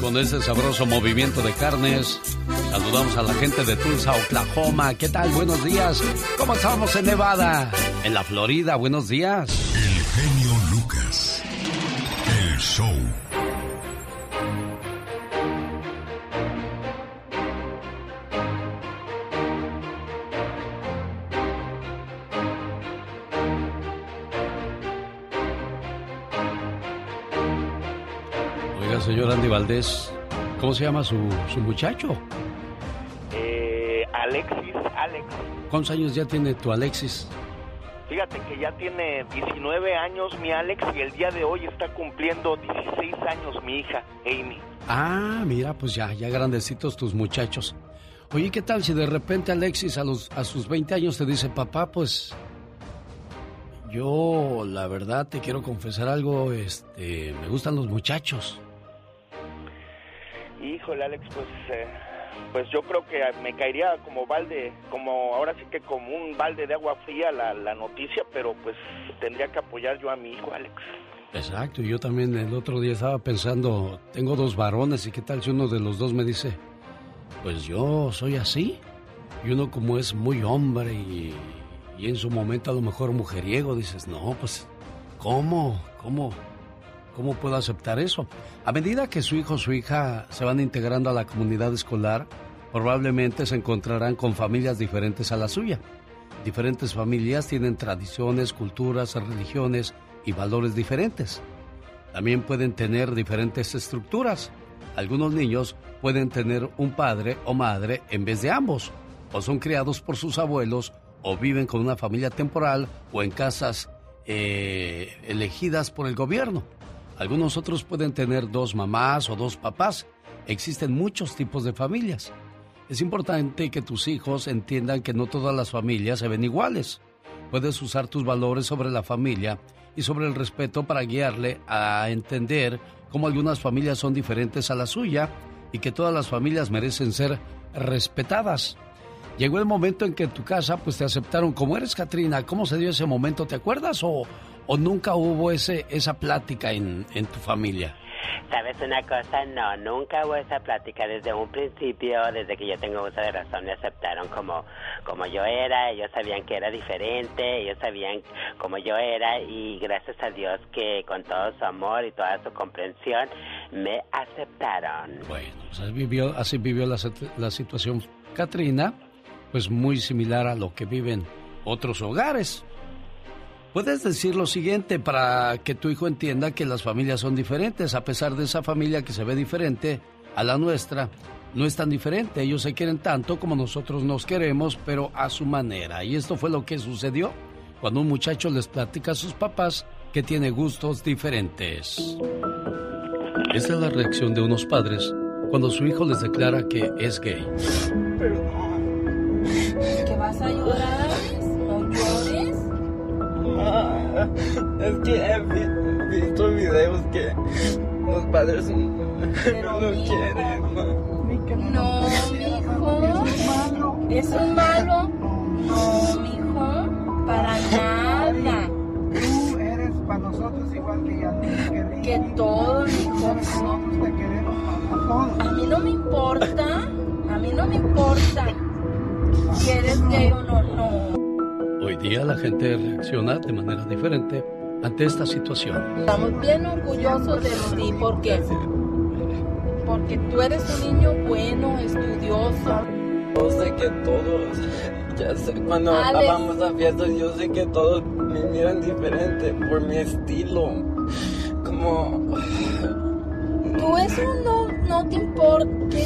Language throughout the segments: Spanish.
Con ese sabroso movimiento de carnes, saludamos a la gente de Tulsa, Oklahoma. ¿Qué tal? Buenos días. ¿Cómo estamos en Nevada? En la Florida, buenos días. El genio Lucas. El show. Señor Andy Valdés, ¿cómo se llama su, su muchacho? Eh, Alexis, Alex. ¿Cuántos años ya tiene tu Alexis? Fíjate que ya tiene 19 años mi Alex y el día de hoy está cumpliendo 16 años mi hija, Amy. Ah, mira, pues ya, ya grandecitos tus muchachos. Oye, ¿qué tal si de repente Alexis a, los, a sus 20 años te dice, papá, pues yo la verdad te quiero confesar algo, este, me gustan los muchachos. Híjole, Alex, pues, eh, pues yo creo que me caería como balde, como ahora sí que como un balde de agua fría la, la noticia, pero pues tendría que apoyar yo a mi hijo, Alex. Exacto, yo también el otro día estaba pensando, tengo dos varones y qué tal si uno de los dos me dice, pues yo soy así, y uno como es muy hombre y, y en su momento a lo mejor mujeriego, dices, no, pues, ¿cómo? ¿Cómo? ¿Cómo puedo aceptar eso? A medida que su hijo o su hija se van integrando a la comunidad escolar, probablemente se encontrarán con familias diferentes a la suya. Diferentes familias tienen tradiciones, culturas, religiones y valores diferentes. También pueden tener diferentes estructuras. Algunos niños pueden tener un padre o madre en vez de ambos, o son criados por sus abuelos, o viven con una familia temporal o en casas eh, elegidas por el gobierno. Algunos otros pueden tener dos mamás o dos papás. Existen muchos tipos de familias. Es importante que tus hijos entiendan que no todas las familias se ven iguales. Puedes usar tus valores sobre la familia y sobre el respeto para guiarle a entender cómo algunas familias son diferentes a la suya y que todas las familias merecen ser respetadas. Llegó el momento en que en tu casa pues te aceptaron como eres, Katrina. ¿Cómo se dio ese momento? ¿Te acuerdas o, o nunca hubo ese, esa plática en, en tu familia? ¿Sabes una cosa? No, nunca hubo esa plática desde un principio, desde que yo tengo uso de razón, me aceptaron como, como yo era, ellos sabían que era diferente, ellos sabían como yo era y gracias a Dios que con todo su amor y toda su comprensión me aceptaron. Bueno, pues así vivió, así vivió la, la situación Katrina, pues muy similar a lo que viven otros hogares. Puedes decir lo siguiente para que tu hijo entienda que las familias son diferentes, a pesar de esa familia que se ve diferente a la nuestra. No es tan diferente, ellos se quieren tanto como nosotros nos queremos, pero a su manera. Y esto fue lo que sucedió cuando un muchacho les platica a sus papás que tiene gustos diferentes. Esta es la reacción de unos padres cuando su hijo les declara que es gay. ¿Que vas a llorar? Es que he visto videos que los padres no quieren. No, mijo. ¿Es un malo? No, mijo. Para nada. Tú eres para nosotros igual que ella. Que todo, mijo. Nosotros te queremos a todos. A mí no me importa. A mí no me importa. Si eres gay o no. Hoy día la gente reacciona de manera diferente ante esta situación. Estamos bien orgullosos de ti porque porque tú eres un niño bueno, estudioso. Yo sé que todos, ya sé, cuando vamos a fiestas, yo sé que todos me miran diferente por mi estilo. Como. Tú eso no, no te importa.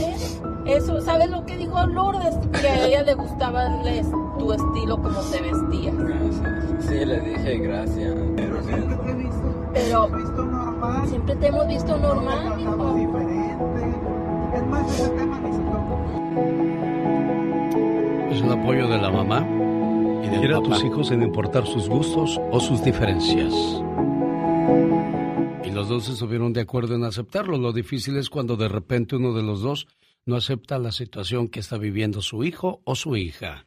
Eso, ¿sabes lo que dijo Lourdes? Que a ella le gustaba tu estilo, como te vestías. Sí, le dije gracias. Pero siempre te hemos visto normal, hijo. Es el apoyo de la mamá y de Quiere a tus hijos sin importar sus gustos o sus diferencias. Y los dos se estuvieron de acuerdo en aceptarlo. Lo difícil es cuando de repente uno de los dos no acepta la situación que está viviendo su hijo o su hija.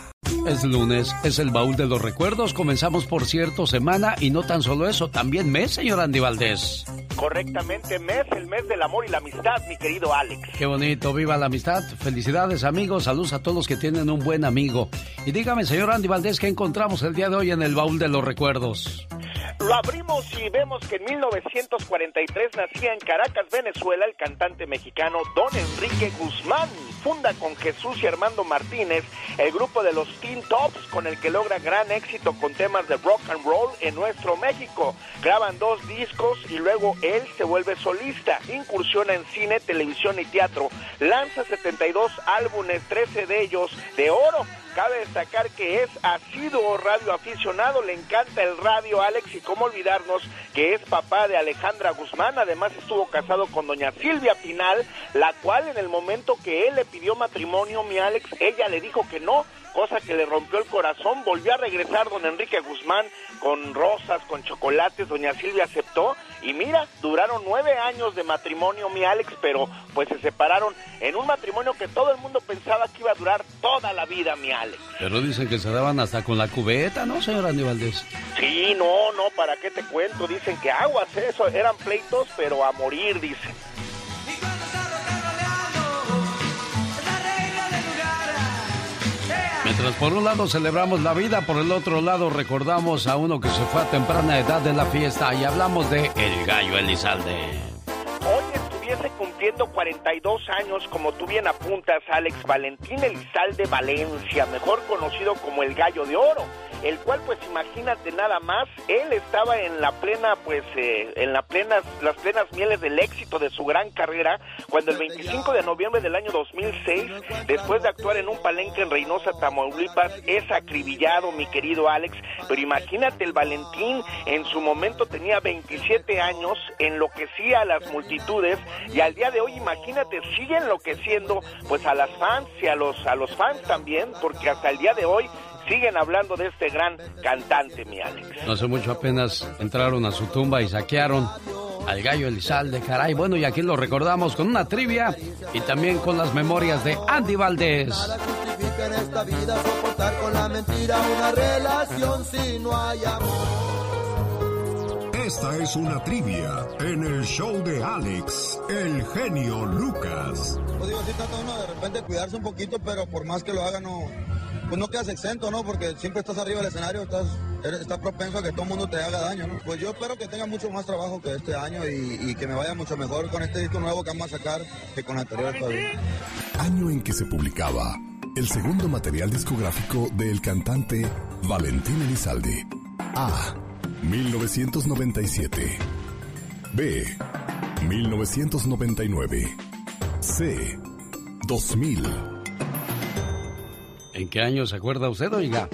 Es lunes, es el baúl de los recuerdos. Comenzamos, por cierto, semana y no tan solo eso, también mes, señor Andy Valdés. Correctamente, mes, el mes del amor y la amistad, mi querido Alex. Qué bonito, viva la amistad. Felicidades, amigos. Saludos a todos los que tienen un buen amigo. Y dígame, señor Andy Valdés, ¿qué encontramos el día de hoy en el baúl de los recuerdos? Lo abrimos y vemos que en 1943 nacía en Caracas, Venezuela, el cantante mexicano Don Enrique Guzmán. Funda con Jesús y Armando Martínez el grupo de los Teen Tops con el que logra gran éxito con temas de rock and roll en nuestro México. Graban dos discos y luego él se vuelve solista. Incursiona en cine, televisión y teatro. Lanza 72 álbumes, 13 de ellos de oro Cabe destacar que es asiduo radio aficionado, le encanta el radio Alex y cómo olvidarnos que es papá de Alejandra Guzmán, además estuvo casado con doña Silvia Pinal, la cual en el momento que él le pidió matrimonio, mi Alex, ella le dijo que no, cosa que le rompió el corazón, volvió a regresar don Enrique Guzmán con rosas, con chocolates, doña Silvia aceptó y mira, duraron nueve años de matrimonio mi Alex, pero pues se separaron en un matrimonio que todo el mundo pensaba que iba a durar toda la vida mi Alex. Pero dicen que se daban hasta con la cubeta, ¿no, señor Andy Valdés? Sí, no, no, ¿para qué te cuento? Dicen que aguas, eso, eran pleitos, pero a morir, dicen. Por un lado celebramos la vida, por el otro lado recordamos a uno que se fue a temprana edad de la fiesta y hablamos de El Gallo Elizalde. Hoy estuviese cumpliendo 42 años, como tú bien apuntas, Alex Valentín Elizalde Valencia, mejor conocido como El Gallo de Oro el cual pues imagínate nada más, él estaba en la plena pues eh, en la plenas, las plenas mieles del éxito de su gran carrera cuando el 25 de noviembre del año 2006, después de actuar en un palenque en Reynosa, Tamaulipas, es acribillado mi querido Alex, pero imagínate el Valentín en su momento tenía 27 años, enloquecía a las multitudes y al día de hoy imagínate sigue enloqueciendo pues a las fans y a los a los fans también, porque hasta el día de hoy siguen hablando de este gran cantante, mi Alex. No hace mucho apenas entraron a su tumba y saquearon al gallo Elizalde, caray. Bueno, y aquí lo recordamos con una trivia y también con las memorias de Andy Valdés. Esta es una trivia en el show de Alex, el genio Lucas. Pues digo, sí trata uno de repente cuidarse un poquito, pero por más que lo haga no pues no quedas exento, ¿no? Porque siempre estás arriba del escenario, estás, estás propenso a que todo el mundo te haga daño, ¿no? Pues yo espero que tenga mucho más trabajo que este año y, que me vaya mucho mejor con este disco nuevo que vamos a sacar que con el anterior todavía. Año en que se publicaba el segundo material discográfico del cantante Valentín Elizalde. A. 1997. B. 1999. C. 2000. ¿En qué año se acuerda usted, oiga?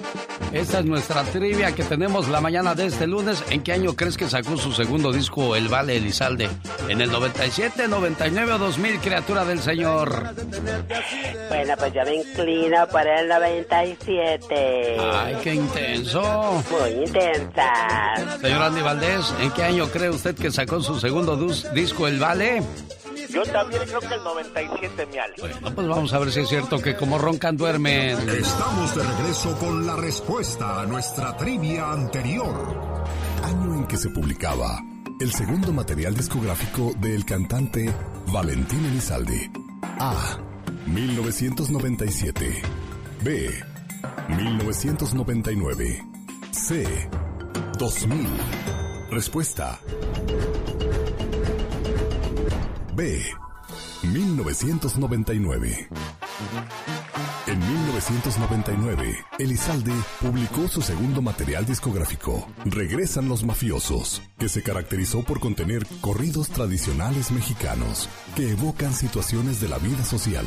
Esta es nuestra trivia que tenemos la mañana de este lunes. ¿En qué año crees que sacó su segundo disco El Vale Elizalde? en el 97, 99 o 2000, criatura del Señor? Bueno, pues yo me inclino por el 97. Ay, qué intenso. Muy intensa. Señor Andy Valdés, ¿en qué año cree usted que sacó su segundo disco, El Vale? Yo también creo que el 97, mi Ale. Bueno, pues vamos a ver si es cierto que como roncan duermen. Estamos de regreso con la respuesta a nuestra trivia anterior. Año en que se publicaba el segundo material discográfico del cantante Valentín Elizalde. A. 1997. B. 1999. C. 2000. Respuesta. B. 1999. En 1999, Elizalde publicó su segundo material discográfico, Regresan los Mafiosos, que se caracterizó por contener corridos tradicionales mexicanos que evocan situaciones de la vida social,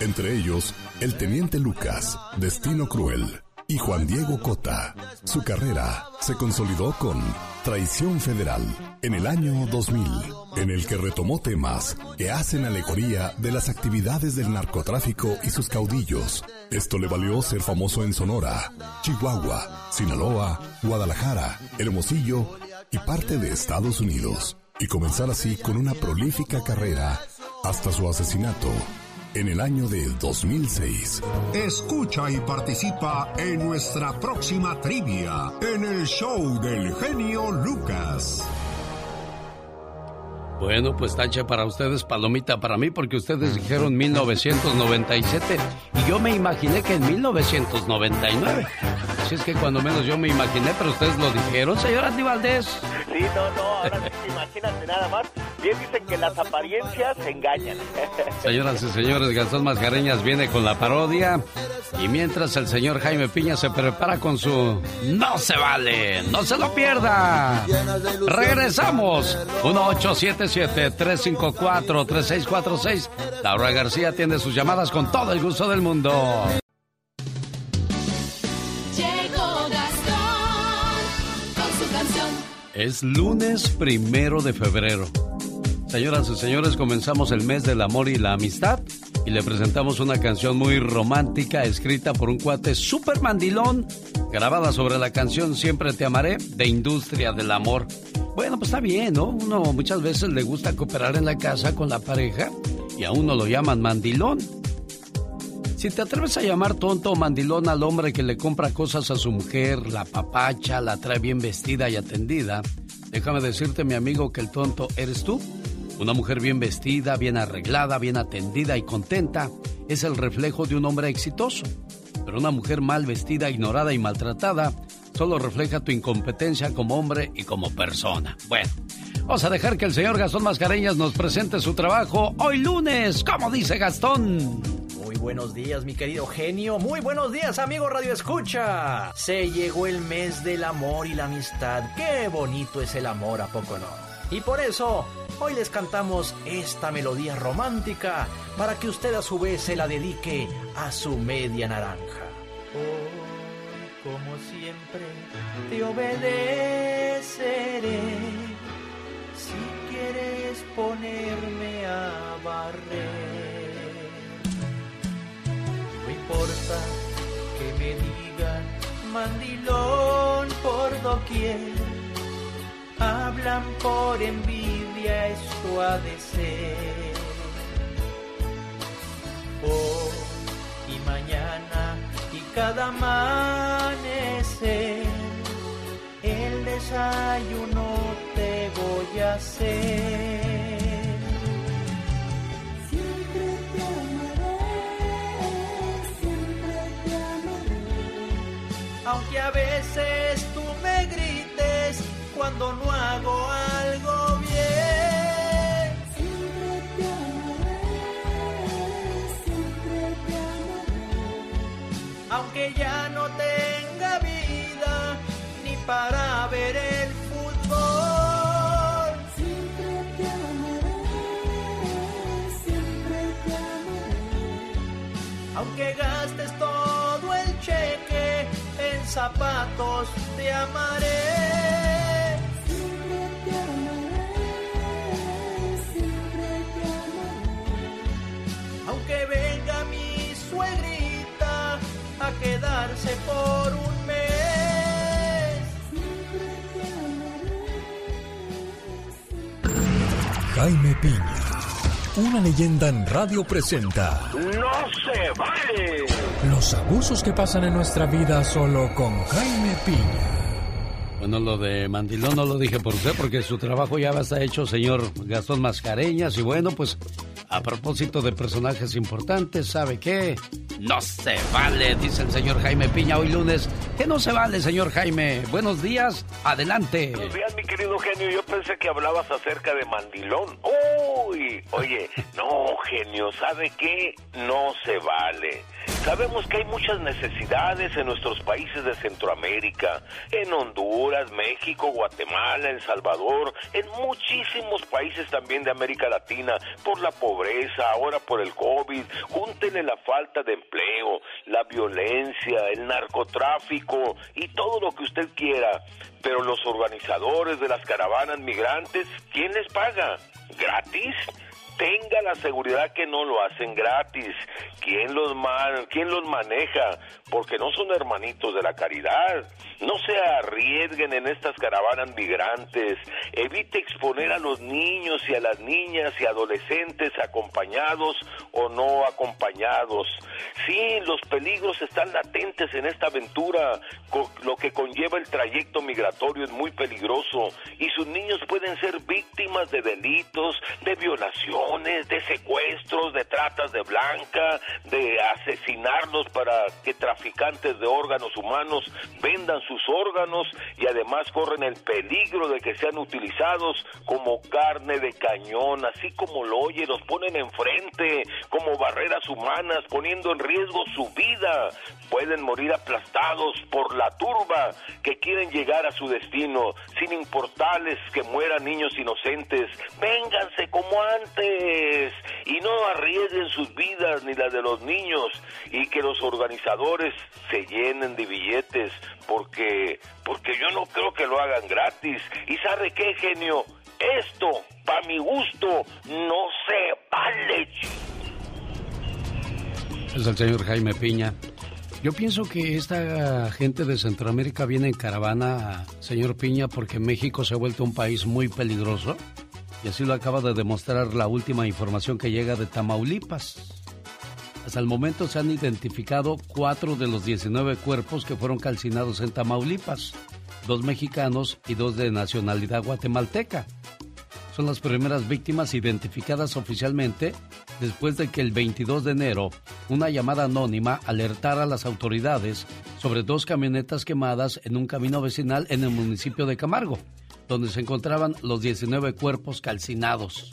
entre ellos El Teniente Lucas, Destino Cruel, y Juan Diego Cota. Su carrera se consolidó con Traición Federal en el año 2000, en el que retomó temas que hacen alegoría de las actividades del narcotráfico y sus caudillos. Esto le valió ser famoso en Sonora, Chihuahua, Sinaloa, Guadalajara, Hermosillo y parte de Estados Unidos, y comenzar así con una prolífica carrera hasta su asesinato en el año del 2006. Escucha y participa en nuestra próxima trivia en el show del genio Lucas. Bueno, pues tacha para ustedes, palomita para mí, porque ustedes dijeron 1997 y yo me imaginé que en 1999. Así es que cuando menos yo me imaginé, pero ustedes lo dijeron, señor Andy Valdés. Sí, no, no, ahora sí, imagínate nada más. Bien dicen que las apariencias engañan. Señoras y señores, Gastón Mascareñas viene con la parodia. Y mientras el señor Jaime Piña se prepara con su No se vale, no se lo pierda. Regresamos. 1877-354-3646. Laura García atiende sus llamadas con todo el gusto del mundo. Es lunes primero de febrero. Señoras y señores, comenzamos el mes del amor y la amistad y le presentamos una canción muy romántica escrita por un cuate super mandilón, grabada sobre la canción Siempre te amaré de Industria del Amor. Bueno, pues está bien, ¿no? Uno muchas veces le gusta cooperar en la casa con la pareja y a uno lo llaman mandilón. Si te atreves a llamar tonto o mandilón al hombre que le compra cosas a su mujer, la papacha, la trae bien vestida y atendida, déjame decirte, mi amigo, que el tonto eres tú. Una mujer bien vestida, bien arreglada, bien atendida y contenta es el reflejo de un hombre exitoso. Pero una mujer mal vestida, ignorada y maltratada solo refleja tu incompetencia como hombre y como persona. Bueno, vamos a dejar que el señor Gastón Mascareñas nos presente su trabajo hoy lunes. ¿Cómo dice Gastón? Muy buenos días, mi querido genio. Muy buenos días, amigo Radio Escucha. Se llegó el mes del amor y la amistad. Qué bonito es el amor, ¿a poco no? Y por eso, hoy les cantamos esta melodía romántica para que usted a su vez se la dedique a su media naranja. Hoy, como siempre, te obedeceré. Si quieres ponerme a barrer importa que me digan mandilón por doquier. Hablan por envidia, eso ha de ser. Hoy y mañana y cada amanecer, el desayuno te voy a hacer. aunque a veces tú me grites cuando no hago algo bien. Siempre te amaré, siempre te amaré. Aunque ya no tenga vida ni para ver el fútbol. Siempre te amaré, siempre te amaré. Aunque gastes todo el cheque en zapatos te amaré. Siempre te amaré, a quedarse por un mes. Jaime Piña, una leyenda en radio presenta. ¡No se vale! Los abusos que pasan en nuestra vida solo con Jaime Piña. Bueno, lo de Mandilón no lo dije por usted, porque su trabajo ya está hecho, señor Gastón Mascareñas. Y bueno, pues a propósito de personajes importantes, ¿sabe qué? No se vale, dice el señor Jaime Piña hoy lunes. ¿Qué no se vale, señor Jaime? Buenos días, adelante. Buenos días, mi querido genio. Yo pensé que hablabas acerca de mandilón. Uy, oye, no, genio, ¿sabe qué? No se vale. Sabemos que hay muchas necesidades en nuestros países de Centroamérica, en Honduras, México, Guatemala, El Salvador, en muchísimos países también de América Latina, por la pobreza ahora por el COVID, júntenle la falta de empleo, la violencia, el narcotráfico y todo lo que usted quiera. Pero los organizadores de las caravanas migrantes, ¿quién les paga? ¿Gratis? Tenga la seguridad que no lo hacen gratis. ¿Quién los, man, quién los maneja? Porque no son hermanitos de la caridad. No se arriesguen en estas caravanas migrantes. Evite exponer a los niños y a las niñas y adolescentes acompañados o no acompañados. Sí, los peligros están latentes en esta aventura. Lo que conlleva el trayecto migratorio es muy peligroso y sus niños pueden ser víctimas de delitos, de violaciones, de secuestros, de tratas de blanca, de asesinarlos para que traficantes de órganos humanos vendan sus órganos y además corren el peligro de que sean utilizados como carne de cañón, así como lo oye, los ponen enfrente como barreras humanas, poniendo en riesgo su vida. Pueden morir aplastados por la turba que quieren llegar a su destino, sin importarles que mueran niños inocentes. Vénganse como antes y no arriesguen sus vidas ni las de los niños y que los organizadores se llenen de billetes porque porque yo no creo que lo hagan gratis. ¿Y sabe qué, genio? Esto, para mi gusto, no se vale. Es el señor Jaime Piña. Yo pienso que esta gente de Centroamérica viene en caravana, señor Piña, porque México se ha vuelto un país muy peligroso. Y así lo acaba de demostrar la última información que llega de Tamaulipas. Hasta el momento se han identificado cuatro de los 19 cuerpos que fueron calcinados en Tamaulipas, dos mexicanos y dos de nacionalidad guatemalteca. Son las primeras víctimas identificadas oficialmente después de que el 22 de enero una llamada anónima alertara a las autoridades sobre dos camionetas quemadas en un camino vecinal en el municipio de Camargo, donde se encontraban los 19 cuerpos calcinados.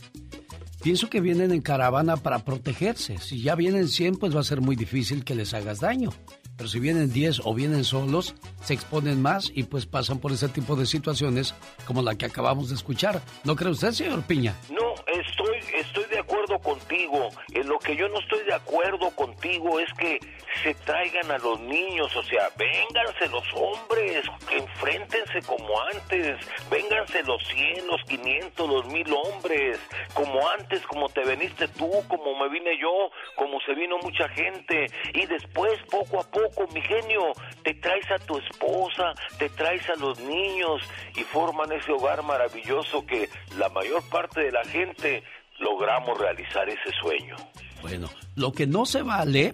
Pienso que vienen en caravana para protegerse. Si ya vienen 100, pues va a ser muy difícil que les hagas daño. Pero si vienen 10 o vienen solos, se exponen más y pues pasan por ese tipo de situaciones como la que acabamos de escuchar. ¿No cree usted, señor Piña? No, estoy, estoy acuerdo contigo. En lo que yo no estoy de acuerdo contigo es que se traigan a los niños, o sea, vénganse los hombres, enfréntense como antes, vénganse los 100, los 500, los mil hombres, como antes, como te veniste tú, como me vine yo, como se vino mucha gente, y después, poco a poco, mi genio, te traes a tu esposa, te traes a los niños y forman ese hogar maravilloso que la mayor parte de la gente logramos realizar ese sueño. Bueno, lo que no se vale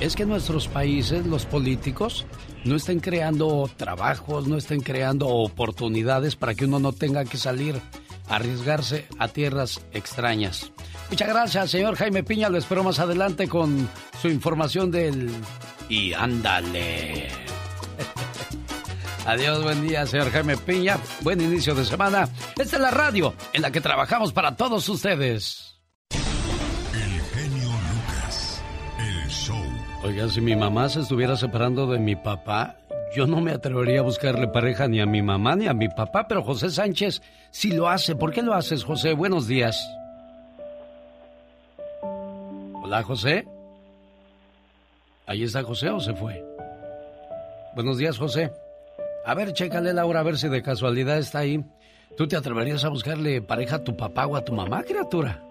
es que nuestros países, los políticos, no estén creando trabajos, no estén creando oportunidades para que uno no tenga que salir a arriesgarse a tierras extrañas. Muchas gracias, señor Jaime Piña. Lo espero más adelante con su información del... Y ándale. Adiós, buen día, señor Jaime Piña. Buen inicio de semana. Esta es la radio en la que trabajamos para todos ustedes. El genio Lucas, el show. Oigan, si mi mamá se estuviera separando de mi papá, yo no me atrevería a buscarle pareja ni a mi mamá ni a mi papá, pero José Sánchez sí lo hace. ¿Por qué lo haces, José? Buenos días. Hola, José. ¿Ahí está José o se fue? Buenos días, José. A ver, chécale, Laura, a ver si de casualidad está ahí. ¿Tú te atreverías a buscarle pareja a tu papá o a tu mamá, criatura?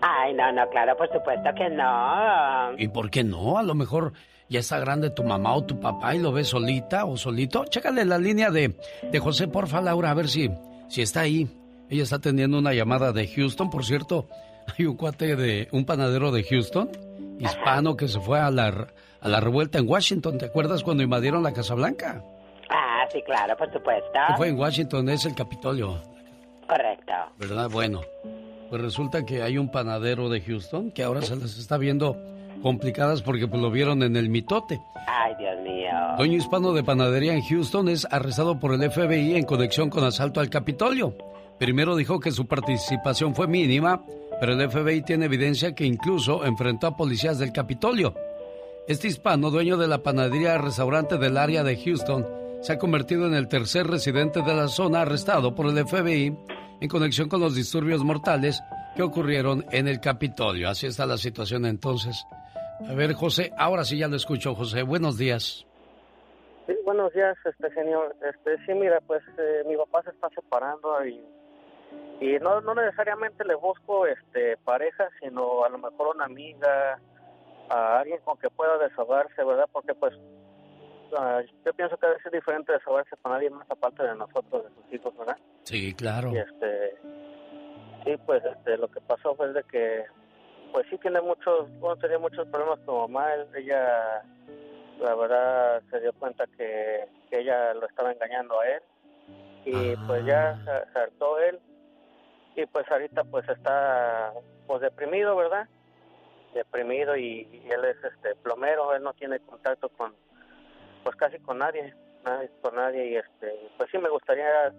Ay, no, no, claro, por supuesto que no. ¿Y por qué no? A lo mejor ya está grande tu mamá o tu papá y lo ves solita o solito. Chécale la línea de, de José, porfa, Laura, a ver si, si está ahí. Ella está teniendo una llamada de Houston, por cierto. Hay un cuate de un panadero de Houston, hispano, que se fue a la, a la revuelta en Washington. ¿Te acuerdas cuando invadieron la Casa Blanca? Ah, sí, claro, por supuesto. fue en Washington, es el Capitolio. Correcto. ¿Verdad? Bueno, pues resulta que hay un panadero de Houston que ahora se les está viendo complicadas porque pues, lo vieron en el mitote. Ay, Dios mío. Dueño hispano de panadería en Houston es arrestado por el FBI en conexión con asalto al Capitolio. Primero dijo que su participación fue mínima, pero el FBI tiene evidencia que incluso enfrentó a policías del Capitolio. Este hispano, dueño de la panadería restaurante del área de Houston, se ha convertido en el tercer residente de la zona arrestado por el FBI en conexión con los disturbios mortales que ocurrieron en el Capitolio. Así está la situación entonces. A ver, José, ahora sí ya lo escucho, José. Buenos días. Sí, buenos días, este señor. Este, sí, mira, pues eh, mi papá se está separando y, y no, no necesariamente le busco este pareja, sino a lo mejor una amiga, a alguien con que pueda desahogarse, ¿verdad? Porque pues yo pienso que es diferente desahogarse con alguien más aparte de nosotros, de sus hijos, ¿verdad? Sí, claro. Y este, sí, pues este, lo que pasó fue de que pues sí tiene muchos, bueno, tenía muchos problemas con mamá. Ella, la verdad, se dio cuenta que, ella lo estaba engañando a él. Y pues ya se, hartó él. Y pues ahorita pues está pues deprimido, ¿verdad? Deprimido y, él es este plomero, él no tiene contacto con pues casi con nadie, nadie con nadie y este pues sí me gustaría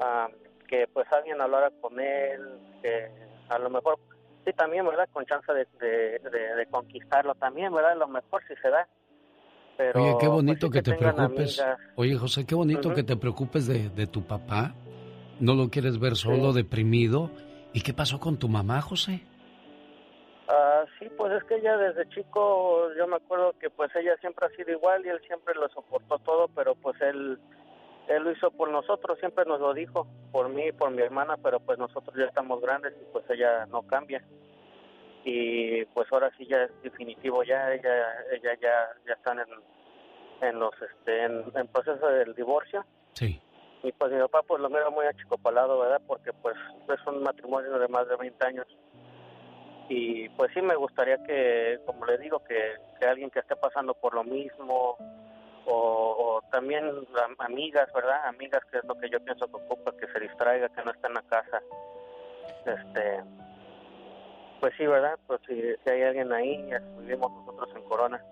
ah, que pues alguien hablara con él, que a lo mejor sí también, ¿verdad? Con chance de, de, conquistarlo también, ¿verdad? A lo mejor si se da. Pero, Oye, qué pues, bonito que, te preocupes. Oye, José, qué bonito que te preocupes de, de, tu papá. No lo quieres ver solo, deprimido. ¿Y qué pasó con tu mamá, José? Sí, pues es que ella desde chico, yo me acuerdo que pues ella siempre ha sido igual y él siempre lo soportó todo, pero pues él él lo hizo por nosotros, siempre nos lo dijo, por mí y por mi hermana, pero pues nosotros ya estamos grandes y pues ella no cambia. Y pues ahora sí ya es definitivo, ya ella ella ya ya están en, en los este en, proceso del divorcio. Sí. Y pues mi papá pues lo mira muy achicopalado, ¿verdad? Porque pues es un matrimonio de más de 20 años. Y pues sí me gustaría que, como le digo, que, que alguien que esté pasando por lo mismo, o, también amigas, ¿verdad? Amigas, que es lo que yo pienso que ocupa, que se distraiga, que no esté en la casa. Este, pues sí, ¿verdad? Pues si, hay alguien ahí, vivimos nosotros en Corona.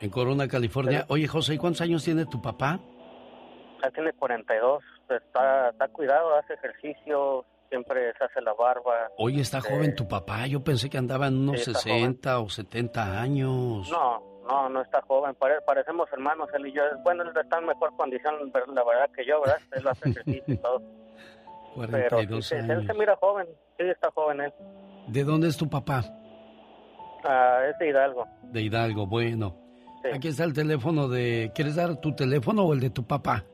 En Corona, California. Oye, José, ¿y cuántos años tiene tu papá? Él tiene 42, está, está cuidado, hace ejercicio, siempre se hace la barba. Oye, está este, joven tu papá, yo pensé que andaba en unos 60 o 70 años. No, no, no está joven, parecemos hermanos él y yo. Bueno, él está en mejor condición, la verdad que yo, ¿verdad? Él hace ejercicio y todo. 42 Pero él se mira joven, sí está joven él. ¿De dónde es tu papá? Ah, es de Hidalgo. De Hidalgo, bueno. Aquí está el teléfono de... ¿Quieres dar tu teléfono o el de tu papá?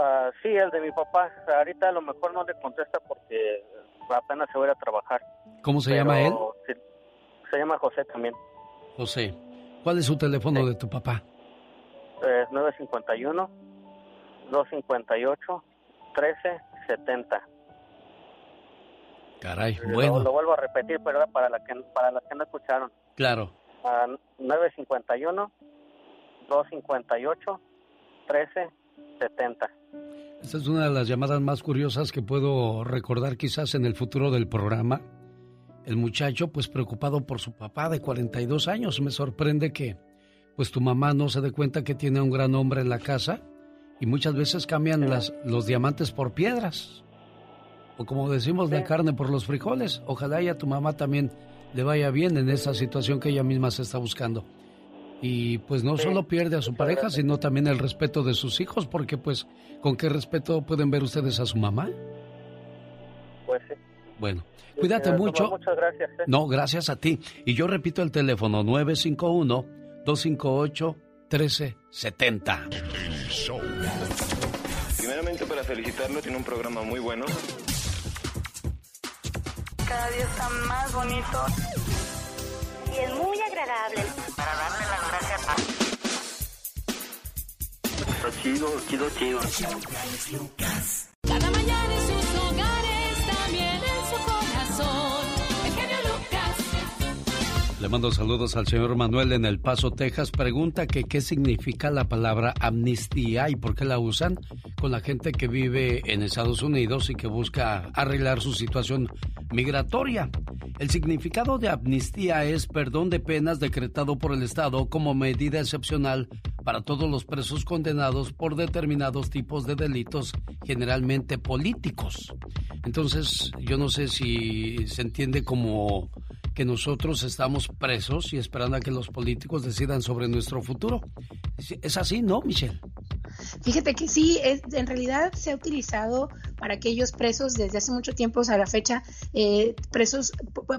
Ah, sí, el de mi papá. Ahorita a lo mejor no le contesta porque apenas se va a ir a trabajar. ¿Cómo se llama él? se llama José también. José. ¿Cuál es su teléfono de tu papá? Es 951-258-1370. Caray, bueno. Lo, vuelvo a repetir, pero para, la que, para las que no escucharon. Claro. Uh, 951-258-1370. Esta es una de las llamadas más curiosas que puedo recordar quizás en el futuro del programa el muchacho, pues preocupado por su papá de 42 años, me sorprende que, pues tu mamá no se dé cuenta que tiene un gran hombre en la casa y muchas veces cambian las, los diamantes por piedras. O como decimos, la carne por los frijoles. Ojalá y a tu mamá también le vaya bien en esa situación que ella misma se está buscando. Y pues no solo pierde a su pareja, sino también el respeto de sus hijos, porque pues, ¿con qué respeto pueden ver ustedes a su mamá? Pues sí. Bueno, cuídate mucho. Muchas gracias. ¿eh? No, gracias a ti. Y yo repito el teléfono 951-258-1370. Primeramente para felicitarlo, tiene un programa muy bueno. Cada día está más bonito. Y es muy agradable. Para darle las gracias a... Está chido, chido, chido. Le mando saludos al señor Manuel en El Paso, Texas. Pregunta que qué significa la palabra amnistía y por qué la usan con la gente que vive en Estados Unidos y que busca arreglar su situación migratoria. El significado de amnistía es perdón de penas decretado por el Estado como medida excepcional para todos los presos condenados por determinados tipos de delitos, generalmente políticos. Entonces, yo no sé si se entiende como que nosotros estamos presos y esperando a que los políticos decidan sobre nuestro futuro. Es así, ¿no, Michelle? Fíjate que sí, es, en realidad se ha utilizado para aquellos presos desde hace mucho tiempo a la fecha, eh, presos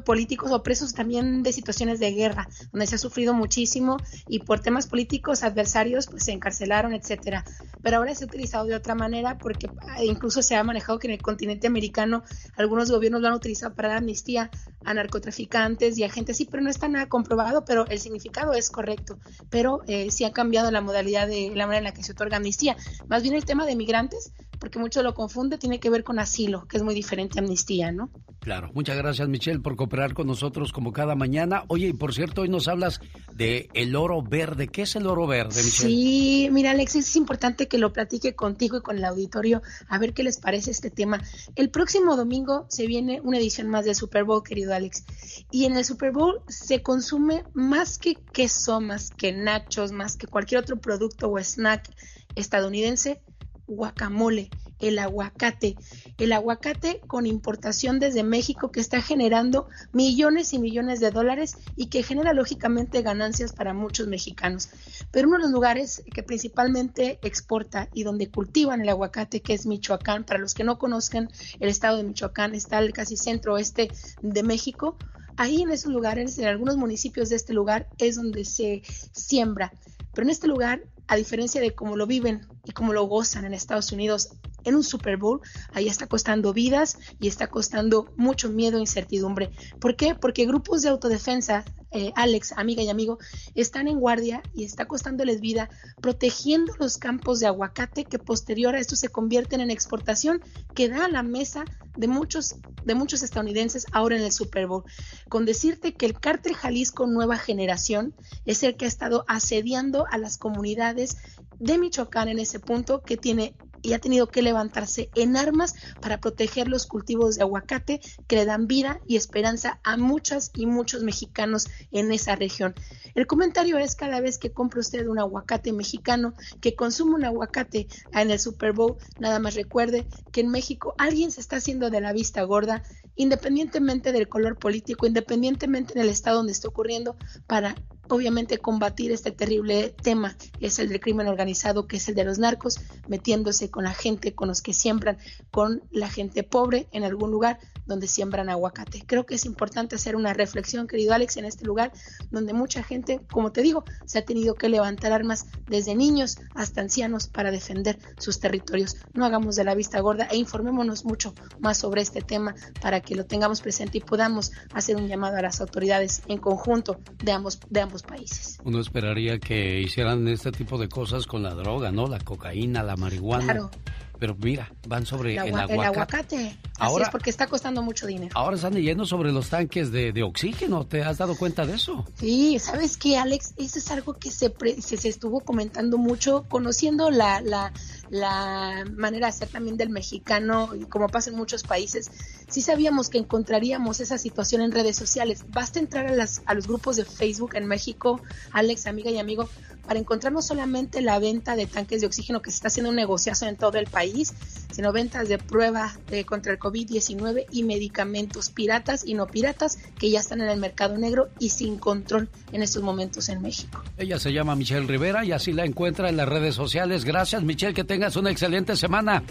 políticos o presos también de situaciones de guerra, donde se ha sufrido muchísimo y por temas políticos adversarios pues se encarcelaron, etcétera. Pero ahora se ha utilizado de otra manera porque ah, incluso se ha manejado que en el continente americano algunos gobiernos lo han utilizado para dar amnistía a narcotraficantes y a gente así, pero no está nada comprobado, pero el significado es correcto. Pero eh, sí ha cambiado la modalidad de la manera en la que se otorga amnistía. Más bien el tema de migrantes, porque mucho lo confunde, tiene que ver con asilo, que es muy diferente a amnistía, ¿no? Claro, muchas gracias Michelle por cooperar con nosotros como cada mañana. Oye, y por cierto, hoy nos hablas de el oro verde. ¿Qué es el oro verde, Michelle? Sí, mira Alex, es importante que lo platique contigo y con el auditorio, a ver qué les parece este tema. El próximo domingo se viene una edición más del Super Bowl, querido Alex. Y en el Super Bowl se consume más que queso, más que nachos, más que cualquier otro producto o snack estadounidense, guacamole, el aguacate. El aguacate con importación desde México que está generando millones y millones de dólares y que genera lógicamente ganancias para muchos mexicanos. Pero uno de los lugares que principalmente exporta y donde cultivan el aguacate, que es Michoacán, para los que no conozcan el estado de Michoacán, está el casi centro oeste de México. Ahí en esos lugares, en algunos municipios de este lugar, es donde se siembra. Pero en este lugar a diferencia de cómo lo viven y cómo lo gozan en Estados Unidos en un Super Bowl, ahí está costando vidas y está costando mucho miedo e incertidumbre. ¿Por qué? Porque grupos de autodefensa, eh, Alex, amiga y amigo, están en guardia y está costándoles vida protegiendo los campos de aguacate que posterior a esto se convierten en exportación que da a la mesa de muchos, de muchos estadounidenses ahora en el Super Bowl. Con decirte que el cártel Jalisco Nueva Generación es el que ha estado asediando a las comunidades de Michoacán en ese punto que tiene y ha tenido que levantarse en armas para proteger los cultivos de aguacate que le dan vida y esperanza a muchas y muchos mexicanos en esa región. El comentario es cada vez que compre usted un aguacate mexicano, que consume un aguacate en el Super Bowl, nada más recuerde que en México alguien se está haciendo de la vista gorda, independientemente del color político, independientemente del estado donde esté ocurriendo, para obviamente combatir este terrible tema, que es el del crimen organizado, que es el de los narcos, metiéndose con la gente, con los que siembran, con la gente pobre en algún lugar donde siembran aguacate. Creo que es importante hacer una reflexión, querido Alex, en este lugar donde mucha gente, como te digo, se ha tenido que levantar armas desde niños hasta ancianos para defender sus territorios. No hagamos de la vista gorda e informémonos mucho más sobre este tema para que lo tengamos presente y podamos hacer un llamado a las autoridades en conjunto de ambos, de ambos países. Uno esperaría que hicieran este tipo de cosas con la droga, ¿no? La cocaína, la marihuana. Claro. Pero mira, van sobre el, aguacate. El aguacate. Ahora, es porque está costando mucho dinero. Ahora están leyendo sobre los tanques de, oxígeno. ¿Te has dado cuenta de eso? Sí, ¿sabes qué, Alex? Eso es algo que se, se, estuvo comentando mucho, conociendo la, la, la manera de ser también del mexicano, y como pasa en muchos países. Sí sabíamos que encontraríamos esa situación en redes sociales. Basta entrar a, las, a los grupos de Facebook en México, Alex, amiga y amigo, para encontrar no solamente la venta de tanques de oxígeno que se está haciendo un negociazo en todo el país, sino ventas de prueba de, contra el COVID-19 y medicamentos piratas y no piratas que ya están en el mercado negro y sin control en estos momentos en México. Ella se llama Michelle Rivera y así la encuentra en las redes sociales. Gracias Michelle, que tengas una excelente semana.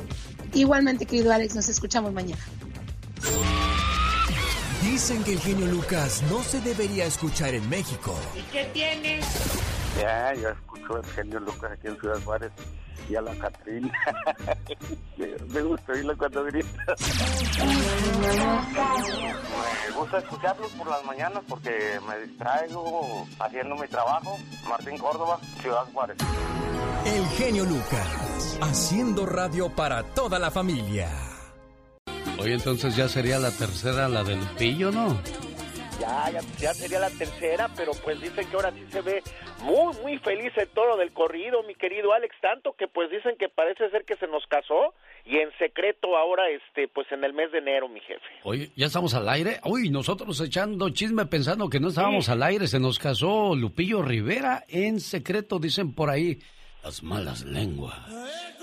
Igualmente, querido Alex, nos escuchamos mañana. Dicen que el genio Lucas no se debería escuchar en México. ¿Y qué tiene? Ya, yo escucho el genio Lucas aquí en Ciudad Juárez y a la Catrina. me gusta oírlo cuando grita. me gusta escucharlos por las mañanas porque me distraigo haciendo mi trabajo. Martín Córdoba, Ciudad Juárez. El genio Lucas, haciendo radio para toda la familia. Hoy entonces ya sería la tercera, la del pillo, ¿no? Ya, ya, ya sería la tercera, pero pues dicen que ahora sí se ve muy, muy feliz el toro del corrido, mi querido Alex, tanto que pues dicen que parece ser que se nos casó y en secreto ahora, este, pues en el mes de enero, mi jefe. Oye, ¿ya estamos al aire? Uy, nosotros echando chisme pensando que no estábamos al aire, se nos casó Lupillo Rivera en secreto, dicen por ahí, las malas lenguas.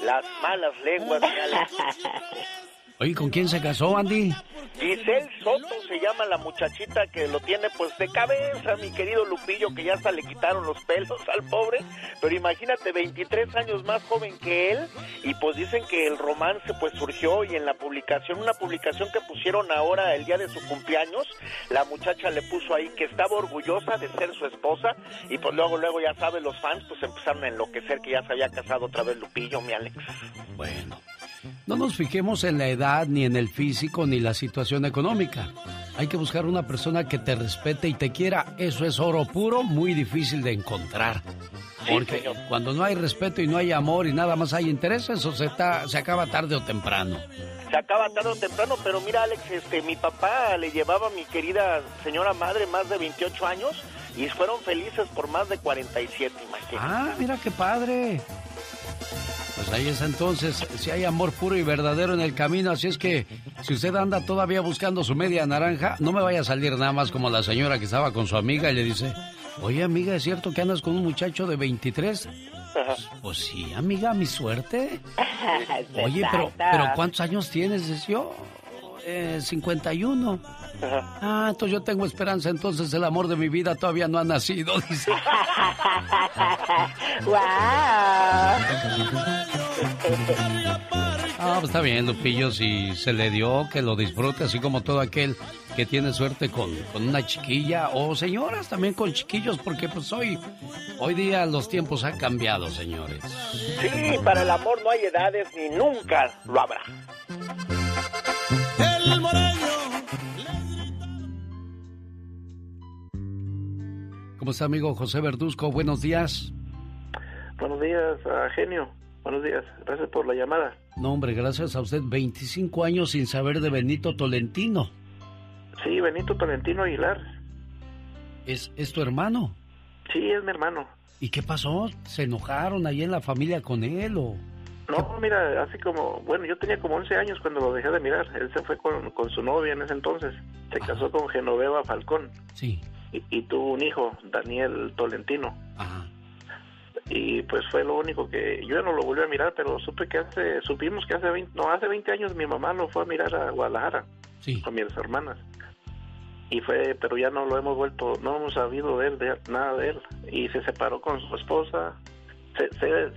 Las malas lenguas, mi Alex. Oye, ¿con quién se casó, Andy? Giselle Soto se llama la muchachita que lo tiene pues de cabeza, mi querido Lupillo, que ya hasta le quitaron los pelos al pobre, pero imagínate, 23 años más joven que él, y pues dicen que el romance pues surgió y en la publicación, una publicación que pusieron ahora el día de su cumpleaños, la muchacha le puso ahí que estaba orgullosa de ser su esposa, y pues luego, luego ya sabes, los fans pues empezaron a enloquecer que ya se había casado otra vez Lupillo, mi Alex. Bueno. No nos fijemos en la edad, ni en el físico, ni la situación económica. Hay que buscar una persona que te respete y te quiera. Eso es oro puro, muy difícil de encontrar. Porque cuando no hay respeto y no hay amor y nada más hay interés, eso se, se acaba tarde o temprano. Se acaba tarde o temprano, pero mira Alex, este, mi papá le llevaba a mi querida señora madre más de 28 años y fueron felices por más de 47, imagínate. Ah, mira qué padre. Pues ahí es entonces, si hay amor puro y verdadero en el camino, así es que si usted anda todavía buscando su media naranja, no me vaya a salir nada más como la señora que estaba con su amiga y le dice, oye amiga, ¿es cierto que andas con un muchacho de 23? Pues, sí, amiga, mi suerte. Oye, pero, pero ¿cuántos años tienes? Dice yo, eh, 51. Ah, entonces yo tengo esperanza, entonces el amor de mi vida todavía no ha nacido, dice. ¡Wow! Ah, pues está bien, Lupillo, si se le dio, que lo disfrute, así como todo aquel que tiene suerte con, con, una chiquilla, o señoras también con chiquillos, porque pues hoy, hoy día los tiempos han cambiado, señores. Sí, para el amor no hay edades ni nunca lo habrá. ¿Cómo está, amigo José Verduzco? Buenos días. Buenos días, genio. Buenos días. Gracias por la llamada. No, hombre, gracias a usted. 25 años sin saber de Benito Tolentino. Sí, Benito Tolentino Aguilar. ¿Es, ¿Es tu hermano? Sí, es mi hermano. ¿Y qué pasó? ¿Se enojaron ahí en la familia con él o...? No, mira, así como, bueno, yo tenía como 11 años cuando lo dejé de mirar. Él se fue con, con su novia en ese entonces. Se casó con Genoveva Falcón. Sí y, tuvo un hijo, Daniel Tolentino. Y pues fue lo único que yo no lo volví a mirar, pero supe que hace, supimos que hace 20, no, hace 20 años mi mamá lo fue a mirar a Guadalajara con mis hermanas. Y fue, pero ya no lo hemos vuelto, no hemos sabido de él, de, nada de él. Y se separó con su esposa. Se,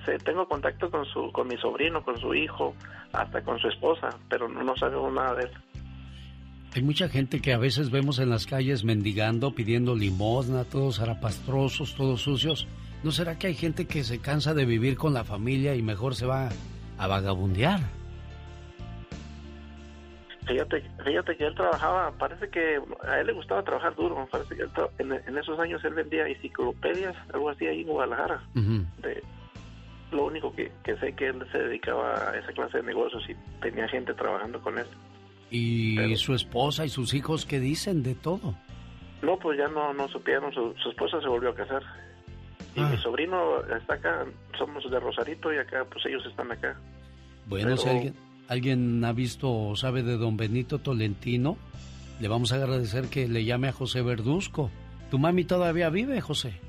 se, tengo contacto con su, con mi sobrino, con su hijo, hasta con su esposa, pero no, no sabemos nada de él. Hay mucha gente que a veces vemos en las calles mendigando, pidiendo limosna, todos arapastrosos, todos sucios. ¿No será que hay gente que se cansa de vivir con la familia y mejor se va a vagabundear? Fíjate, fíjate que él trabajaba, parece que a él le gustaba trabajar duro, parece que en, esos años él vendía enciclopedias, algo así ahí en Guadalajara. de, lo único que, que sé que él se dedicaba a esa clase de negocios y tenía gente trabajando con él. ¿Y su esposa y sus hijos qué dicen de todo? No, pues ya no, no supieron, su, esposa se volvió a casar. Y mi ah. sobrino está acá, somos de Rosarito y acá, pues ellos están acá. Bueno, si alguien, alguien ha visto o sabe de don Benito Tolentino, le vamos a agradecer que le llame a José Verduzco. ¿Tu mami todavía vive, José?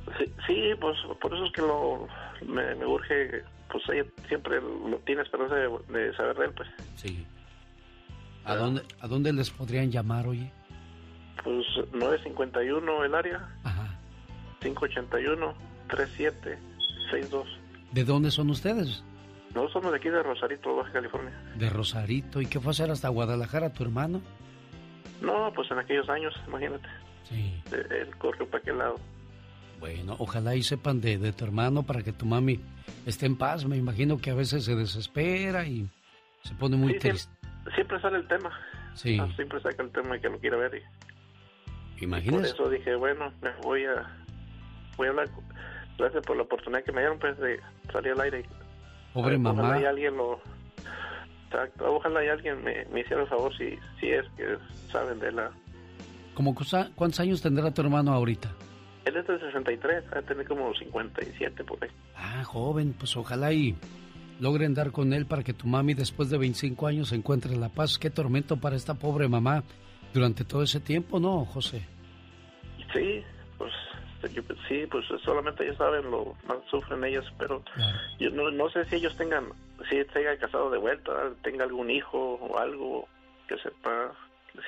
Sí, pues por eso es que lo, me, urge, pues ella siempre lo, tiene esperanza de, de saber de él, pues. Sí. ¿A dónde, ¿A dónde les podrían llamar, oye? Pues 951 el área. Ajá. 581-3762. ¿De dónde son ustedes? No, somos de aquí de Rosarito, Baja California. De Rosarito. ¿Y qué fue a hacer hasta Guadalajara tu hermano? No, pues en aquellos años, imagínate. Sí. Él corrió para aquel lado. Bueno, ojalá y sepan de, de, tu hermano para que tu mami esté en paz. Me imagino que a veces se desespera y se pone muy triste siempre sale el tema. Sí. Ah, siempre saca el tema que lo quiere ver. Y, Imagínese. por eso dije, bueno, me voy a, voy a hablar. Gracias por la oportunidad que me dieron pues, de salir al aire. Pobre mamá. Ojalá y alguien lo. Exacto, ojalá y alguien me, me hiciera el favor si, si es que saben de la ¿Cómo, ¿Cuántos años tendrá tu hermano ahorita? Él es de 63, va a tener como 57 por ahí. Ah, joven, pues ojalá y logren dar con él para que tu mami después de 25 años encuentre la paz. Qué tormento para esta pobre mamá durante todo ese tiempo, ¿no, José? Sí, pues sí, pues solamente ellos saben lo más sufren ellos, pero yo no, no sé si ellos tengan, si se haya casado de vuelta, tenga algún hijo o algo que sepa,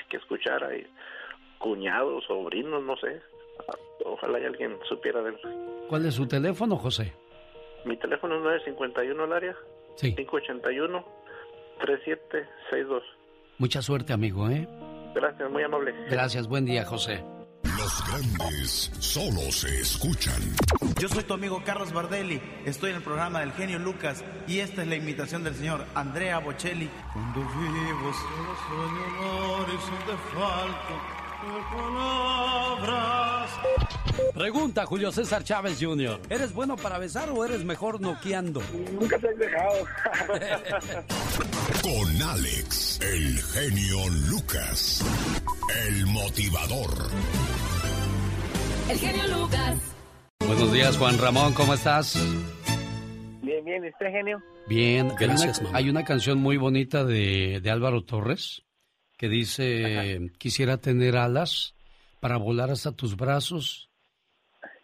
que escuchara, y cuñados, sobrinos, no sé. Ojalá y alguien supiera de él. ¿Cuál es su teléfono, José? Mi teléfono es 951 al área. Sí. 581 3762. Mucha suerte, amigo, ¿eh? Gracias, muy amable. Gracias, buen día, José. Los grandes solo se escuchan. Yo soy tu amigo Carlos Bardelli, estoy en el programa del genio Lucas y esta es la invitación del señor Andrea Bocelli. Cuando vivo solo falta Pregunta Julio César Chávez Jr. ¿Eres bueno para besar o eres mejor noqueando? Nunca te has dejado. Con Alex, el genio Lucas, el motivador. El genio Lucas. Buenos días, Juan Ramón, ¿cómo estás? Bien, bien, ¿este genio? Bien, gracias. Hay una, hay una canción muy bonita de, de Álvaro Torres que dice, quisiera tener alas para volar hasta tus brazos,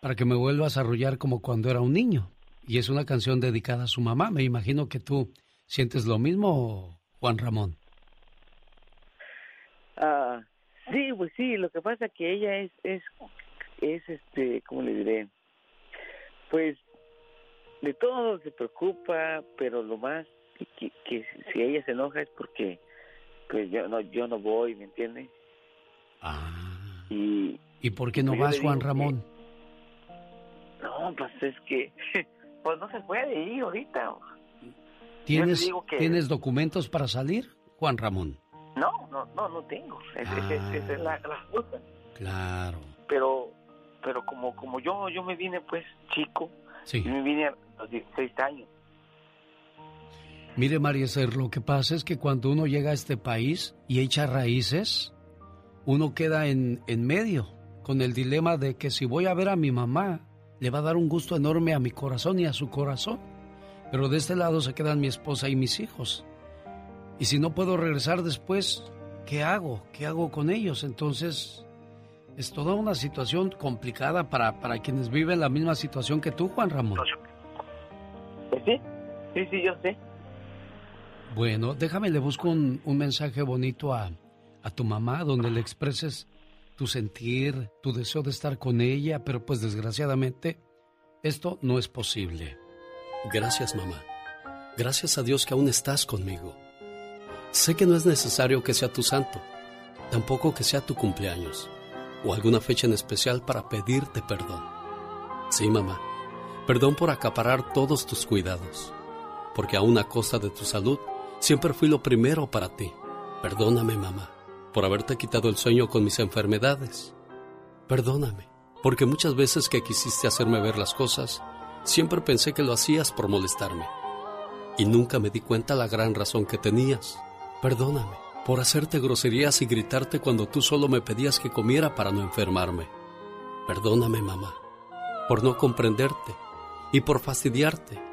para que me vuelvas a arrullar como cuando era un niño. Y es una canción dedicada a su mamá. Me imagino que tú sientes lo mismo, Juan Ramón. Ah, sí, pues sí, lo que pasa que ella es, es, es este, ¿cómo le diré? Pues de todo se preocupa, pero lo más que, que si ella se enoja es porque pues yo no yo no voy, ¿me entiendes? Ah. Y ¿Y por qué no pues vas, Juan Ramón? no, pues es que pues no se puede ir ahorita. ¿Tienes tienes documentos para salir, Juan Ramón? No, no, no, no tengo. Esa es, la, la cosa. Claro. Pero pero como como yo yo me vine pues chico, sí. me vine a los 16 años. Mire, María lo que pasa es que cuando uno llega a este país y echa raíces, uno queda en, en medio, con el dilema de que si voy a ver a mi mamá, le va a dar un gusto enorme a mi corazón y a su corazón. Pero de este lado se quedan mi esposa y mis hijos. Y si no puedo regresar después, ¿qué hago? ¿Qué hago con ellos? Entonces, es toda una situación complicada para, para quienes viven la misma situación que tú, Juan Ramón. Pues sí, sí, sí, yo sé. Bueno, déjame, le busco un, mensaje bonito a, a tu mamá donde le expreses tu sentir, tu deseo de estar con ella, pero pues desgraciadamente esto no es posible. Gracias, mamá. Gracias a Dios que aún estás conmigo. Sé que no es necesario que sea tu santo, tampoco que sea tu cumpleaños o alguna fecha en especial para pedirte perdón. Sí, mamá, perdón por acaparar todos tus cuidados, porque aún a costa de tu salud, Siempre fui lo primero para ti. Perdóname, mamá, por haberte quitado el sueño con mis enfermedades. Perdóname, porque muchas veces que quisiste hacerme ver las cosas, siempre pensé que lo hacías por molestarme. Y nunca me di cuenta la gran razón que tenías. Perdóname por hacerte groserías y gritarte cuando tú solo me pedías que comiera para no enfermarme. Perdóname, mamá, por no comprenderte y por fastidiarte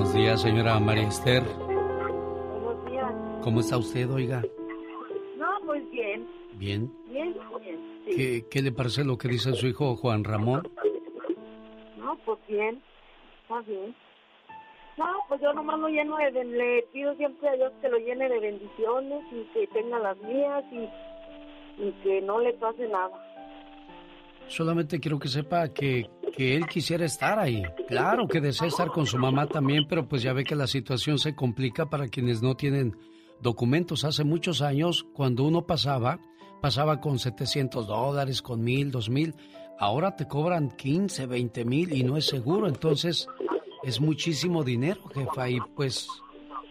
Buenos días, señora María Esther. Buenos días. ¿Cómo está usted, oiga? No, pues bien. ¿Bien? Bien, bien. ¿Qué, ¿Qué, le parece lo que dice su hijo Juan Ramón? No, pues bien. Está bien. No, pues yo nomás lo lleno de, le pido siempre a Dios que lo llene de bendiciones y que tenga las mías y, y que no le pase nada. Solamente quiero que sepa que que él quisiera estar ahí. Claro que desea estar con su mamá también, pero pues ya ve que la situación se complica para quienes no tienen documentos. Hace muchos años, cuando uno pasaba pasaba con 700 dólares, con mil, dos mil. Ahora te cobran 15, 20 mil y no es seguro. Entonces es muchísimo dinero, jefa. Y pues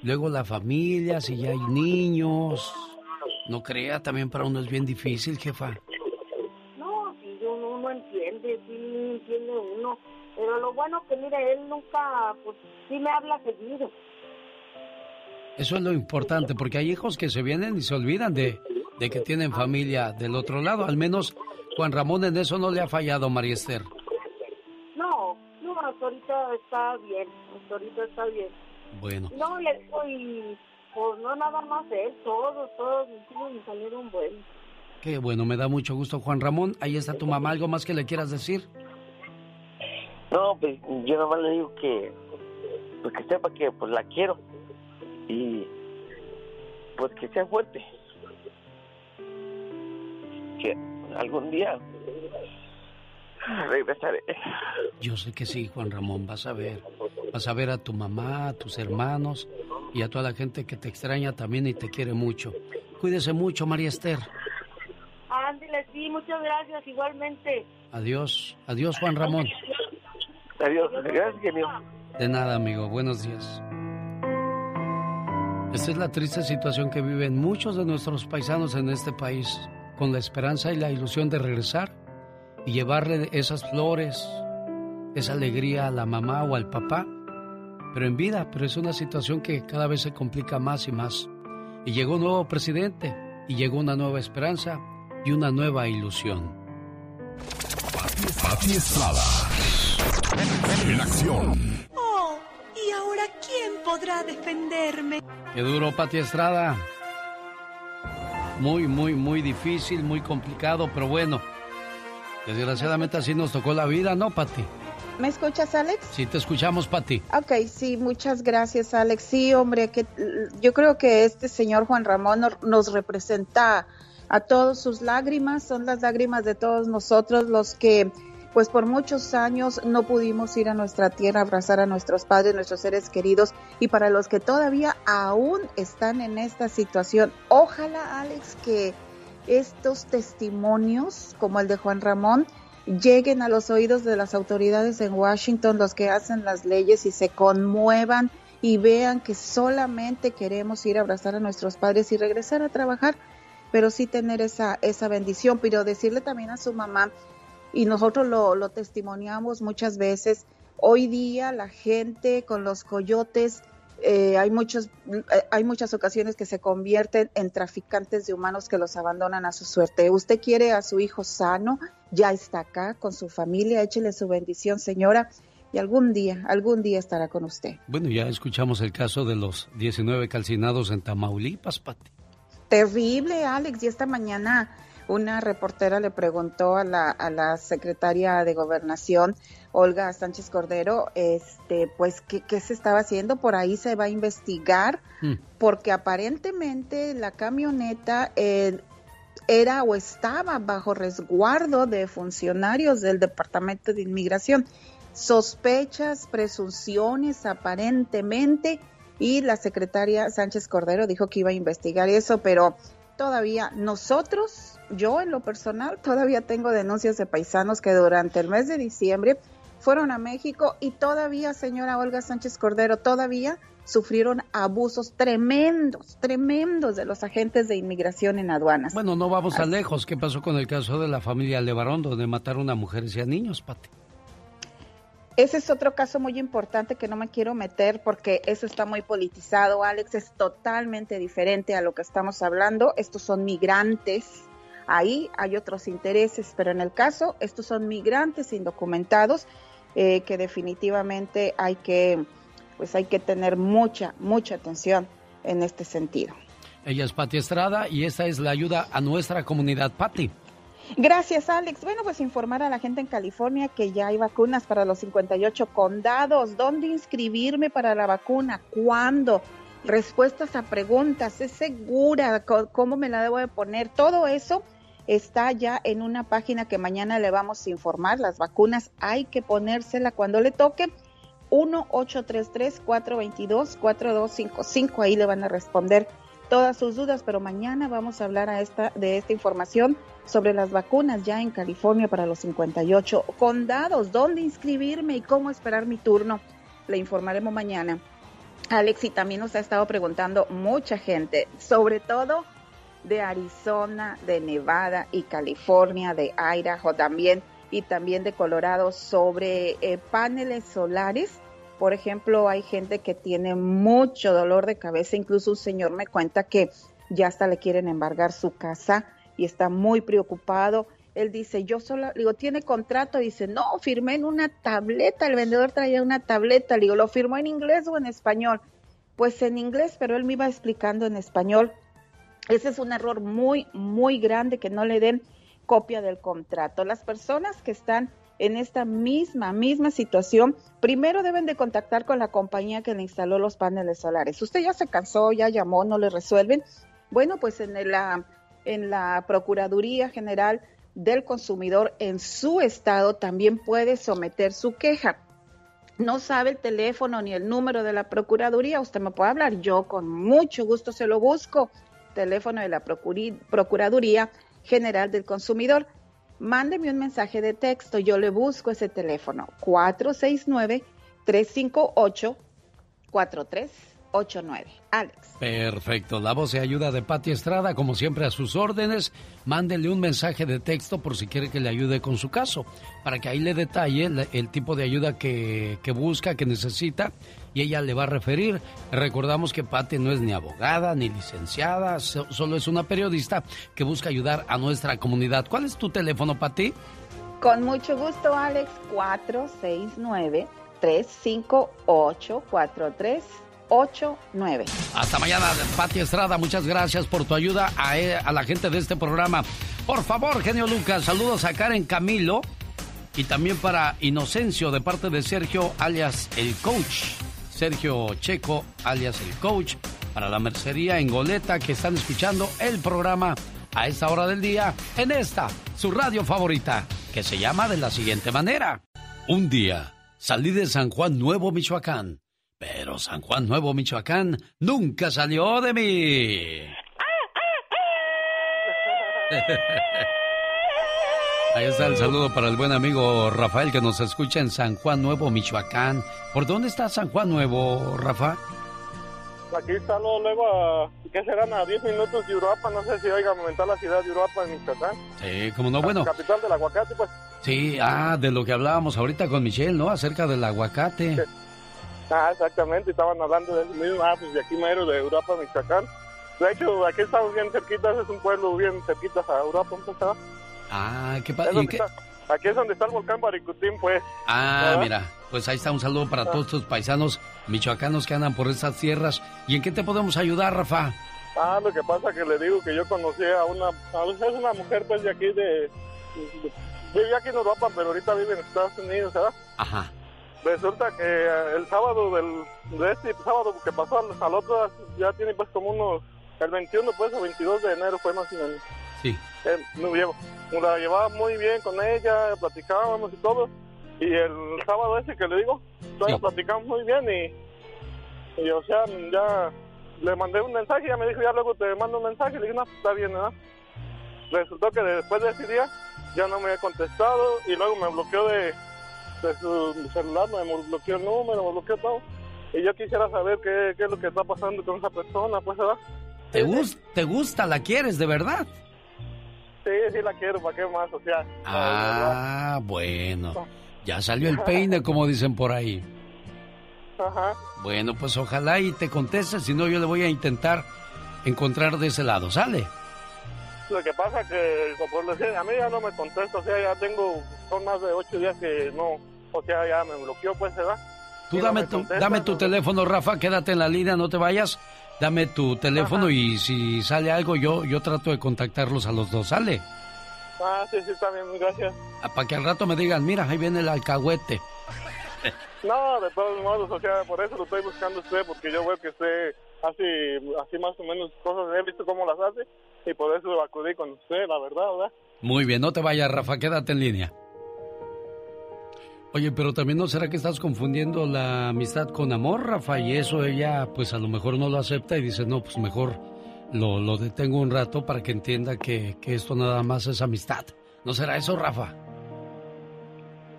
luego la familia, si ya hay niños. No crea, también para uno es bien difícil, jefa. Que, mire, él nunca, pues sí me habla seguido. Eso es lo importante, porque hay hijos que se vienen y se olvidan de, de que tienen familia del otro lado. Al menos Juan Ramón en eso no le ha fallado, María Esther. No, no, hasta ahorita está bien, hasta ahorita está bien. Bueno. No, le digo, y pues no nada más él, todos, todos mis hijos me salieron buenos. Qué bueno, me da mucho gusto, Juan Ramón. Ahí está tu mamá, ¿algo más que le quieras decir? No, pues yo nomás le digo que, pues que sepa que pues la quiero y pues que sea fuerte. Que algún día regresaré. Yo sé que sí, Juan Ramón, vas a ver. Vas a ver a tu mamá, a tus hermanos y a toda la gente que te extraña también y te quiere mucho. Cuídese mucho, María Esther. Ándale, sí, muchas gracias, igualmente. Adiós, adiós, Juan Ramón. Adiós, gracias, genio. De nada, amigo, buenos días. Esta es la triste situación que viven muchos de nuestros paisanos en este país, con la esperanza y la ilusión de regresar y llevarle esas flores, esa alegría a la mamá o al papá, pero en vida, pero es una situación que cada vez se complica más y más. Y llegó un nuevo presidente, y llegó una nueva esperanza y una nueva ilusión. Pati. En acción. Oh, ¿y ahora quién podrá defenderme? Qué duro, Pati Estrada. Muy, muy, muy difícil, muy complicado, pero bueno. Desgraciadamente así nos tocó la vida, ¿no, Pati? ¿Me escuchas, Alex? Sí, te escuchamos, Pati. Ok, sí, muchas gracias, Alex. Sí, hombre, que yo creo que este señor Juan Ramón nos representa a todos sus lágrimas, son las lágrimas de todos nosotros los que pues por muchos años no pudimos ir a nuestra tierra a abrazar a nuestros padres, nuestros seres queridos y para los que todavía aún están en esta situación, ojalá Alex que estos testimonios como el de Juan Ramón lleguen a los oídos de las autoridades en Washington, los que hacen las leyes y se conmuevan y vean que solamente queremos ir a abrazar a nuestros padres y regresar a trabajar, pero sí tener esa, esa bendición, pero decirle también a su mamá, y nosotros lo, lo testimoniamos muchas veces, hoy día la gente con los coyotes, eh, hay, muchos, eh, hay muchas ocasiones que se convierten en traficantes de humanos que los abandonan a su suerte. Usted quiere a su hijo sano, ya está acá con su familia, échele su bendición, señora, y algún día, algún día estará con usted. Bueno, ya escuchamos el caso de los 19 calcinados en Tamaulipas, Pati. Terrible, Alex, y esta mañana una reportera le preguntó a la, a la secretaria de gobernación, Olga Sánchez Cordero, este, pues, ¿qué, qué se estaba haciendo? Por ahí se va a investigar, Mm. porque aparentemente la camioneta eh, era o estaba bajo resguardo de funcionarios del Departamento de Inmigración. Sospechas, presunciones, aparentemente, y la secretaria Sánchez Cordero dijo que iba a investigar eso, pero todavía nosotros, yo en lo personal, todavía tengo denuncias de paisanos que durante el mes de diciembre fueron a México y todavía, señora Olga Sánchez Cordero, todavía sufrieron abusos tremendos, tremendos de los agentes de inmigración en aduanas. Bueno, no vamos a lejos. ¿Qué pasó con el caso de la familia Levarón, donde mataron a mujeres y a niños, Pati? Ese es otro caso muy importante que no me quiero meter porque eso está muy politizado, Alex, es totalmente diferente a lo que estamos hablando. Estos son migrantes, ahí hay otros intereses, pero en el caso, estos son migrantes indocumentados eh, que definitivamente hay que, pues hay que tener mucha, mucha atención en este sentido. Ella es Pati Estrada y esta es la ayuda a nuestra comunidad, Pati. Gracias, Alex. Bueno, pues informar a la gente en California que ya hay vacunas para los 58 condados. ¿Dónde inscribirme para la vacuna? ¿Cuándo? Respuestas a preguntas. ¿Es segura? ¿Cómo me la debo de poner? Todo eso está ya en una página que mañana le vamos a informar. Las vacunas hay que ponérsela cuando le toque. 1-833-422-4255. Ahí le van a responder todas sus dudas, pero mañana vamos a hablar a esta, de esta información sobre las vacunas ya en California para los 58 condados, dónde inscribirme y cómo esperar mi turno. Le informaremos mañana. Alex, y también nos ha estado preguntando mucha gente, sobre todo de Arizona, de Nevada y California, de Idaho también, y también de Colorado, sobre eh, paneles solares. Por ejemplo, hay gente que tiene mucho dolor de cabeza, incluso un señor me cuenta que ya hasta le quieren embargar su casa y está muy preocupado. Él dice, yo solo, digo, ¿tiene contrato? Dice, no, firmé en una tableta, el vendedor traía una tableta, digo, ¿lo firmó en inglés o en español? Pues en inglés, pero él me iba explicando en español. Ese es un error muy, muy grande que no le den copia del contrato. Las personas que están en esta misma, misma situación, primero deben de contactar con la compañía que le instaló los paneles solares. Usted ya se cansó, ya llamó, no le resuelven. Bueno, pues en la, en la Procuraduría General del Consumidor en su estado también puede someter su queja. No sabe el teléfono ni el número de la Procuraduría, usted me puede hablar, yo con mucho gusto se lo busco. Teléfono de la Procuraduría General del Consumidor. Mándeme un mensaje de texto, yo le busco ese teléfono 469-358-4389. Alex. Perfecto, la voz de ayuda de Pati Estrada, como siempre a sus órdenes. Mándele un mensaje de texto por si quiere que le ayude con su caso, para que ahí le detalle el, tipo de ayuda que, que busca, que necesita y ella le va a referir. Recordamos que Patti no es ni abogada ni licenciada, solo es una periodista que busca ayudar a nuestra comunidad. ¿Cuál es tu teléfono, Patti? Con mucho gusto, Alex, 469-358-4389. Hasta mañana, Patti Estrada. Muchas gracias por tu ayuda a la gente de este programa. Por favor, genio Lucas, saludos a Karen Camilo y también para Inocencio de parte de Sergio, alias el coach. Sergio Checo, alias el coach, para la mercería en Goleta que están escuchando el programa a esta hora del día en esta, su radio favorita, que se llama de la siguiente manera. Un día salí de San Juan Nuevo, Michoacán, pero San Juan Nuevo, Michoacán nunca salió de mí. Ahí está el saludo para el buen amigo Rafael que nos escucha en San Juan Nuevo, Michoacán. ¿Por dónde está San Juan Nuevo, Rafa? Aquí está luego, a, ¿qué serán? A 10 minutos de Europa, no sé si oiga aumentar la ciudad de Europa en Michoacán. Sí, como no, bueno. La capital del aguacate, pues. Sí, ah, de lo que hablábamos ahorita con Michelle, ¿no? Acerca del aguacate. Ah, exactamente, estaban hablando de eso mismo, ah, pues de aquí mero, de Europa, Michoacán. De hecho, aquí estamos bien cerquitas, es un pueblo bien cerquitas a Europa, poco. Ah, qué padre. Aquí es donde está el volcán Baricutín, pues. Ah, mira, pues ahí está un saludo para todos tus paisanos michoacanos que andan por esas tierras. ¿Y en qué te podemos ayudar, Rafa? Ah, lo que pasa que le digo que yo conocí a una, es una mujer pues de aquí de, vive aquí en Europa, pero ahorita vive en Estados Unidos, ¿verdad? Ajá. Resulta que el sábado del, de este sábado que pasó al, otro, ya tiene pues como unos, el 21 pues o 22 de enero fue más o menos. Sí. Eh, no, la llevaba muy bien con ella, platicábamos y todo. Y el sábado ese que le digo, todavía platicamos muy bien y, y, o sea, ya le mandé un mensaje, ya me dijo, ya luego te mando un mensaje, le dije, no, está bien, ¿verdad? Resultó que después de ese día ya no me había contestado y luego me bloqueó de, de su celular, me bloqueó el número, me bloqueó todo. Y yo quisiera saber qué, qué es lo que está pasando con esa persona, pues, ¿verdad? ¿Te, ¿Te gusta? ¿La quieres de verdad? Sí, sí la quiero, ¿para qué más? O sea. Ah, bueno. Ya salió el peine, como dicen por ahí. Ajá. Bueno, pues ojalá y te conteste, si no yo le voy a intentar encontrar de ese lado, ¿sale? Lo que pasa que, por decir, a mí ya no me contesta, o sea, ya tengo, son más de ocho días que no, o sea, ya me bloqueó, pues, ¿verdad? Tú dame, tu, dame tu teléfono, Rafa, quédate en la línea, no te vayas. Dame tu teléfono y si sale algo, yo, yo trato de contactarlos a los dos. ¿Sale? Ah, sí, sí, bien, gracias. Ah, para que al rato me digan, mira, ahí viene el alcahuete. No, de todos modos, o sea, por eso lo estoy buscando usted, porque yo veo que usted hace así más o menos cosas, he visto cómo las hace, y por eso acudí con usted, la verdad, ¿verdad? Muy bien, no te vayas, Rafa, quédate en línea. Oye, pero también no será que estás confundiendo la amistad con amor, Rafa, y eso ella pues a lo mejor no lo acepta y dice, no, pues mejor lo, lo detengo un rato para que entienda que, que esto nada más es amistad. ¿No será eso, Rafa?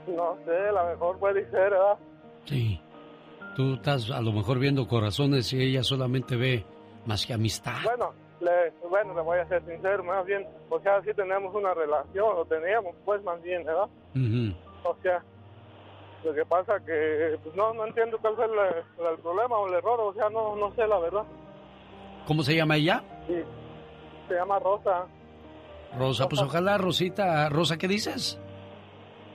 No sé, la mejor puede ser, ¿verdad? Sí. Tú estás a lo mejor viendo corazones y ella solamente ve más que amistad. Bueno, le, bueno, le voy a ser sincero, más bien, o sea, sí tenemos una relación, o teníamos, pues, más bien, ¿verdad? O sea, lo que pasa que, pues, no, no entiendo cuál fue el, el, problema o el error, o sea, no, no sé la verdad. ¿Cómo se llama ella? Sí, se llama Rosa. Rosa, pues ojalá, Rosita, Rosa, ¿qué dices?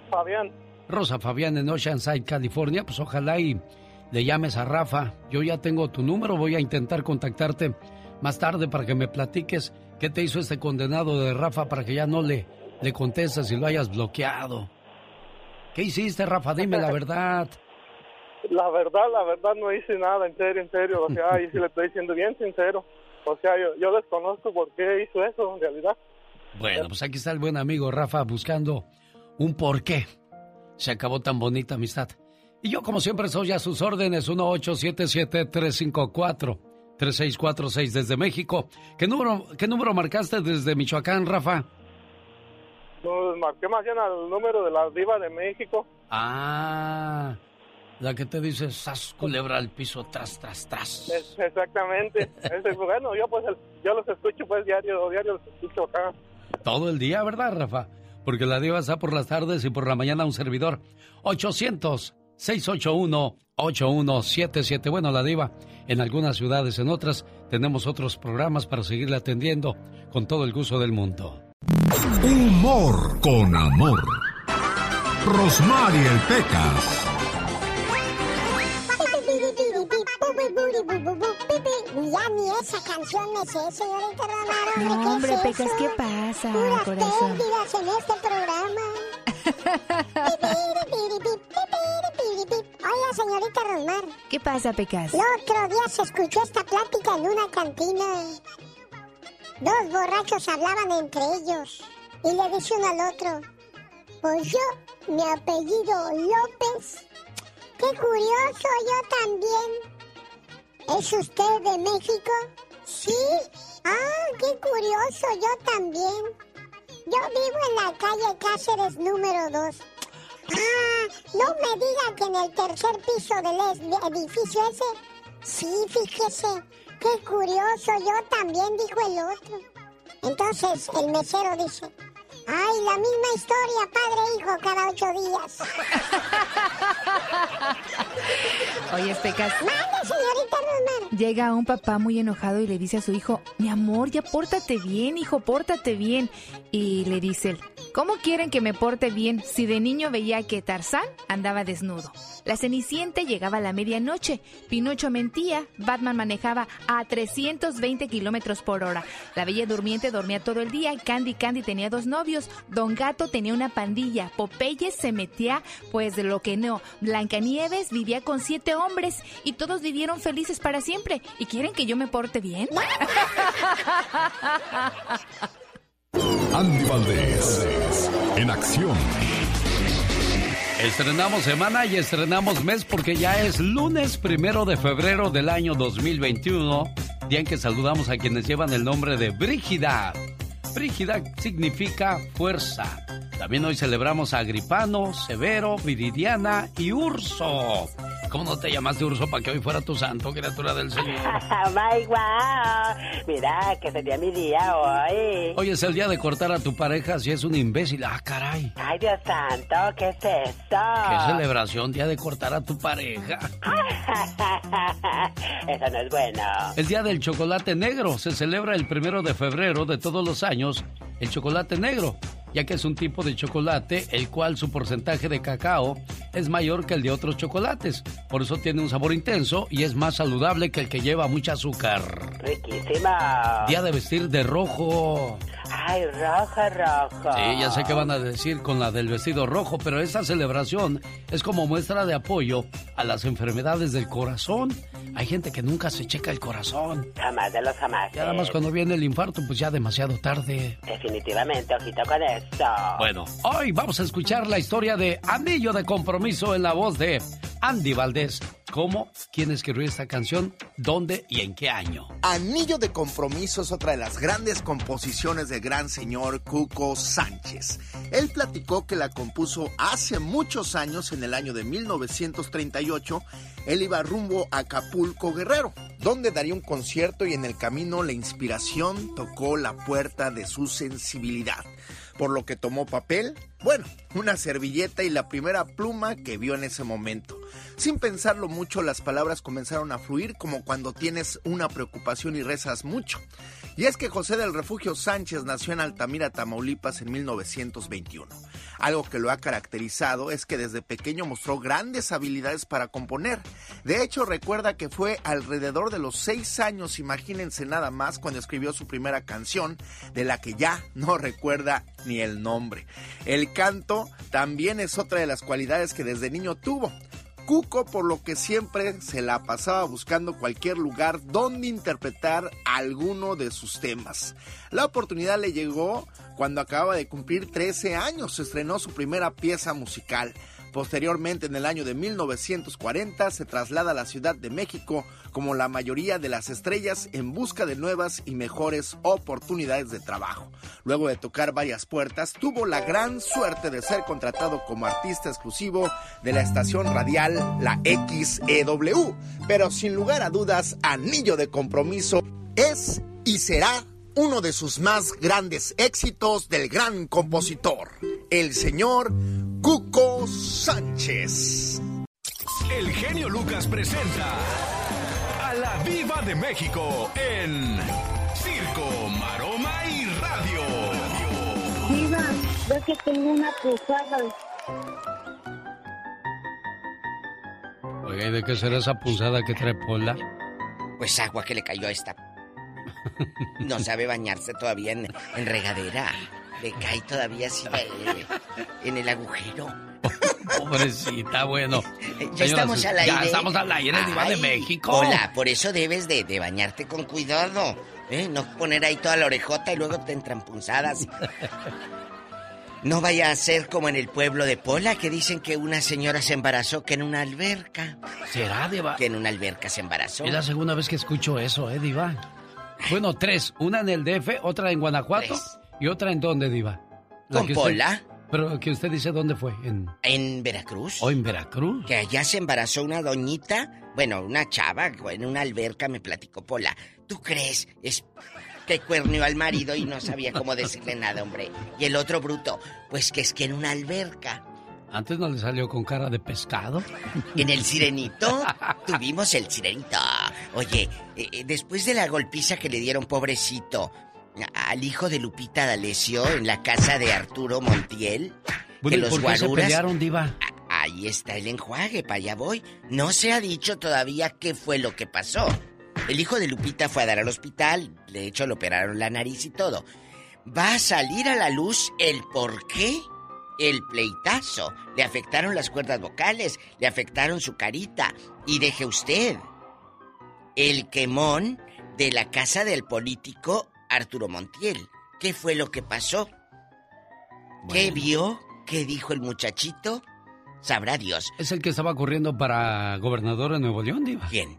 Fabián. Rosa Fabián en Oceanside, California, pues ojalá y le llames a Rafa. Yo ya tengo tu número, voy a intentar contactarte más tarde para que me platiques qué te hizo este condenado de Rafa para que ya no le, le contestes y lo hayas bloqueado. ¿Qué hiciste, Rafa? Dime la verdad. La verdad, la verdad no hice nada, en serio, en serio. O sea, ahí sí le estoy diciendo bien sincero. O sea, yo, yo desconozco por qué hizo eso, en realidad. Bueno, pues aquí está el buen amigo Rafa buscando un porqué. Se acabó tan bonita amistad. Y yo, como siempre, soy a sus órdenes, 1877-354-3646 desde México. ¿Qué número, ¿Qué número marcaste desde Michoacán, Rafa? No, marqué más bien al número de la diva de México. Ah, la que te dice, sas culebra al piso, tras, tras, tras. exactamente. bueno, yo pues yo los escucho pues diario, diario los escucho acá. Todo el día, ¿verdad, Rafa? Porque la diva está por las tardes y por la mañana un servidor. 800-681-8177. Bueno, la diva, en algunas ciudades, en otras, tenemos otros programas para seguirle atendiendo con todo el gusto del mundo. Humor con amor. Rosmarie el Pecas. Ya ni esa canción me sé, señorita Romero. No, hombre, Pecas, ¿qué pasa, Puras corazón? pérdidas en este programa. Oiga, señorita Rosmar. ¿Qué pasa, Pecas? El otro día se escuchó esta plática en una cantina. Dos borrachos hablaban entre ellos y le dice uno al otro, pues yo, mi apellido López. Qué curioso, yo también. ¿Es usted de México? Sí. Ah, qué curioso, yo también. Yo vivo en la calle Cáceres número 2. Ah, no me diga que en el tercer piso del edificio ese. Sí, fíjese. Qué curioso, yo también, dijo el otro. Entonces el mesero dice, ay, la misma historia, padre e hijo, cada ocho días. Oye, Pecas. Mande, señorita Rosmar. Llega un papá muy enojado y le dice a su hijo, mi amor, ya pórtate bien, hijo, pórtate bien. Y le dice él, ¿cómo quieren que me porte bien si de niño veía que Tarzán andaba desnudo? La Cenicienta llegaba a la medianoche, Pinocho mentía, Batman manejaba a 320 kilómetros por hora, la Bella Durmiente dormía todo el día, Candy Candy tenía dos novios, Don Gato tenía una pandilla, Popeye se metía pues de lo que no, Blancanieves vivía con siete hombres y todos vivieron felices para siempre. ¿Y quieren que yo me porte bien? Andy Valdés, en acción. Estrenamos semana y estrenamos mes porque ya es lunes primero de febrero del año 2021, día en que saludamos a quienes llevan el nombre de Brígida. Brígida significa fuerza. También hoy celebramos a Agripano, Severo, Viridiana y Urso. ¿Cómo no te llamaste Urso para que hoy fuera tu santo, criatura del Señor? My wow. Mira, que sería mi día hoy. Hoy es el día de cortar a tu pareja si es un imbécil. Ah, caray. Ay, Dios santo, ¿qué es eso? ¿Qué celebración? Día de cortar a tu pareja. eso no es bueno. El día del chocolate negro se celebra el primero de febrero de todos los años. El chocolate negro ya que es un tipo de chocolate el cual su porcentaje de cacao es mayor que el de otros chocolates. Por eso tiene un sabor intenso y es más saludable que el que lleva mucho azúcar. Riquísima. Día de vestir de rojo. Ay, rojo, rojo. Sí, ya sé qué van a decir con la del vestido rojo, pero esta celebración es como muestra de apoyo a las enfermedades del corazón. Hay gente que nunca se checa el corazón. Jamás de los jamás. Y además cuando viene el infarto, pues ya demasiado tarde. Definitivamente, ojito con Bueno, hoy vamos a escuchar la historia de Anillo de Compromiso en la voz de Andy Valdés. cómo, quién escribió esta canción, dónde y en qué año. Anillo de Compromiso es otra de las grandes composiciones del gran señor Cuco Sánchez. Él platicó que la compuso hace muchos años, en el año de 1938. Él iba rumbo a Acapulco Guerrero, donde daría un concierto y en el camino la inspiración tocó la puerta de su sensibilidad por lo que tomó papel, bueno, una servilleta y la primera pluma que vio en ese momento. Sin pensarlo mucho, las palabras comenzaron a fluir como cuando tienes una preocupación y rezas mucho. Y es que José del Refugio Sánchez nació en Altamira, Tamaulipas en 1921. Algo que lo ha caracterizado es que desde pequeño mostró grandes habilidades para componer. De hecho, recuerda que fue alrededor de los seis años, imagínense nada más, cuando escribió su primera canción, de la que ya no recuerda ni el nombre. El canto también es otra de las cualidades que desde niño tuvo. Cuco por lo que siempre se la pasaba buscando cualquier lugar donde interpretar alguno de sus temas. La oportunidad le llegó cuando acababa de cumplir 13 años, estrenó su primera pieza musical. Posteriormente, en el año de 1940, se traslada a la Ciudad de México como la mayoría de las estrellas en busca de nuevas y mejores oportunidades de trabajo. Luego de tocar varias puertas, tuvo la gran suerte de ser contratado como artista exclusivo de la estación radial La XEW. Pero sin lugar a dudas, Anillo de Compromiso es y será uno de sus más grandes éxitos del gran compositor, el señor Cuco Sánchez. El genio Lucas presenta a la Viva de México en Circo, Maroma y Radio. Viva, ve que tengo una punzada. Oiga, ¿y de qué será esa punzada que trae Pola? Pues agua que le cayó a esta no sabe bañarse todavía en, regadera. Le cae todavía así eh, en el agujero. Pobrecita, bueno. Ya estamos al aire. Ya estamos al aire, Diva de México. Hola, por eso debes de, bañarte con cuidado. ¿eh? No poner ahí toda la orejota y luego te entran punzadas. No vaya a ser como en el pueblo de Pola, que dicen que una señora se embarazó que en una alberca. ¿Será, Diva? Que en una alberca se embarazó. Es la segunda vez que escucho eso, ¿eh, Diva? Bueno, tres. Una en el DF, otra en Guanajuato y otra en dónde, Diva. ¿Con Pola? pero que usted dice dónde fue. En, en Veracruz. ¿O en Veracruz? Que allá se embarazó una doñita, bueno, una chava, en una alberca me platicó Pola. ¿Tú crees? Es que cuernió al marido y no sabía cómo decirle nada, hombre. Y el otro bruto, pues que es que en una alberca. ¿Antes no le salió con cara de pescado? En el sirenito tuvimos el sirenito. Oye, eh, eh, después de la golpiza que le dieron, pobrecito, al hijo de Lupita D'Alessio en la casa de Arturo Montiel, que los ¿por se pelearon, diva? Ahí está el enjuague, para allá voy. No se ha dicho todavía qué fue lo que pasó. El hijo de Lupita fue a dar al hospital, de hecho le operaron la nariz y todo. Va a salir a la luz el por qué el pleitazo. Le afectaron las cuerdas vocales, le afectaron su carita. Y deje usted, el quemón de la casa del político Arturo Montiel. ¿Qué fue lo que pasó? ¿Qué vio? ¿Qué dijo el muchachito? Sabrá Dios. Es el que estaba corriendo para gobernador de Nuevo León, Diva. ¿Quién?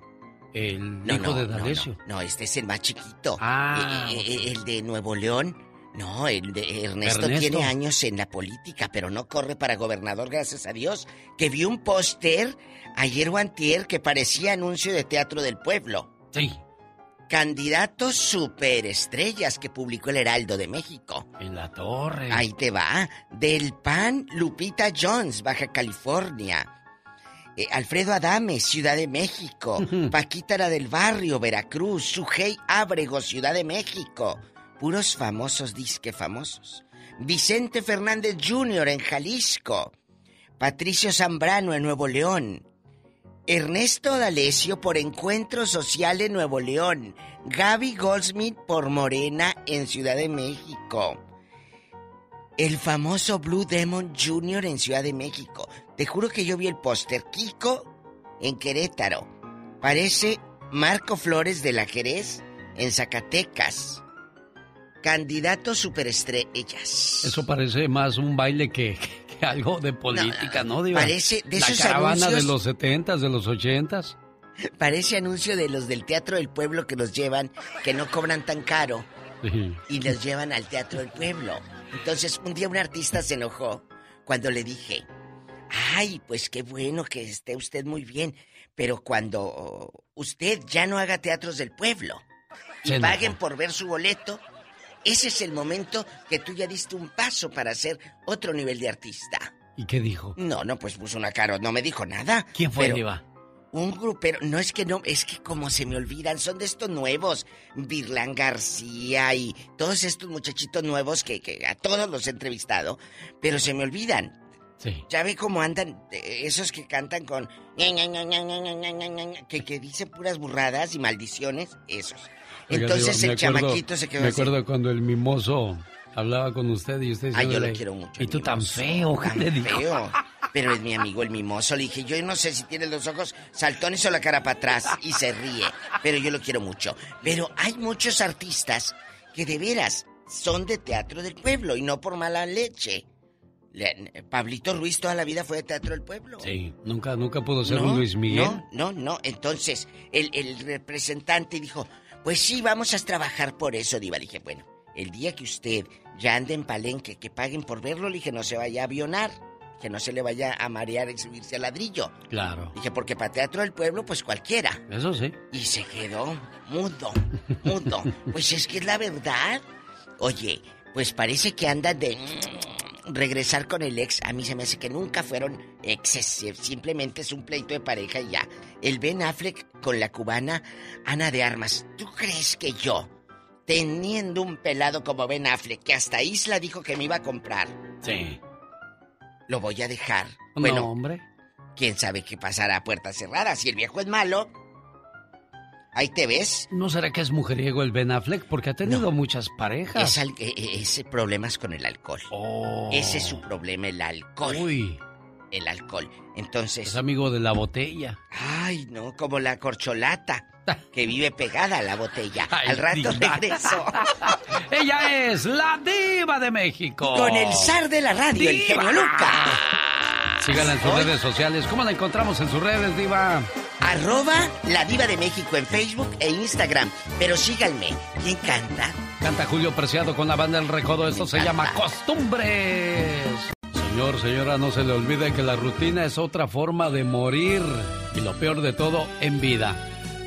El hijo de D'Alessio. No, este es el más chiquito. Ah. Eh, eh, el de Nuevo León no, el de Ernesto, tiene años en la política, pero no corre para gobernador, gracias a Dios. Que vi un póster ayer o antier que parecía anuncio de Teatro del Pueblo. Sí. Candidatos superestrellas que publicó el Heraldo de México. En la torre. Ahí te va. Del PAN, Lupita Jones, Baja California. Eh, Alfredo Adame, Ciudad de México. Paquita del Barrio, Veracruz. Sujei Ábrego, Ciudad de México. Puros famosos disque famosos. Vicente Fernández Jr. en Jalisco. Patricio Zambrano en Nuevo León. Ernesto D'Alessio por Encuentro Social en Nuevo León. Gaby Goldsmith por Morena en Ciudad de México. El famoso Blue Demon Jr. en Ciudad de México. Te juro que yo vi el póster. Kiko en Querétaro. Parece Marco Flores de la Jerez en Zacatecas candidatos superestrellas. Eso parece más un baile que, algo de política, ¿no? parece de esos La caravana de los setentas, de los ochentas. Parece anuncio de los del Teatro del Pueblo que los llevan, que no cobran tan caro. Y los llevan al Teatro del Pueblo. Entonces, un día un artista se enojó cuando le dije, ay, pues qué bueno que esté usted muy bien, pero cuando usted ya no haga teatros del pueblo y paguen por ver su boleto, ese es el momento que tú ya diste un paso para ser otro nivel de artista. ¿Y qué dijo? No, no, pues puso una cara, no me dijo nada. ¿Quién fue, Diva? Un grupero, no es que no, es que como se me olvidan, son de estos nuevos, Virlán García y todos estos muchachitos nuevos que, que a todos los he entrevistado, pero se me olvidan. Sí. Ya ve cómo andan esos que cantan con que, que dicen puras burradas y maldiciones, esos. Entonces el chamaquito se quedó Me acuerdo cuando el mimoso hablaba con usted y usted Ay, yo lo quiero mucho. Y tú tan feo, tan feo. Pero es mi amigo el mimoso. Le dije, yo no sé si tiene los ojos saltones o la cara para atrás y se ríe. Pero yo lo quiero mucho. Pero hay muchos artistas que de veras son de teatro del pueblo y no por mala leche. Pablito Ruiz toda la vida fue de Teatro del Pueblo. Sí, nunca, nunca pudo ser un Luis Miguel. No, no, no. Entonces, el, el representante dijo, pues sí, vamos a trabajar por eso, Diva. Dije, bueno, el día que usted ya ande en palenque, que paguen por verlo, le dije, no se vaya a avionar, que no se le vaya a marear y subirse al ladrillo. Claro. Dije, porque para Teatro del Pueblo, pues cualquiera. Eso sí. Y se quedó mudo, mudo. pues es que es la verdad. Oye, pues parece que anda de regresar con el ex, a mí se me hace que nunca fueron exes, simplemente es un pleito de pareja y ya. El Ben Affleck con la cubana Ana de Armas. ¿Tú crees que yo, teniendo un pelado como Ben Affleck, que hasta Isla dijo que me iba a comprar? Sí. ¿Lo voy a dejar? No, bueno, hombre. ¿Quién sabe qué pasará a puertas cerradas? Si el viejo es malo, Ahí te ves. ¿No será que es mujeriego el Ben Affleck? Porque ha tenido muchas parejas. Es e, e, ese problema es con el alcohol. Oh. Ese es su problema, el alcohol. Uy. El alcohol. Entonces. Es amigo de la botella. Ay, no, como la corcholata. Que vive pegada a la botella. Al rato regreso. Ella es la diva de México. Con el zar de la radio, el genio Lucas. Síganla en sus redes sociales. ¿Cómo la encontramos en sus redes, diva? Arroba la diva de México en Facebook e Instagram. Pero síganme. ¿Quién canta? Canta Julio Preciado con la banda El Recodo. Esto se llama Costumbres. Señor, señora, no se le olvide que la rutina es otra forma de morir. Y lo peor de todo, en vida.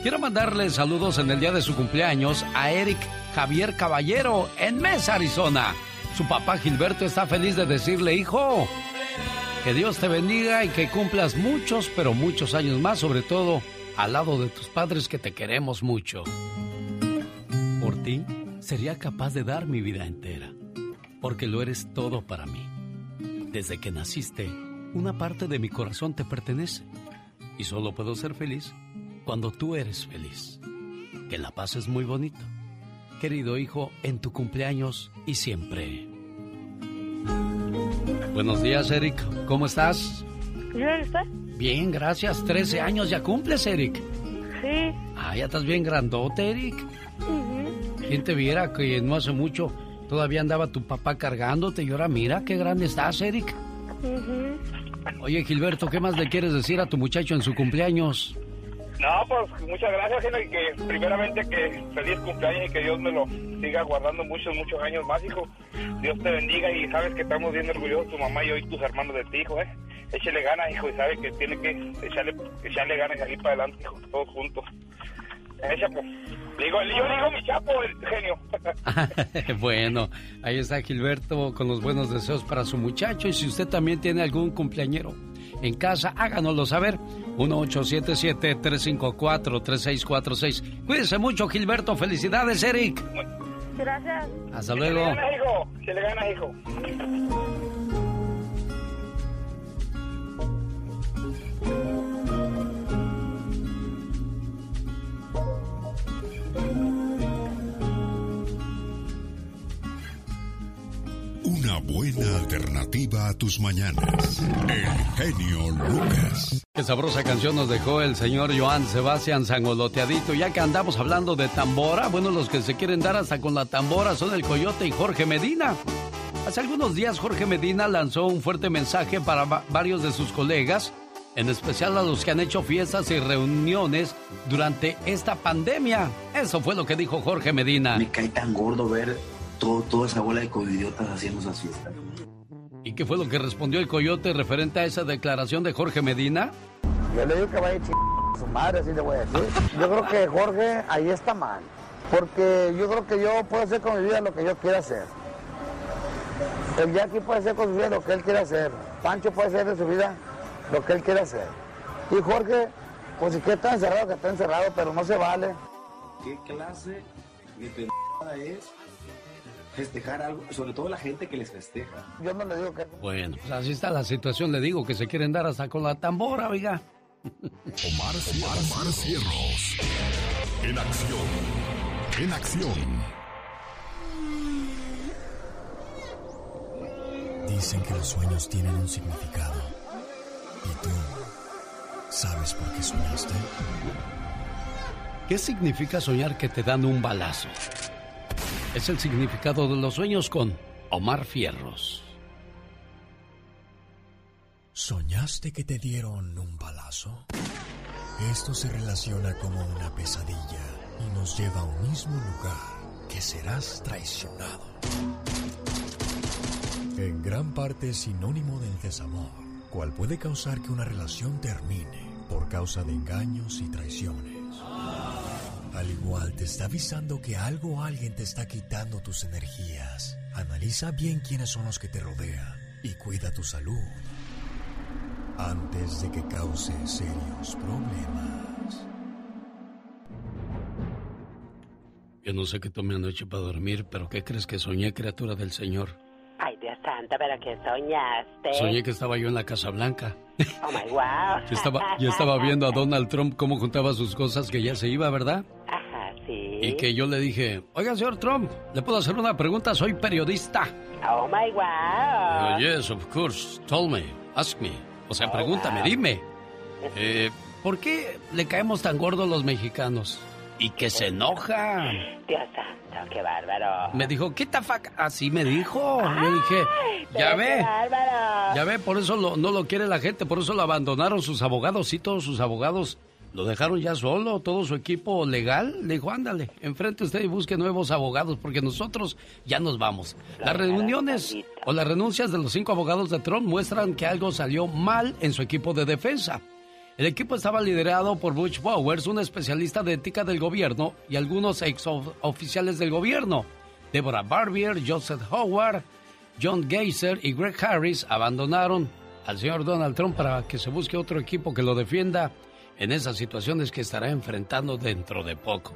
Quiero mandarle saludos en el día de su cumpleaños a Eric Javier Caballero en Mesa, Arizona. Su papá Gilberto está feliz de decirle, hijo, que Dios te bendiga y que cumplas muchos, pero muchos años más, sobre todo al lado de tus padres que te queremos mucho. Por ti, sería capaz de dar mi vida entera, porque lo eres todo para mí. Desde que naciste, una parte de mi corazón te pertenece, y solo puedo ser feliz cuando tú eres feliz. Que la paz es muy bonito. Querido hijo, en tu cumpleaños y siempre. Buenos días, Eric. ¿Cómo estás? Bien, ¿está? Bien, gracias. Trece años ya cumples, Eric. Sí. Ah, ya estás bien grandote, Eric. ¿Quién te viera que no hace mucho todavía andaba tu papá cargándote y ahora mira qué grande estás, Eric? Oye, Gilberto, ¿qué más le quieres decir a tu muchacho en su cumpleaños? No, pues muchas gracias, y que primeramente que feliz cumpleaños y que Dios me lo siga guardando muchos, muchos años más, hijo. Dios te bendiga y sabes que estamos bien orgullosos, tu mamá y hoy tus hermanos de ti, hijo, ¿eh? Échale ganas, hijo, y sabe que tiene que echarle, echarle ganas y para adelante, hijo, todos juntos. Echa, pues. Digo, digo mi chapo, el genio. bueno, ahí está Gilberto con los buenos deseos para su muchacho y si usted también tiene algún cumpleañero en casa, háganoslo saber. 1877-354-3646. Cuídense mucho, Gilberto. Felicidades, Eric. Gracias. Hasta luego. Se le gana, hijo. Se le gana, hijo. Una buena alternativa a tus mañanas. El genio Lucas. Qué sabrosa canción nos dejó el señor Joan Sebastián Sangoloteadito. Ya que andamos hablando de tambora, bueno, los que se quieren dar hasta con la tambora son el Coyote y Jorge Medina. Hace algunos días Jorge Medina lanzó un fuerte mensaje para varios de sus colegas, en especial a los que han hecho fiestas y reuniones durante esta pandemia. Eso fue lo que dijo Jorge Medina. Me cae tan gordo ver todo, toda esa bola de covidiotas haciendo esas fiestas. ¿Y qué fue lo que respondió el coyote referente a esa declaración de Jorge Medina? Yo le digo que vaya a su madre, así le voy a decir. Yo creo que Jorge ahí está mal. Porque yo creo que yo puedo hacer con mi vida lo que yo quiera hacer. El Jackie puede hacer con su vida lo que él quiera hacer. Pancho puede hacer de su vida lo que él quiera hacer. Y Jorge, pues si que está encerrado, que está encerrado, pero no se vale. ¿Qué clase de pendejada es festejar algo, sobre todo la gente que les festeja. Yo no le digo que... Bueno, pues así está la situación, le digo que se quieren dar hasta con la tambora, oiga. Omar, Omar Cierros. En acción. En acción. Dicen que los sueños tienen un significado. ¿Y tú sabes por qué soñaste? ¿Qué significa soñar que te dan un balazo? Es el significado de los sueños con Omar Fierros. ¿Soñaste que te dieron un balazo? Esto se relaciona como una pesadilla y nos lleva a un mismo lugar, que serás traicionado. En gran parte es sinónimo del desamor, cual puede causar que una relación termine por causa de engaños y traiciones. Al igual te está avisando que algo o alguien te está quitando tus energías. Analiza bien quiénes son los que te rodean y cuida tu salud antes de que cause serios problemas. Yo no sé qué tomé anoche para dormir, pero ¿qué crees que soñé, criatura del Señor? Ay, Dios santo, pero ¿qué soñaste? Soñé que estaba yo en la Casa Blanca. Oh my wow. Yo estaba, yo estaba viendo a Donald Trump cómo juntaba sus cosas que ya se iba, ¿verdad? Sí. Y que yo le dije, oiga, señor Trump, ¿le puedo hacer una pregunta? Soy periodista. Oh my wow. yes, of course. Tell me, ask me. O sea, Oh, pregúntame, wow. dime. Eh, ¿Por qué le caemos tan gordos los mexicanos? Y que se enoja. Dios santo, qué bárbaro. Me dijo, ¿qué fuck? Así me dijo. Yo dije, ya ve. Qué bárbaro. Ya ve, por eso lo- no lo quiere la gente, por eso lo abandonaron sus abogados. Sí, todos sus abogados lo dejaron ya solo, todo su equipo legal. Le dijo, ándale, enfrente usted y busque nuevos abogados, porque nosotros ya nos vamos. Las reuniones o las renuncias de los cinco abogados de Trump muestran que algo salió mal en su equipo de defensa. El equipo estaba liderado por Butch Powers, un especialista de ética del gobierno, y algunos ex oficiales del gobierno. Deborah Barbier, Joseph Howard, John Geiser y Greg Harris abandonaron al señor Donald Trump para que se busque otro equipo que lo defienda en esas situaciones que estará enfrentando dentro de poco.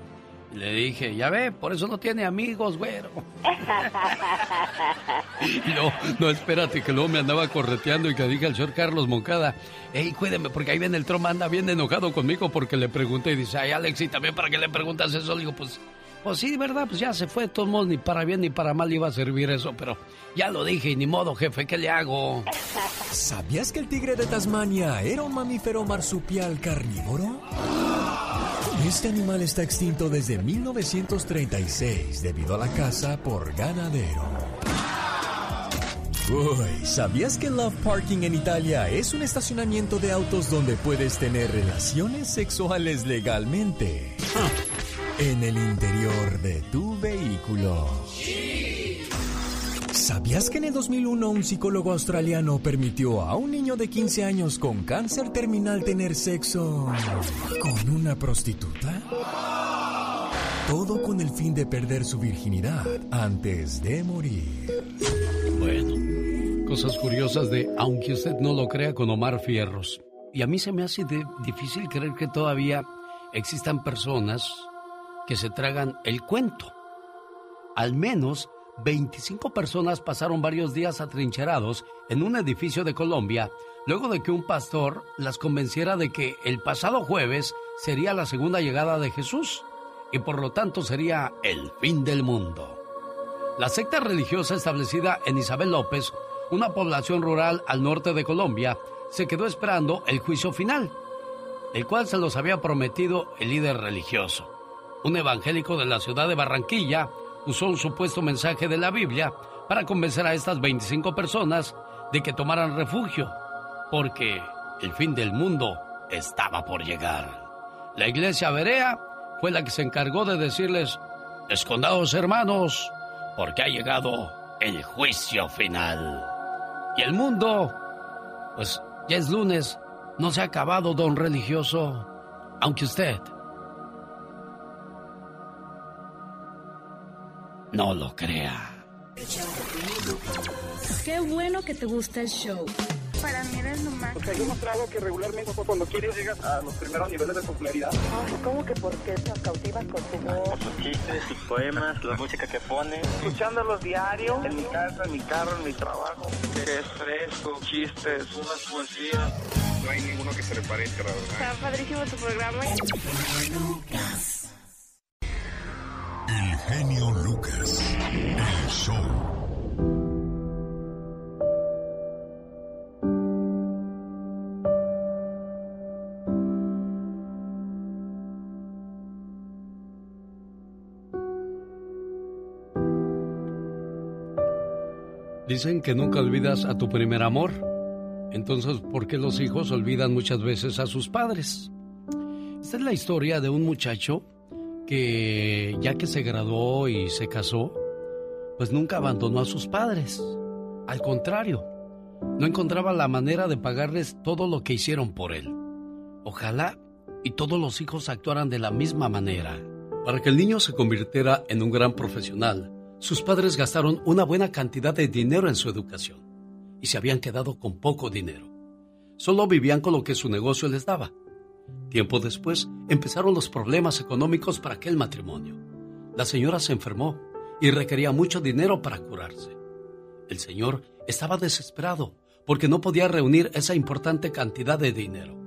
Le dije, ya ve, por eso no tiene amigos, güero. Luego, no, espérate, que luego me andaba correteando y que dije al señor Carlos Moncada, hey, cuídeme, porque ahí viene el Trump, anda bien enojado conmigo porque le pregunté y dice, ay, Alex, y también para qué le preguntas eso, le digo, pues, pues sí, ¿verdad? Pues ya se fue, de todos modos, ni para bien ni para mal iba a servir eso, pero ya lo dije y ni modo, jefe, ¿qué le hago? ¿Sabías que el tigre de Tasmania era un mamífero marsupial carnívoro? Este animal está extinto desde 1936 debido a la caza por ganadero. Uy, ¿sabías que Love Parking en Italia es un estacionamiento de autos donde puedes tener relaciones sexuales legalmente? En el interior de tu vehículo. ¿Sabías que en el 2001 un psicólogo australiano permitió a un niño de 15 años con cáncer terminal tener sexo con una prostituta? Todo con el fin de perder su virginidad antes de morir. Bueno, cosas curiosas de aunque usted no lo crea con Omar Fierros. Y a mí se me hace difícil creer que todavía existan personas que se tragan el cuento. Al menos 25 personas pasaron varios días atrincherados en un edificio de Colombia luego de que un pastor las convenciera de que el pasado jueves sería la segunda llegada de Jesús y por lo tanto sería el fin del mundo. La secta religiosa establecida en Isabel López, una población rural al norte de Colombia, se quedó esperando el juicio final, el cual se los había prometido el líder religioso. Un evangélico de la ciudad de Barranquilla usó un supuesto mensaje de la Biblia para convencer a estas 25 personas de que tomaran refugio, porque el fin del mundo estaba por llegar. La iglesia Berea fue la que se encargó de decirles, escondados hermanos, porque ha llegado el juicio final. Y el mundo, pues ya es lunes, no se ha acabado, don religioso, aunque usted no lo crea. Qué bueno que te gusta el show. Para mí eres lo más. Porque yo mostrado que regularmente cuando quieres llegas a los primeros niveles de popularidad. Ay, ¿cómo que por qué nos cautivas con tu voz? Por sus chistes, sus poemas, la música que pone. Escuchándolos diario, en mi casa, en mi carro, en mi trabajo. Es fresco, chistes, unas poesías. No hay ninguno que se le parezca, la verdad. Está padrísimo tu programa. El genio Lucas. El show. Dicen que nunca olvidas a tu primer amor. Entonces, ¿por qué los hijos olvidan muchas veces a sus padres? Esta es la historia de un muchacho ya que se graduó y se casó, pues nunca abandonó a sus padres. Al contrario, no encontraba la manera de pagarles todo lo que hicieron por él. Ojalá y todos los hijos actuaran de la misma manera. Para que el niño se convirtiera en un gran profesional, sus padres gastaron una buena cantidad de dinero en su educación y se habían quedado con poco dinero. Solo vivían con lo que su negocio les daba. Tiempo después empezaron los problemas económicos para aquel matrimonio. La señora se enfermó y requería mucho dinero para curarse. El señor estaba desesperado porque no podía reunir esa importante cantidad de dinero.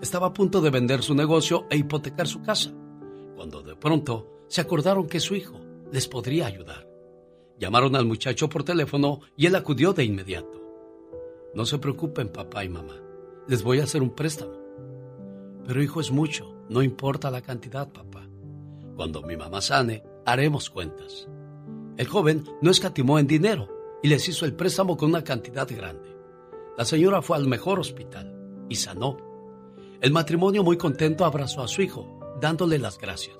Estaba a punto de vender su negocio e hipotecar su casa, cuando de pronto se acordaron que su hijo les podría ayudar. Llamaron al muchacho por teléfono y él acudió de inmediato. No se preocupen, papá y mamá. Les voy a hacer un préstamo. Pero hijo es mucho, no importa la cantidad, papá. Cuando mi mamá sane, haremos cuentas. El joven no escatimó en dinero y les hizo el préstamo con una cantidad grande. La señora fue al mejor hospital y sanó. El matrimonio muy contento abrazó a su hijo, dándole las gracias.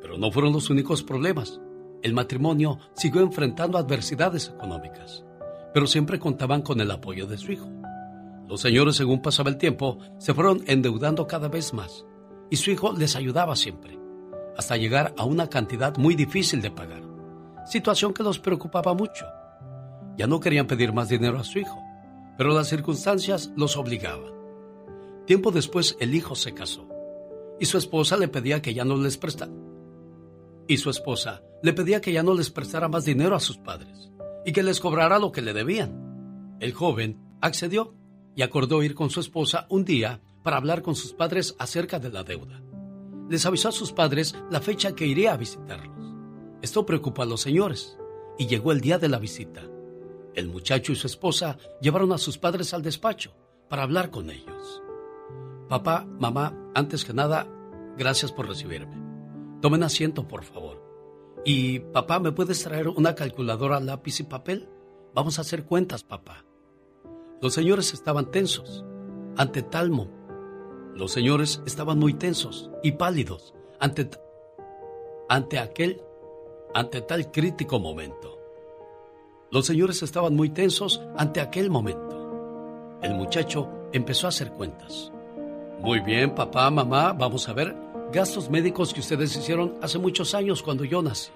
Pero no fueron los únicos problemas el matrimonio siguió enfrentando adversidades económicas, pero siempre contaban con el apoyo de su hijo. Los señores, según pasaba el tiempo, se fueron endeudando cada vez más, y su hijo les ayudaba siempre, hasta llegar a una cantidad muy difícil de pagar, situación que los preocupaba mucho. Ya no querían pedir más dinero a su hijo, pero las circunstancias los obligaban. Tiempo después el hijo se casó, y su esposa le pedía que ya no les prestara y su esposa le pedía que ya no les prestara más dinero a sus padres y que les cobrara lo que le debían. El joven accedió y acordó ir con su esposa un día para hablar con sus padres acerca de la deuda. Les avisó a sus padres la fecha que iría a visitarlos. Esto preocupó a los señores y llegó el día de la visita. El muchacho y su esposa llevaron a sus padres al despacho para hablar con ellos. Papá, mamá, antes que nada, gracias por recibirme. Tomen asiento, por favor. Y, papá, ¿me puedes traer una calculadora, lápiz y papel? Vamos a hacer cuentas, papá. Los señores estaban tensos ante Talmo. Los señores estaban muy tensos y pálidos ante, ante aquel, ante tal crítico momento. Los señores estaban muy tensos ante aquel momento. El muchacho empezó a hacer cuentas. Muy bien, papá, mamá, vamos a ver Gastos médicos que ustedes hicieron hace muchos años cuando yo nací.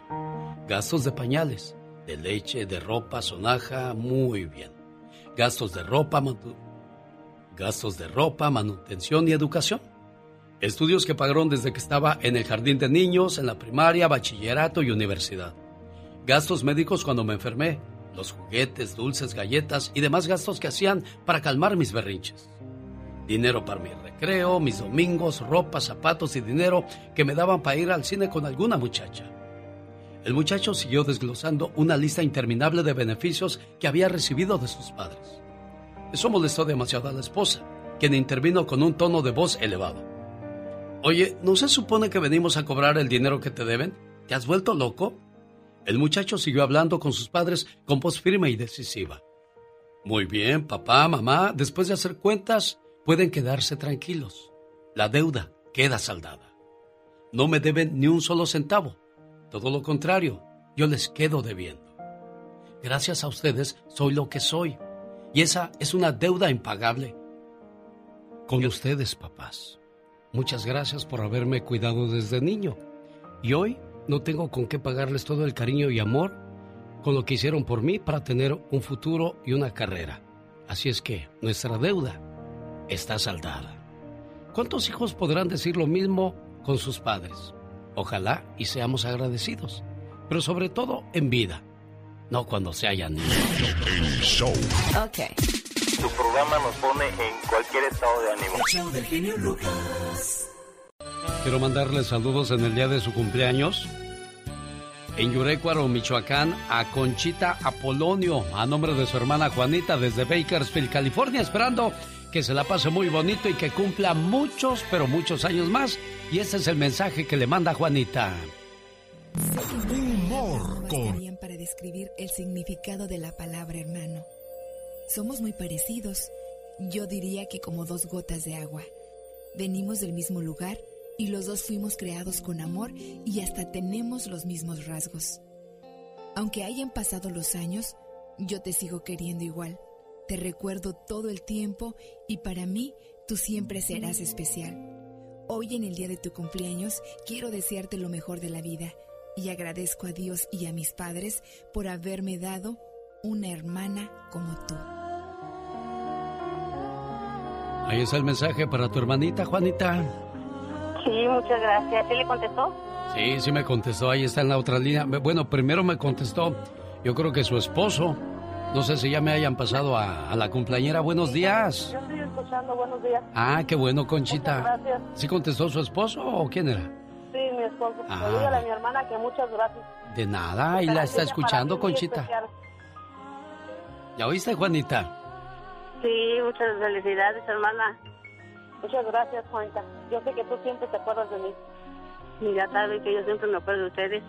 Gastos de pañales, de leche, de ropa, sonaja, muy bien. Gastos de ropa, gastos de ropa, manutención y educación. Estudios que pagaron desde que estaba en el jardín de niños, en la primaria, bachillerato y universidad. Gastos médicos cuando me enfermé, los juguetes, dulces, galletas y demás gastos que hacían para calmar mis berrinches. Dinero para mi creo, mis domingos, ropa, zapatos y dinero que me daban para ir al cine con alguna muchacha. El muchacho siguió desglosando una lista interminable de beneficios que había recibido de sus padres. Eso molestó demasiado a la esposa, quien intervino con un tono de voz elevado. Oye, ¿no se supone que venimos a cobrar el dinero que te deben? ¿Te has vuelto loco? El muchacho siguió hablando con sus padres con voz firme y decisiva. Muy bien, papá, mamá, después de hacer cuentas, pueden quedarse tranquilos. La deuda queda saldada. No me deben ni un solo centavo. Todo lo contrario, yo les quedo debiendo. Gracias a ustedes soy lo que soy. Y esa es una deuda impagable. Con ustedes, papás. Muchas gracias por haberme cuidado desde niño. Y hoy no tengo con qué pagarles todo el cariño y amor con lo que hicieron por mí para tener un futuro y una carrera. Así es que nuestra deuda está saldada. ¿Cuántos hijos podrán decir lo mismo con sus padres? Ojalá y seamos agradecidos, pero sobre todo en vida, no cuando se hayan ido. El show. Ok. Tu programa nos pone en cualquier estado de ánimo. El show del genio Lucas. Quiero mandarle saludos en el día de su cumpleaños. En Yurecuaro, Michoacán, a Conchita Apolonio, a nombre de su hermana Juanita, desde Bakersfield, California, esperando que se la pase muy bonito y que cumpla muchos, pero muchos años más. Y ese es el mensaje que le manda Juanita. Humor con... para describir el significado de la palabra hermano. Somos muy parecidos. Yo diría que como dos gotas de agua. Venimos del mismo lugar y los dos fuimos creados con amor y hasta tenemos los mismos rasgos. Aunque hayan pasado los años, yo te sigo queriendo igual. Te recuerdo todo el tiempo y para mí tú siempre serás especial. Hoy en el día de tu cumpleaños quiero desearte lo mejor de la vida y agradezco a Dios y a mis padres por haberme dado una hermana como tú. Ahí está el mensaje para tu hermanita, Juanita. Sí, muchas gracias. ¿Sí le contestó? Sí, sí me contestó. Ahí está en la otra línea. Bueno, primero me contestó, yo creo que su esposo. No sé si ya me hayan pasado a, la cumpleañera. Buenos días. Yo estoy escuchando. Buenos días. Ah, qué bueno, Conchita. gracias. ¿Sí contestó su esposo o quién era? Sí, mi esposo. Ah. Dígale a mi hermana que muchas gracias. De nada, y la está escuchando, Conchita. ¿Ya oíste, Juanita? Sí, muchas felicidades, hermana. Muchas gracias, Juanita. Yo sé que tú siempre te acuerdas de mí. Y ya sabes que yo siempre me acuerdo de ustedes.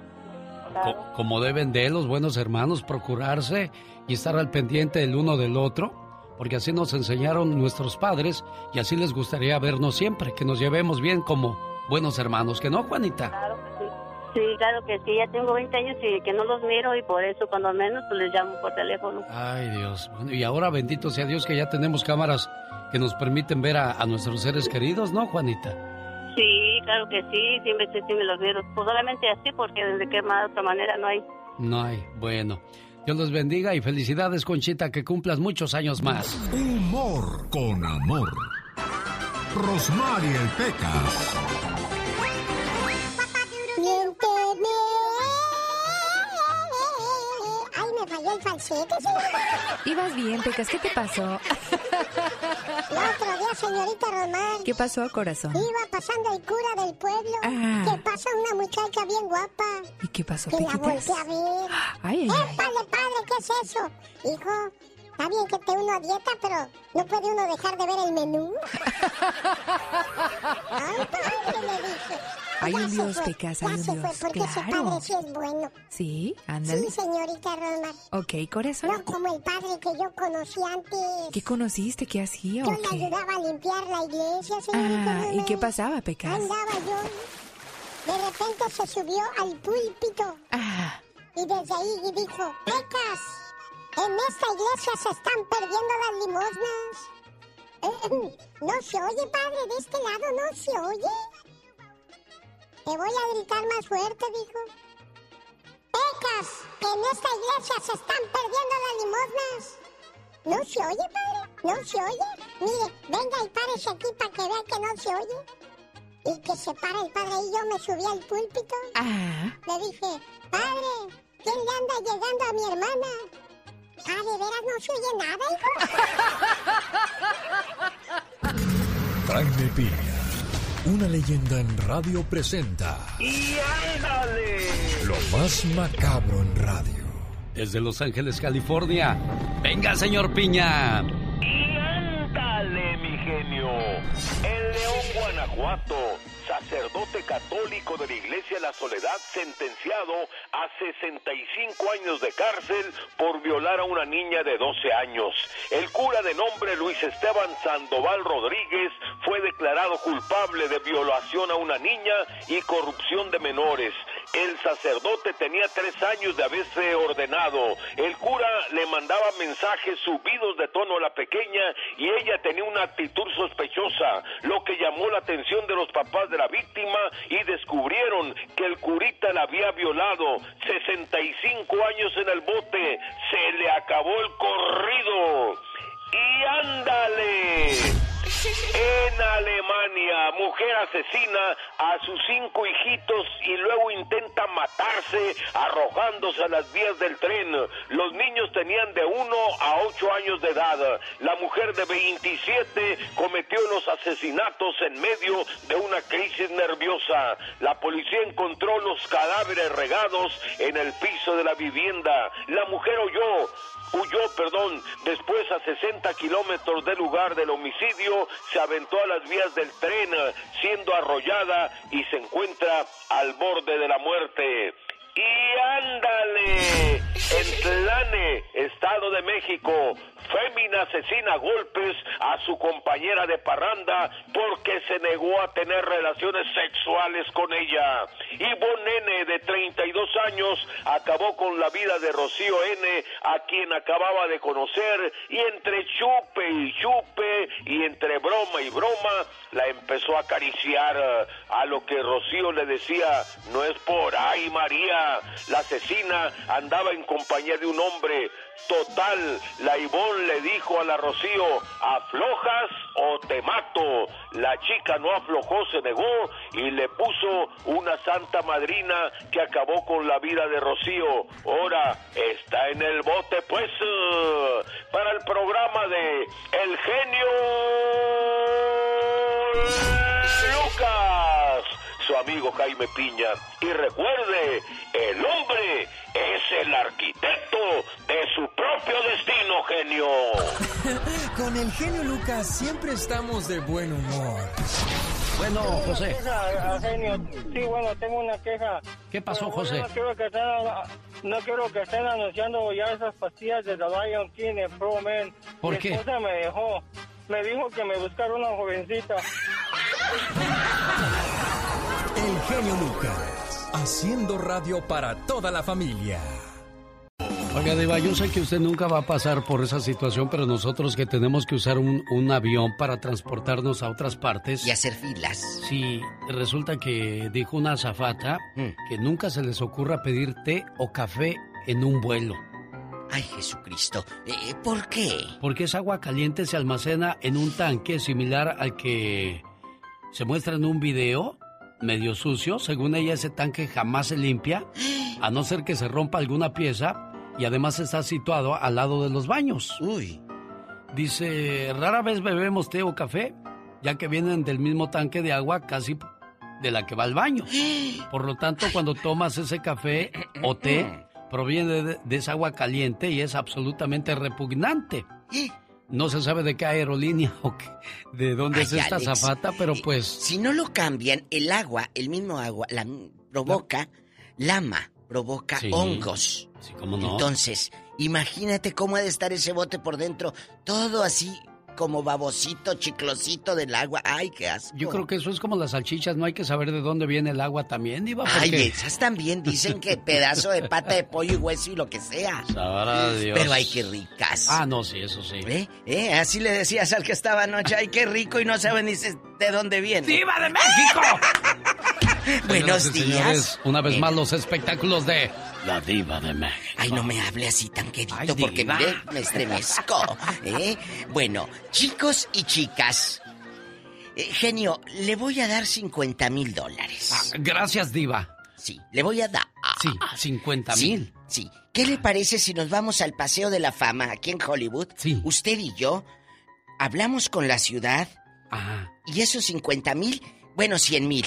Como deben de los buenos hermanos procurarse y estar al pendiente el uno del otro, porque así nos enseñaron nuestros padres y así les gustaría vernos siempre, que nos llevemos bien como buenos hermanos, ¿que no, Juanita? Claro que sí. Sí, claro que sí, ya tengo 20 años y que no los miro y por eso cuando menos pues les llamo por teléfono. Ay Dios, bueno, y ahora bendito sea Dios que ya tenemos cámaras que nos permiten ver a, nuestros seres queridos, ¿no, Juanita? Sí, claro que sí, siempre sí, me los miro. Pues solamente así porque desde que más de otra manera no hay. No hay, bueno. Dios los bendiga y felicidades, Conchita, que cumplas muchos años más. Humor con amor. Rosmarie el Pecas. Falló el falsete, Ibas bien, Pecas, ¿qué te pasó? El otro día, señorita Román. ¿Qué pasó, corazón? Iba pasando el cura del pueblo. Ah. Que pasa una muchacha bien guapa. ¿Y qué pasó, Que la volteé a ver. Ay. padre, ¿qué es eso? Hijo, Está bien que te uno a dieta, pero no puede uno dejar de ver el menú. Ay, padre, le dije. Hay un Dios, Pecas, hay un Dios. Fue porque claro. su padre sí es bueno. Sí, ándale. Sí, señorita Rosmar. Ok, corazón. No como el padre que yo conocí antes. ¿Qué conociste? ¿Qué hacía? Yo le ayudaba a limpiar la iglesia, señorita Ah, ¿y qué pasaba, Pecas? Andaba yo. De repente se subió al púlpito. Ah. Y desde ahí dijo, Pecas, en esta iglesia se están perdiendo las limosnas. Eh, no se oye, padre, de este lado no se oye. Te voy a gritar más fuerte, dijo. Pecas, en esta iglesia se están perdiendo las limosnas. ¿No se oye, padre? ¿No se oye? Mire, venga y párese aquí para que vea que no se oye. Y que se para el padre y yo me subí al púlpito. Ah. Le dije, padre, ¿quién le anda llegando a mi hermana? Ah, ¿de veras no se oye nada, hijo? Jaime Piña, una leyenda en radio presenta. ¡Y ándale! Lo más macabro en radio. Desde Los Ángeles, California. Venga, señor Piña. ¡Y ándale, mi genio! En León, Guanajuato sacerdote católico de la Iglesia La Soledad, sentenciado a 65 años de cárcel por violar a una niña de 12 años. El cura de nombre Luis Esteban Sandoval Rodríguez fue declarado culpable de violación a una niña y corrupción de menores. El sacerdote tenía tres años de haberse ordenado. El cura le mandaba mensajes subidos de tono a la pequeña y ella tenía una actitud sospechosa, lo que llamó la atención de los papás de la víctima y descubrieron que el curita la había violado. 65 años en el bote, se le acabó el corrido. Y ándale. En Alemania, mujer asesina a sus cinco hijitos y luego intenta matarse arrojándose a las vías del tren. Los niños tenían de 1 a 8 años de edad. La mujer de 27 cometió los asesinatos en medio de una crisis nerviosa. La policía encontró los cadáveres regados en el piso de la vivienda. La mujer oyó huyó, perdón, después a 60 kilómetros del lugar del homicidio, se aventó a las vías del tren, siendo arrollada y se encuentra al borde de la muerte. Y ándale, en Tlane, Estado de México, fémina asesina golpes a su compañera de parranda porque se negó a tener relaciones sexuales con ella. Ivonne N, de 32 años, acabó con la vida de Rocío N, a quien acababa de conocer, y entre chupe y chupe, y entre broma y broma, la empezó a acariciar, a lo que Rocío le decía, no es por ahí María, la asesina andaba en compañía de un hombre, Total, la Ivonne le dijo a la Rocío, aflojas o te mato. La chica no aflojó, se negó y le puso una santa madrina que acabó con la vida de Rocío. Ahora está en el bote, pues, para el programa de El genio Lucas su amigo Jaime Piña. Y recuerde, el hombre es el arquitecto de su propio destino, genio. Con el genio Lucas siempre estamos de buen humor. Bueno, José. Sí, bueno, tengo una queja. ¿Qué pasó, José? No quiero, que estén, no quiero que estén anunciando ya esas pastillas de The Lion King en Pro Man. ¿Por Mi qué? esposa me dejó. Me dijo que me buscara una jovencita. El genio Lucas, haciendo radio para toda la familia. Oiga, Diva, yo sé que usted nunca va a pasar por esa situación, pero nosotros que tenemos que usar un, un avión para transportarnos a otras partes. Y hacer filas. Sí, resulta que dijo una azafata que nunca se les ocurra pedir té o café en un vuelo. Ay, Jesucristo. Eh, ¿Por qué? Porque esa agua caliente se almacena en un tanque similar al que se muestra en un video medio sucio. Según ella, ese tanque jamás se limpia, a no ser que se rompa alguna pieza y además está situado al lado de los baños. Uy. Dice, rara vez bebemos té o café, ya que vienen del mismo tanque de agua casi de la que va al baño. Por lo tanto, cuando tomas ese café o té, proviene de, de esa agua caliente y es absolutamente repugnante. No se sabe de qué aerolínea o qué- de dónde es esta Alex, zapata, pero pues... Si no lo cambian, el agua, el mismo agua, la, provoca lama, provoca Sí. hongos. Sí, cómo no. Entonces, imagínate cómo ha de estar ese bote por dentro, todo así como babosito, chiclosito del agua. Ay, qué asco. Yo creo que eso es como las salchichas, no hay que saber de dónde viene el agua también, Diva, Ay, porque... esas también dicen que pedazo de pata de pollo y hueso y lo que sea. Sabrá Dios. Pero ay, qué ricas. Ah, no, sí, eso sí. ¿Eh? ¿Eh? Así le decías al que estaba anoche, ay, qué rico y no saben ni se- de dónde viene. ¡Diva de México! Buenos días. señores, una vez Eh, más los espectáculos de La Diva de México. Ay, no me hable así tan querido Ay, porque mire, me estremezco. ¿eh? Bueno, chicos y chicas. eh, genio, le voy a dar 50 mil dólares. Ah, Gracias, Diva. Sí, le voy a dar. Sí, 50 Sí, mil. Sí. ¿Qué le parece si nos vamos al Paseo de la Fama aquí en Hollywood? Sí. Usted y yo hablamos con la ciudad Ajá. y esos 50 mil, bueno, 100 mil.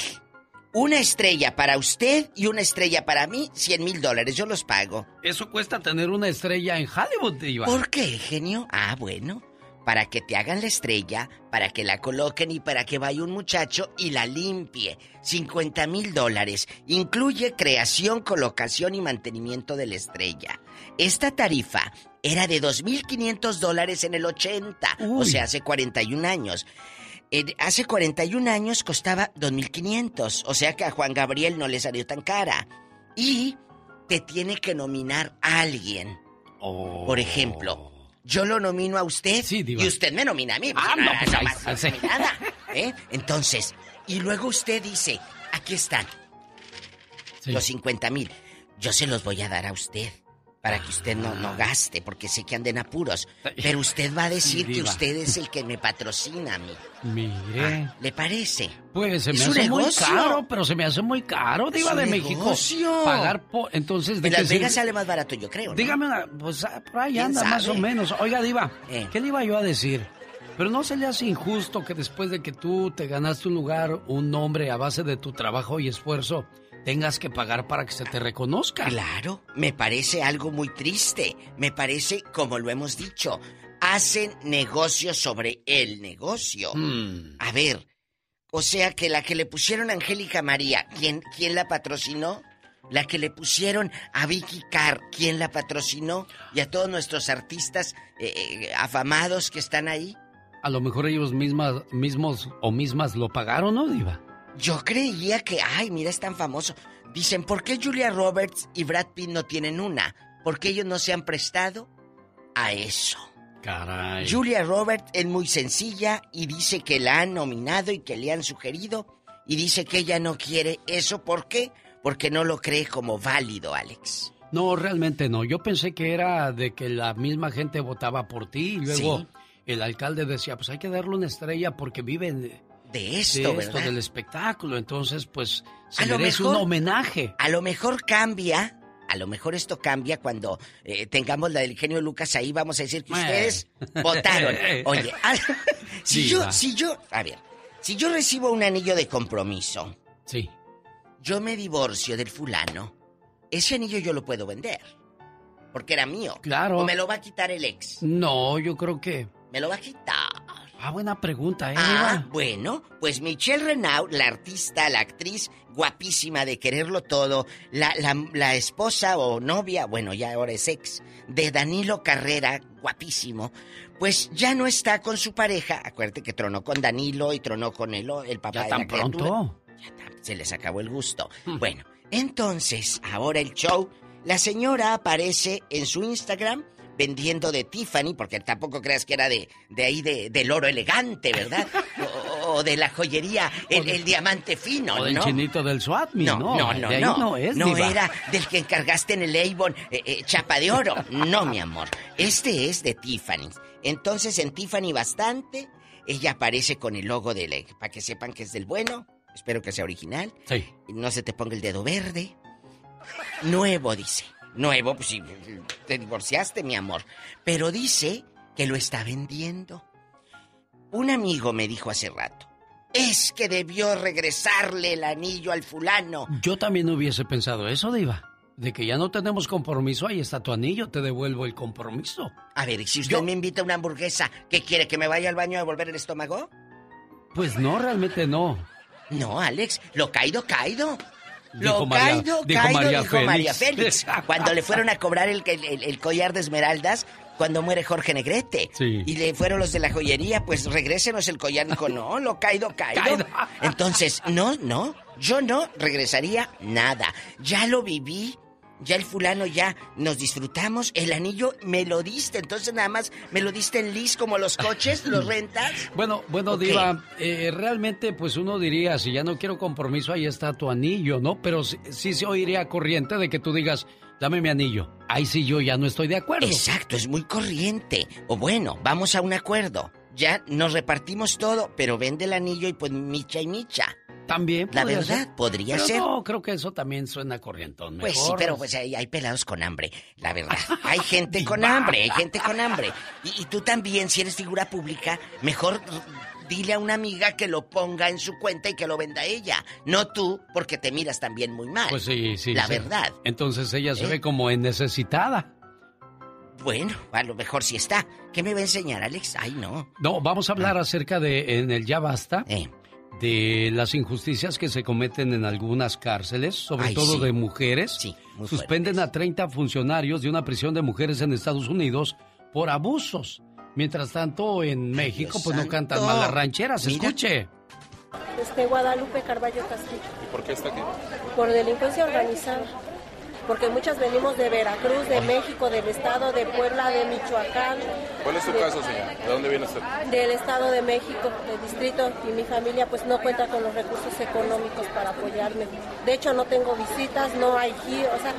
Una estrella para usted y una estrella para mí, 100 mil dólares. Yo los pago. Eso cuesta tener una estrella en Hollywood, Diva. ¿Por qué, genio? Ah, bueno. para que te hagan la estrella, para que la coloquen y para que vaya un muchacho y la limpie. 50 mil dólares. Incluye creación, colocación y mantenimiento de la estrella. Esta tarifa era de 2.500 dólares en el 80, o sea, hace 41 años. Eh, hace 41 años costaba 2.500, o sea que a Juan Gabriel no le salió tan cara. Y te tiene que nominar a alguien. Por ejemplo, yo lo nomino a usted y usted me nomina a mí. Ah, no, pues ahí- más ahí ¿eh? Entonces, y luego usted dice, aquí están, los 50 mil. Yo se los voy a dar a usted. Para que usted no, no gaste, porque sé que anden apuros. Pero usted va a decir que usted es el que me patrocina a mí. Mire. ¿Le parece? Pues se me hace muy negocio. caro, pero se me hace muy caro, Diva de México. negocio. Pagar por. Entonces, ¿de En Las Vegas sale más barato, yo creo. ¿no? Dígame, pues ah, por ahí ¿Quién anda más o menos. Oiga, Diva, Eh. ¿qué le iba yo a decir? Pero no se le hace injusto que después de que tú te ganaste un lugar, un nombre a base de tu trabajo y esfuerzo, tengas que pagar para que se te reconozca. Claro, me parece algo muy triste. Me parece, como lo hemos dicho, hacen negocio sobre el negocio. Hmm. A ver, o sea que la que le pusieron a Angélica María, ¿quién, quién la patrocinó? La que le pusieron a Vicky Carr, ¿quién la patrocinó? Y a todos nuestros artistas eh, eh, afamados que están ahí. A lo mejor ellos mismas, mismos o mismas lo pagaron, ¿no, Diva? Yo creía que, ay, mira, es tan famoso. Dicen, ¿por qué Julia Roberts y Brad Pitt no tienen una? ¿Por qué ellos no se han prestado a eso? Caray. Julia Roberts es muy sencilla y dice que la han nominado y que le han sugerido y dice que ella no quiere eso. ¿Por qué? Porque no lo cree como válido, Alex. No, realmente no. Yo pensé que era de que la misma gente votaba por ti y luego Sí. el alcalde decía, pues hay que darle una estrella porque viven de, De esto, de ¿verdad? del espectáculo. Entonces, pues se A lo merece mejor- un homenaje. A lo mejor cambia, a lo mejor esto cambia cuando eh, tengamos la del genio Lucas ahí, vamos a decir que ustedes votaron. Oye, si yo, si yo, a ver, si yo recibo un anillo de compromiso, Sí. yo me divorcio del fulano, ese anillo yo lo puedo vender. Porque era mío. Claro. O me lo va a quitar el ex. No, yo creo que... Me lo va a quitar. Ah, buena pregunta, ¿eh? Ah, bueno, pues Michelle Renaud, la artista, la actriz guapísima de quererlo todo, la, la, la esposa o novia, bueno, ya ahora es ex, de Danilo Carrera, guapísimo, pues ya no está con su pareja. Acuérdate que tronó con Danilo y tronó con el, el papá ¿Ya de tan la pronto? Se les acabó el gusto. Bueno, entonces, ahora el show, la señora aparece en su Instagram vendiendo de Tiffany, porque tampoco creas que era de, de ahí de, del oro elegante, ¿verdad? O, o de la joyería, el, el diamante fino, O del ¿no? chinito del SWAT, No, no, no, de ahí no. no es, Diva. era del que encargaste en el Avon eh, eh, chapa de oro. No, mi amor. Este es de Tiffany. Entonces en Tiffany bastante. Ella aparece con el logo de para que sepan que es del bueno. Espero que sea original. Sí. No se te ponga el dedo verde. Nuevo, dice. Nuevo, pues sí, te divorciaste, mi amor. Pero dice que lo está vendiendo. Un amigo me dijo hace rato. Es que debió regresarle el anillo al fulano. Yo también hubiese pensado eso, Diva. De que ya no tenemos compromiso, ahí está tu anillo, te devuelvo el compromiso. A ver, ¿y si usted me invita a una hamburguesa, ¿qué quiere? ¿Que me vaya al baño a devolver el estómago? Pues no, realmente no. No, Alex, lo caído, caído. Dijo Lo María- caído, dijo caído, María dijo Félix. María Félix. Cuando le fueron a cobrar el, el- el collar de esmeraldas, cuando muere Jorge Negrete. Sí. Y le fueron los de la joyería, pues regrésenos el collar. Dijo, no, lo caído, caído. Caído. Entonces, no, no, yo no regresaría nada. Ya lo viví. Ya el fulano ya nos disfrutamos. El anillo me lo diste. Entonces nada más me lo diste en lis como los coches, los rentas. Bueno, bueno. Diva, eh, realmente pues uno diría, si ya no quiero compromiso, ahí está tu anillo, ¿no? Pero sí, sí se oiría corriente de que tú digas, dame mi anillo. Ahí sí yo ya no estoy de acuerdo. Exacto, es muy corriente. O bueno, vamos a un acuerdo. Ya nos repartimos todo, pero vende el anillo y pues micha y micha. También La verdad, ser. podría Pero ser. No, creo que eso también suena corrientón. Pues sí, mejor. pero pues hay, hay pelados con hambre, la verdad. Hay gente con hambre, hay gente con hambre. Y, y tú también, si eres figura pública, mejor dile a una amiga que lo ponga en su cuenta y que lo venda ella. No tú, porque te miras también muy mal. Pues sí, sí. La sí. verdad. Entonces ella se ¿Eh? ve como en necesitada. Bueno, a lo mejor sí está. ¿Qué me va a enseñar, Alex? Ay, no. No, vamos a hablar acerca de, en el Ya Basta, Eh. De las injusticias que se cometen en algunas cárceles, sobre Ay, todo sí. de mujeres. Suspenden a 30 funcionarios de una prisión de mujeres en Estados Unidos por abusos. Mientras tanto, en México, pues no cantan mal las rancheras. Mira. Escuche. Este Guadalupe Carballo Castillo, ¿Y por qué está aquí? por delincuencia organizada. Porque muchas venimos de Veracruz, de México, del estado de Puebla, de Michoacán, ¿Cuál es su de- caso, señor? ¿De dónde viene usted? del estado de México, del distrito, y mi familia pues no cuenta con los recursos económicos para apoyarme. De hecho no tengo visitas, no hay giro, o sea,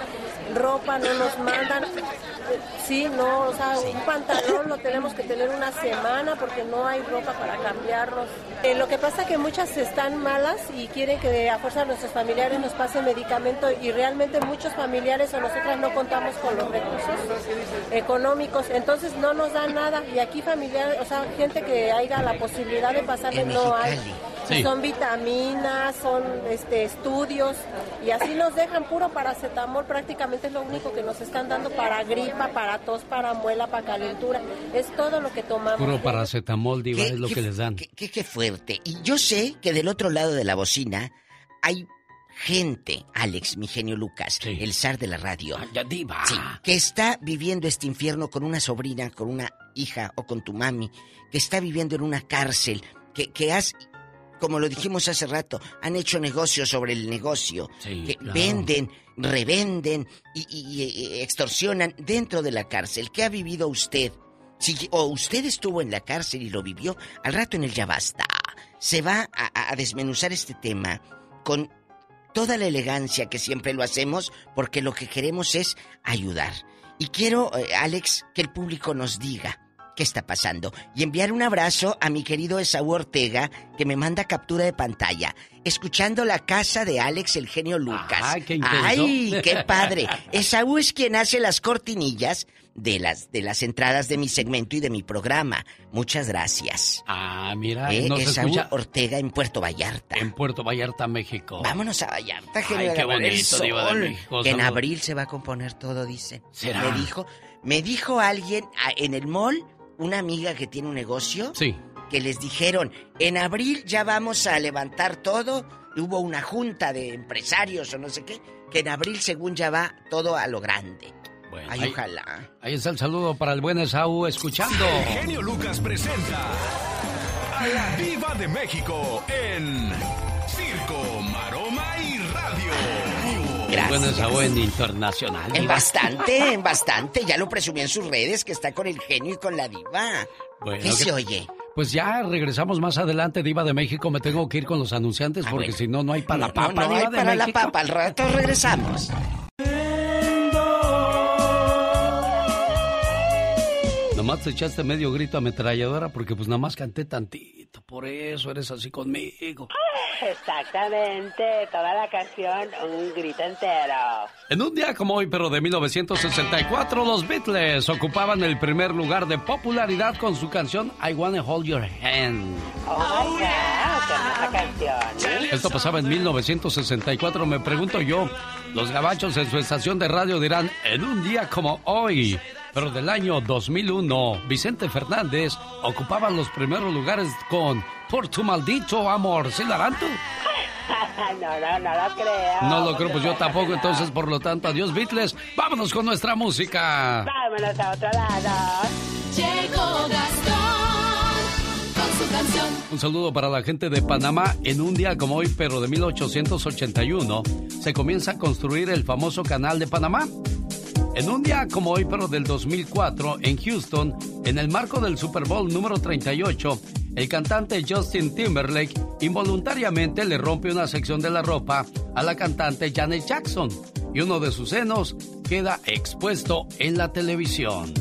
ropa no nos mandan. Sí, no, o sea, un pantalón lo tenemos que tener una semana porque no hay ropa para cambiarnos. Eh, lo que pasa es que muchas están malas y quieren que a fuerza nuestros familiares nos pasen medicamento y realmente muchos familiares o nosotras no contamos con los recursos económicos, entonces no nos dan nada y aquí familiares, o sea, gente que haya la posibilidad de pasarle no hay. Sí. Son vitaminas, son este estudios y así nos dejan puro paracetamol, prácticamente es lo único que nos están dando para gripa, para tos, para muela, para calentura. Es todo lo que tomamos. Puro paracetamol, diva, es lo que les dan. Qué, qué fuerte. Y yo sé que del otro lado de la bocina hay gente, Alex, mi genio Lucas, el zar de la radio. Sí, que está viviendo este infierno con una sobrina, con una hija o con tu mami, que está viviendo en una cárcel, que, que has, como lo dijimos hace rato, han hecho negocios sobre el negocio, que claro. venden, revenden y, extorsionan dentro de la cárcel. ¿Qué ha vivido usted? Si, o usted estuvo en la cárcel y lo vivió, al rato en el Ya Basta. Se va a desmenuzar este tema con toda la elegancia que siempre lo hacemos porque lo que queremos es ayudar. Y quiero, eh, Alex, que el público nos diga qué está pasando y enviar un abrazo a mi querido Esaú Ortega que me manda captura de pantalla, escuchando la casa de Alex el genio Lucas. Ay, qué. ¡Ay, qué padre! Esaú es quien hace las cortinillas de las de las entradas de mi segmento y de mi programa. Muchas gracias. Ah, mira, Eh, Esaú escucha Ortega en Puerto Vallarta. en Puerto Vallarta, México. Vámonos a Vallarta, Ay, genio, qué a agarrar el bonito, Diva de. México, Que en abril se va a componer todo, dice. ¿Será? Me dijo, me dijo alguien ah, en el mall, una amiga que tiene un negocio, Sí. que les dijeron, en abril ya vamos a levantar todo. Hubo una junta de empresarios o no sé qué, que en abril según ya va todo a lo grande. Bueno, Ay, ahí- ojalá. Ahí está el saludo para el buen Esaú escuchando. El genio Lucas presenta a la Viva de México en Circo, Buen Gracias. Esaú en internacional. En bastante, en bastante. Ya lo presumí en sus redes que está con el genio y con la diva. Bueno, ¿Qué que- se oye? Pues ya regresamos más adelante, Diva de México. Me tengo que ir con los anunciantes porque si no, no hay para la No, papa, no Diva hay de para la papa. Al rato regresamos. Nomás te echaste medio grito ametralladora porque pues nada más canté tantito. Por eso eres así conmigo. Exactamente, toda la canción, un grito entero. En un día como hoy, pero de 1964, los Beatles ocupaban el primer lugar de popularidad con su canción I Wanna Hold Your Hand. Oh, hermosa canción. Esto pasaba en 1964, me pregunto yo. Los gabachos en su estación de radio dirán, en un día como hoy, pero del año 2001, Vicente Fernández ocupaba los primeros lugares con Por tu maldito amor. ¿Sí lo harán tú? no, no, no lo creo. No lo creo, pues yo tampoco, entonces por lo tanto, adiós Beatles. Vámonos con nuestra música. Vámonos a otro lado. Llegó Gastón con su canción. Un saludo para la gente de Panamá. En un día como hoy, pero de 1881, se comienza a construir el famoso canal de Panamá. En un día como hoy, pero del 2004, en Houston, en el marco del Super Bowl número 38, el cantante Justin Timberlake involuntariamente le rompe una sección de la ropa a la cantante Janet Jackson y uno de sus senos queda expuesto en la televisión.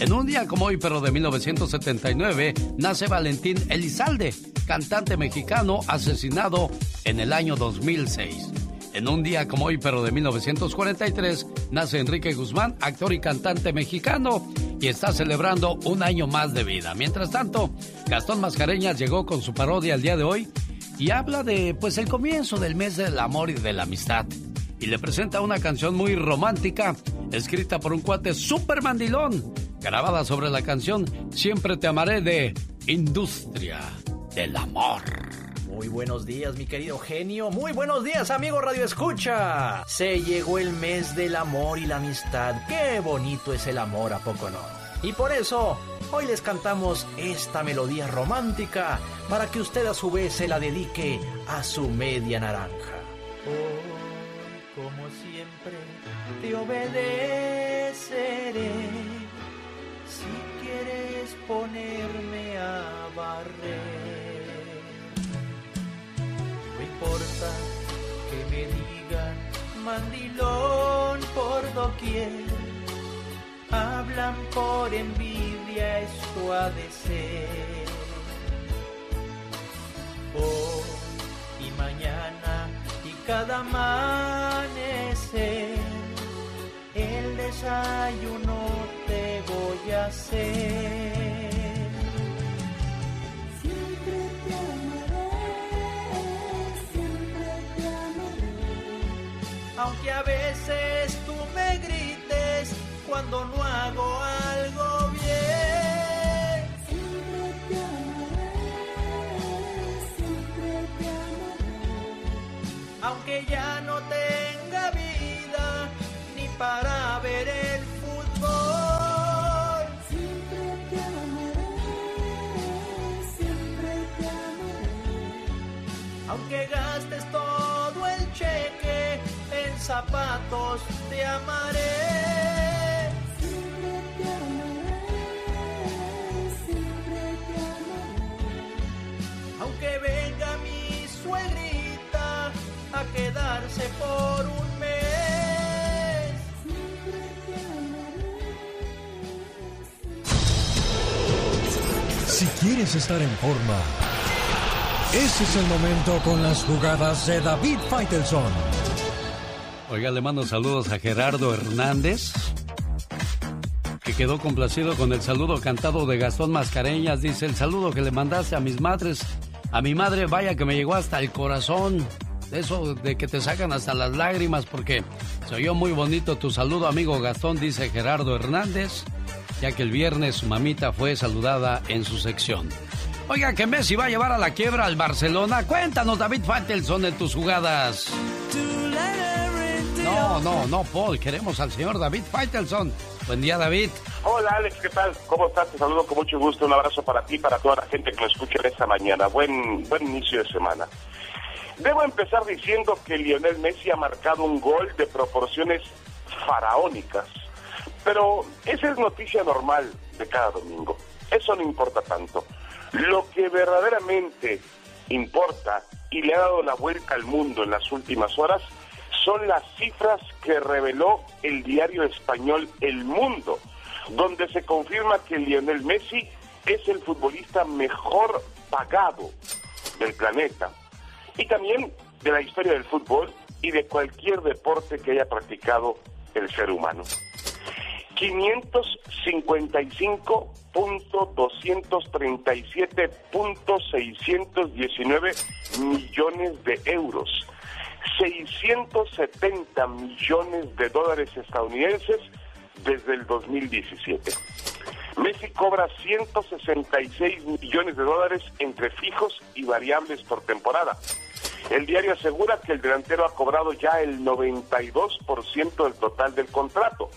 En un día como hoy, pero de 1979, nace Valentín Elizalde, cantante mexicano asesinado en el año 2006. En un día como hoy, pero de 1943, nace Enrique Guzmán, actor y cantante mexicano, y está celebrando un año más de vida. Mientras tanto, Gastón Mascareñas llegó con su parodia el día de hoy y habla de, pues, el comienzo del mes del amor y de la amistad. y le presenta una canción muy romántica, escrita por un cuate super mandilón, grabada sobre la canción Siempre te amaré de Industria del Amor. Muy buenos días, mi querido genio. Muy buenos días, amigo Radio Escucha. Se llegó el mes del amor y la amistad. Qué bonito es el amor, ¿a poco no? Y por eso, hoy les cantamos esta melodía romántica para que usted a su vez se la dedique a su media naranja. Hoy, como siempre, te obedeceré. Si quieres ponerme a barrer importa que me digan mandilón por doquier. Hablan por envidia, eso ha de. Hoy y mañana y cada amanecer, el desayuno te voy a hacer. Aunque a veces tú me grites cuando no hago algo bien. Siempre te amaré, siempre te amaré. Aunque ya no tenga vida ni para ver el fútbol. Siempre te amaré, siempre te amaré. Aunque te amaré. Siempre te amaré, siempre te amaré. Aunque venga mi suegrita a quedarse por un mes. Siempre te Si quieres estar en forma, ese es el momento con las jugadas de David Faitelson. Oiga, le mando saludos a Gerardo Hernández, que quedó complacido con el saludo cantado de Gastón Mascareñas. Dice, el saludo que le mandaste a mis madres, a mi madre, vaya que me llegó hasta el corazón. Eso de que te sacan hasta las lágrimas, porque se oyó muy bonito tu saludo, amigo Gastón, dice Gerardo Hernández, ya que el viernes su mamita fue saludada en su sección. Oiga, que Messi va a llevar a la quiebra al Barcelona. Cuéntanos, David Faitelson, de tus jugadas. No, no, no, Paul. Queremos al señor David Faitelson. Buen día, David. Hola Alex, ¿qué tal? ¿Cómo estás? Te saludo con mucho gusto. Un abrazo para ti y para toda la gente que lo escucha esta mañana. Buen, buen inicio de semana. Debo empezar diciendo que Lionel Messi ha marcado un gol de proporciones faraónicas. Pero esa es noticia normal de cada domingo. Eso no importa tanto. Lo que verdaderamente importa y le ha dado la vuelta al mundo en las últimas horas son las cifras que reveló el diario español El Mundo, donde se confirma que Lionel Messi es el futbolista mejor pagado del planeta y también de la historia del fútbol y de cualquier deporte que haya practicado el ser humano. 557.237.619 millones de euros. 670 millones de dólares estadounidenses desde el 2017. Messi cobra 166 millones de dólares entre fijos y variables por temporada. El diario asegura que el delantero ha cobrado ya el 92% del total del contrato.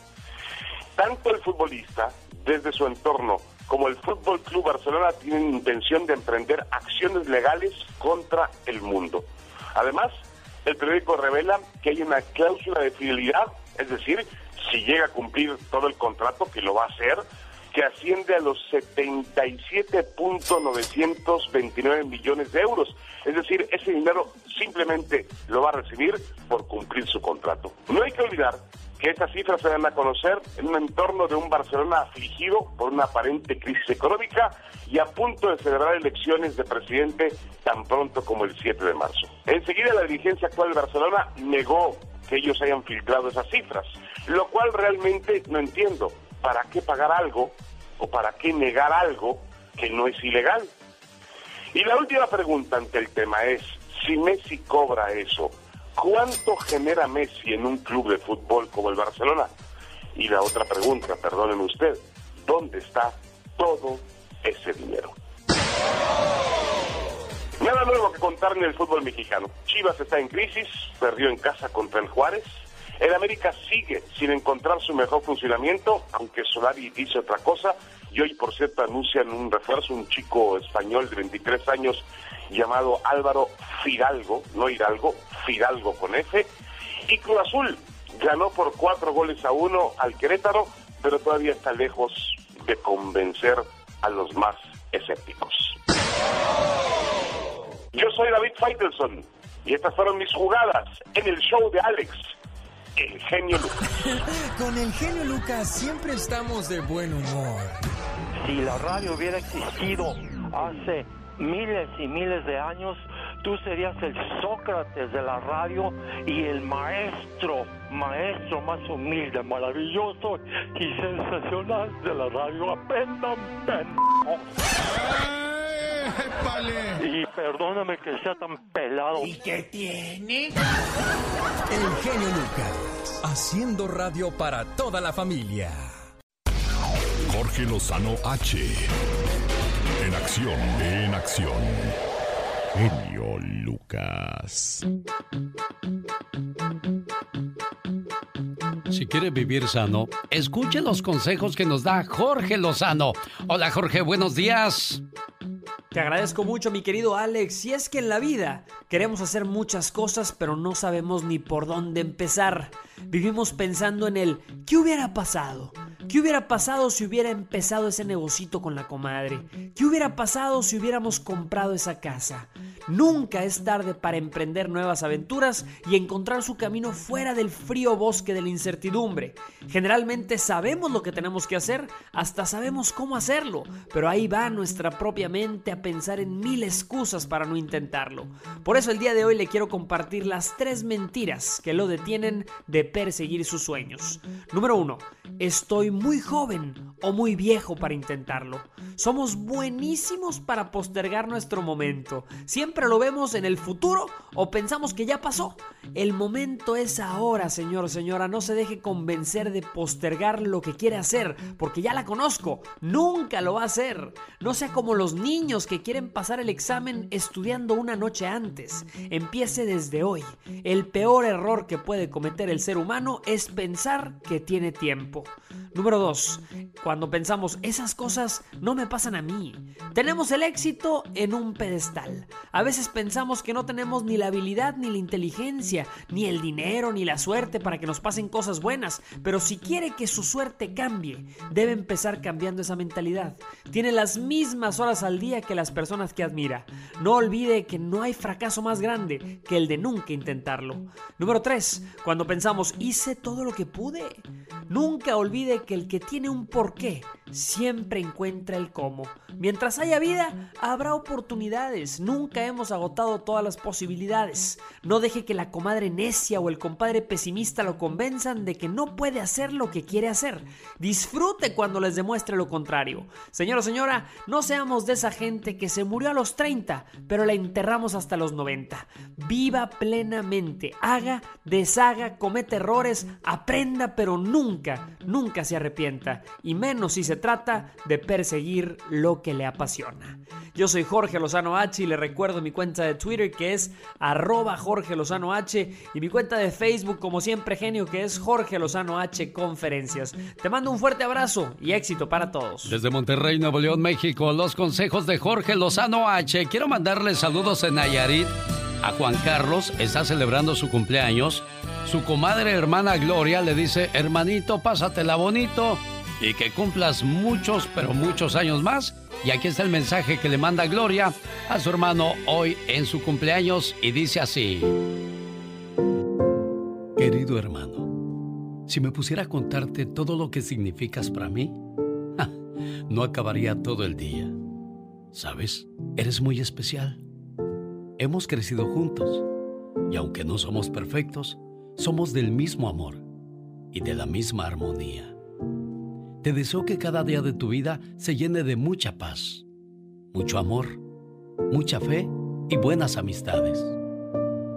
Tanto el futbolista, desde su entorno, como el Fútbol Club Barcelona tienen intención de emprender acciones legales contra el mundo. Además, el periódico revela que hay una cláusula de fidelidad, es decir, si llega a cumplir todo el contrato, que lo va a hacer, que asciende a los 77.929 millones de euros. Es decir, ese dinero simplemente lo va a recibir por cumplir su contrato. No hay que olvidar que estas cifras se dan a conocer en un entorno de un Barcelona afligido por una aparente crisis económica y a punto de celebrar elecciones de presidente tan pronto como el 7 de marzo. Enseguida la dirigencia actual de Barcelona negó que ellos hayan filtrado esas cifras, lo cual realmente no entiendo. ¿Para qué pagar algo o para qué negar algo que no es ilegal? Y la última pregunta ante el tema es, si Messi cobra eso, ¿cuánto genera Messi en un club de fútbol como el Barcelona? Y la otra pregunta, perdónenme usted, ¿dónde está todo ese dinero? Nada nuevo que contar en el fútbol mexicano. Chivas está en crisis, perdió en casa contra el Juárez. El América sigue sin encontrar su mejor funcionamiento, aunque Solari dice otra cosa. Y hoy, por cierto, anuncian un refuerzo, un chico español de 23 años llamado Álvaro Fidalgo, no Hidalgo, Fidalgo con F. Y Cruz Azul ganó por cuatro goles a uno al Querétaro, pero todavía está lejos de convencer a los más escépticos. Yo soy David Faitelson y estas fueron mis jugadas en el show de Alex, el genio Lucas. Con el genio Lucas siempre estamos de buen humor. Si la radio hubiera existido hace miles y miles de años, tú serías el Sócrates de la radio y el maestro, maestro más humilde, maravilloso y sensacional de la radio. Aprendan, pendejo. Y perdóname que sea tan pelado. ¿Y qué tiene? El genio Lucas, haciendo radio para toda la familia. Jorge Lozano H. En acción, en acción. Genio Lucas. Si quiere vivir sano, escuche los consejos que nos da Jorge Lozano. Hola Jorge, buenos días. Te agradezco mucho, mi querido Alex. Y es que en la vida queremos hacer muchas cosas, pero no sabemos ni por dónde empezar. Vivimos pensando en el ¿qué hubiera pasado? ¿Qué hubiera pasado si hubiera empezado ese negocito con la comadre? ¿Qué hubiera pasado si hubiéramos comprado esa casa? Nunca es tarde para emprender nuevas aventuras y encontrar su camino fuera del frío bosque de la incertidumbre. Generalmente sabemos lo que tenemos que hacer, hasta sabemos cómo hacerlo, pero ahí va nuestra propia mente a pensar en mil excusas para no intentarlo. Por eso el día de hoy le quiero compartir las tres mentiras que lo detienen de perseguir sus sueños. Número uno, estoy muy joven o muy viejo para intentarlo. Somos buenísimos para postergar nuestro momento. Siempre lo vemos en el futuro o pensamos que ya pasó. El momento es ahora, señor señora. No se deje convencer de postergar lo que quiere hacer, porque ya la conozco. Nunca lo va a hacer. No sea como los niños que quieren pasar el examen estudiando una noche antes. Empiece desde hoy. El peor error que puede cometer el ser humano es pensar que tiene tiempo. Número 2. Cuando pensamos, esas cosas no me pasan a mí. Tenemos el éxito en un pedestal. A veces pensamos que no tenemos ni la habilidad ni la inteligencia, ni el dinero ni la suerte para que nos pasen cosas buenas. Pero si quiere que su suerte cambie, debe empezar cambiando esa mentalidad. Tiene las mismas horas al día que las personas que admira. No olvide que no hay fracaso más grande que el de nunca intentarlo. Número 3. Cuando pensamos, hice todo lo que pude. Nunca olvide que el que tiene un porqué siempre encuentra el cómo. Mientras haya vida, habrá oportunidades. Nunca hemos agotado todas las posibilidades. No deje que la comadre necia o el compadre pesimista lo convenzan de que no puede hacer lo que quiere hacer. Disfrute cuando les demuestre lo contrario. Señora o señora, no seamos de esa gente que se murió a los 30, pero la enterramos hasta los 90. Viva plenamente, haga, deshaga, comete errores, aprenda, pero nunca, nunca se arrepienta. Y menos si se trata de perseguir lo que le apasiona. Yo soy Jorge Lozano H y le recuerdo mi cuenta de Twitter que es arroba Jorge Lozano H y mi cuenta de Facebook como siempre genio que es Jorge Lozano H Conferencias. Te mando un fuerte abrazo y éxito para todos. Desde Monterrey, Nuevo León, México, los consejos de Jorge Lozano H. Quiero mandarle saludos en Nayarit a Juan Carlos, está celebrando su cumpleaños. Su comadre hermana Gloria le dice, hermanito, pásatela bonito y que cumplas muchos, pero muchos años más. Y aquí está el mensaje que le manda Gloria a su hermano hoy en su cumpleaños y dice así. Querido hermano, si me pusiera a contarte todo lo que significas para mí, no acabaría todo el día. ¿Sabes? Eres muy especial. Hemos crecido juntos y aunque no somos perfectos, somos del mismo amor y de la misma armonía. Te deseo que cada día de tu vida se llene de mucha paz, mucho amor, mucha fe y buenas amistades.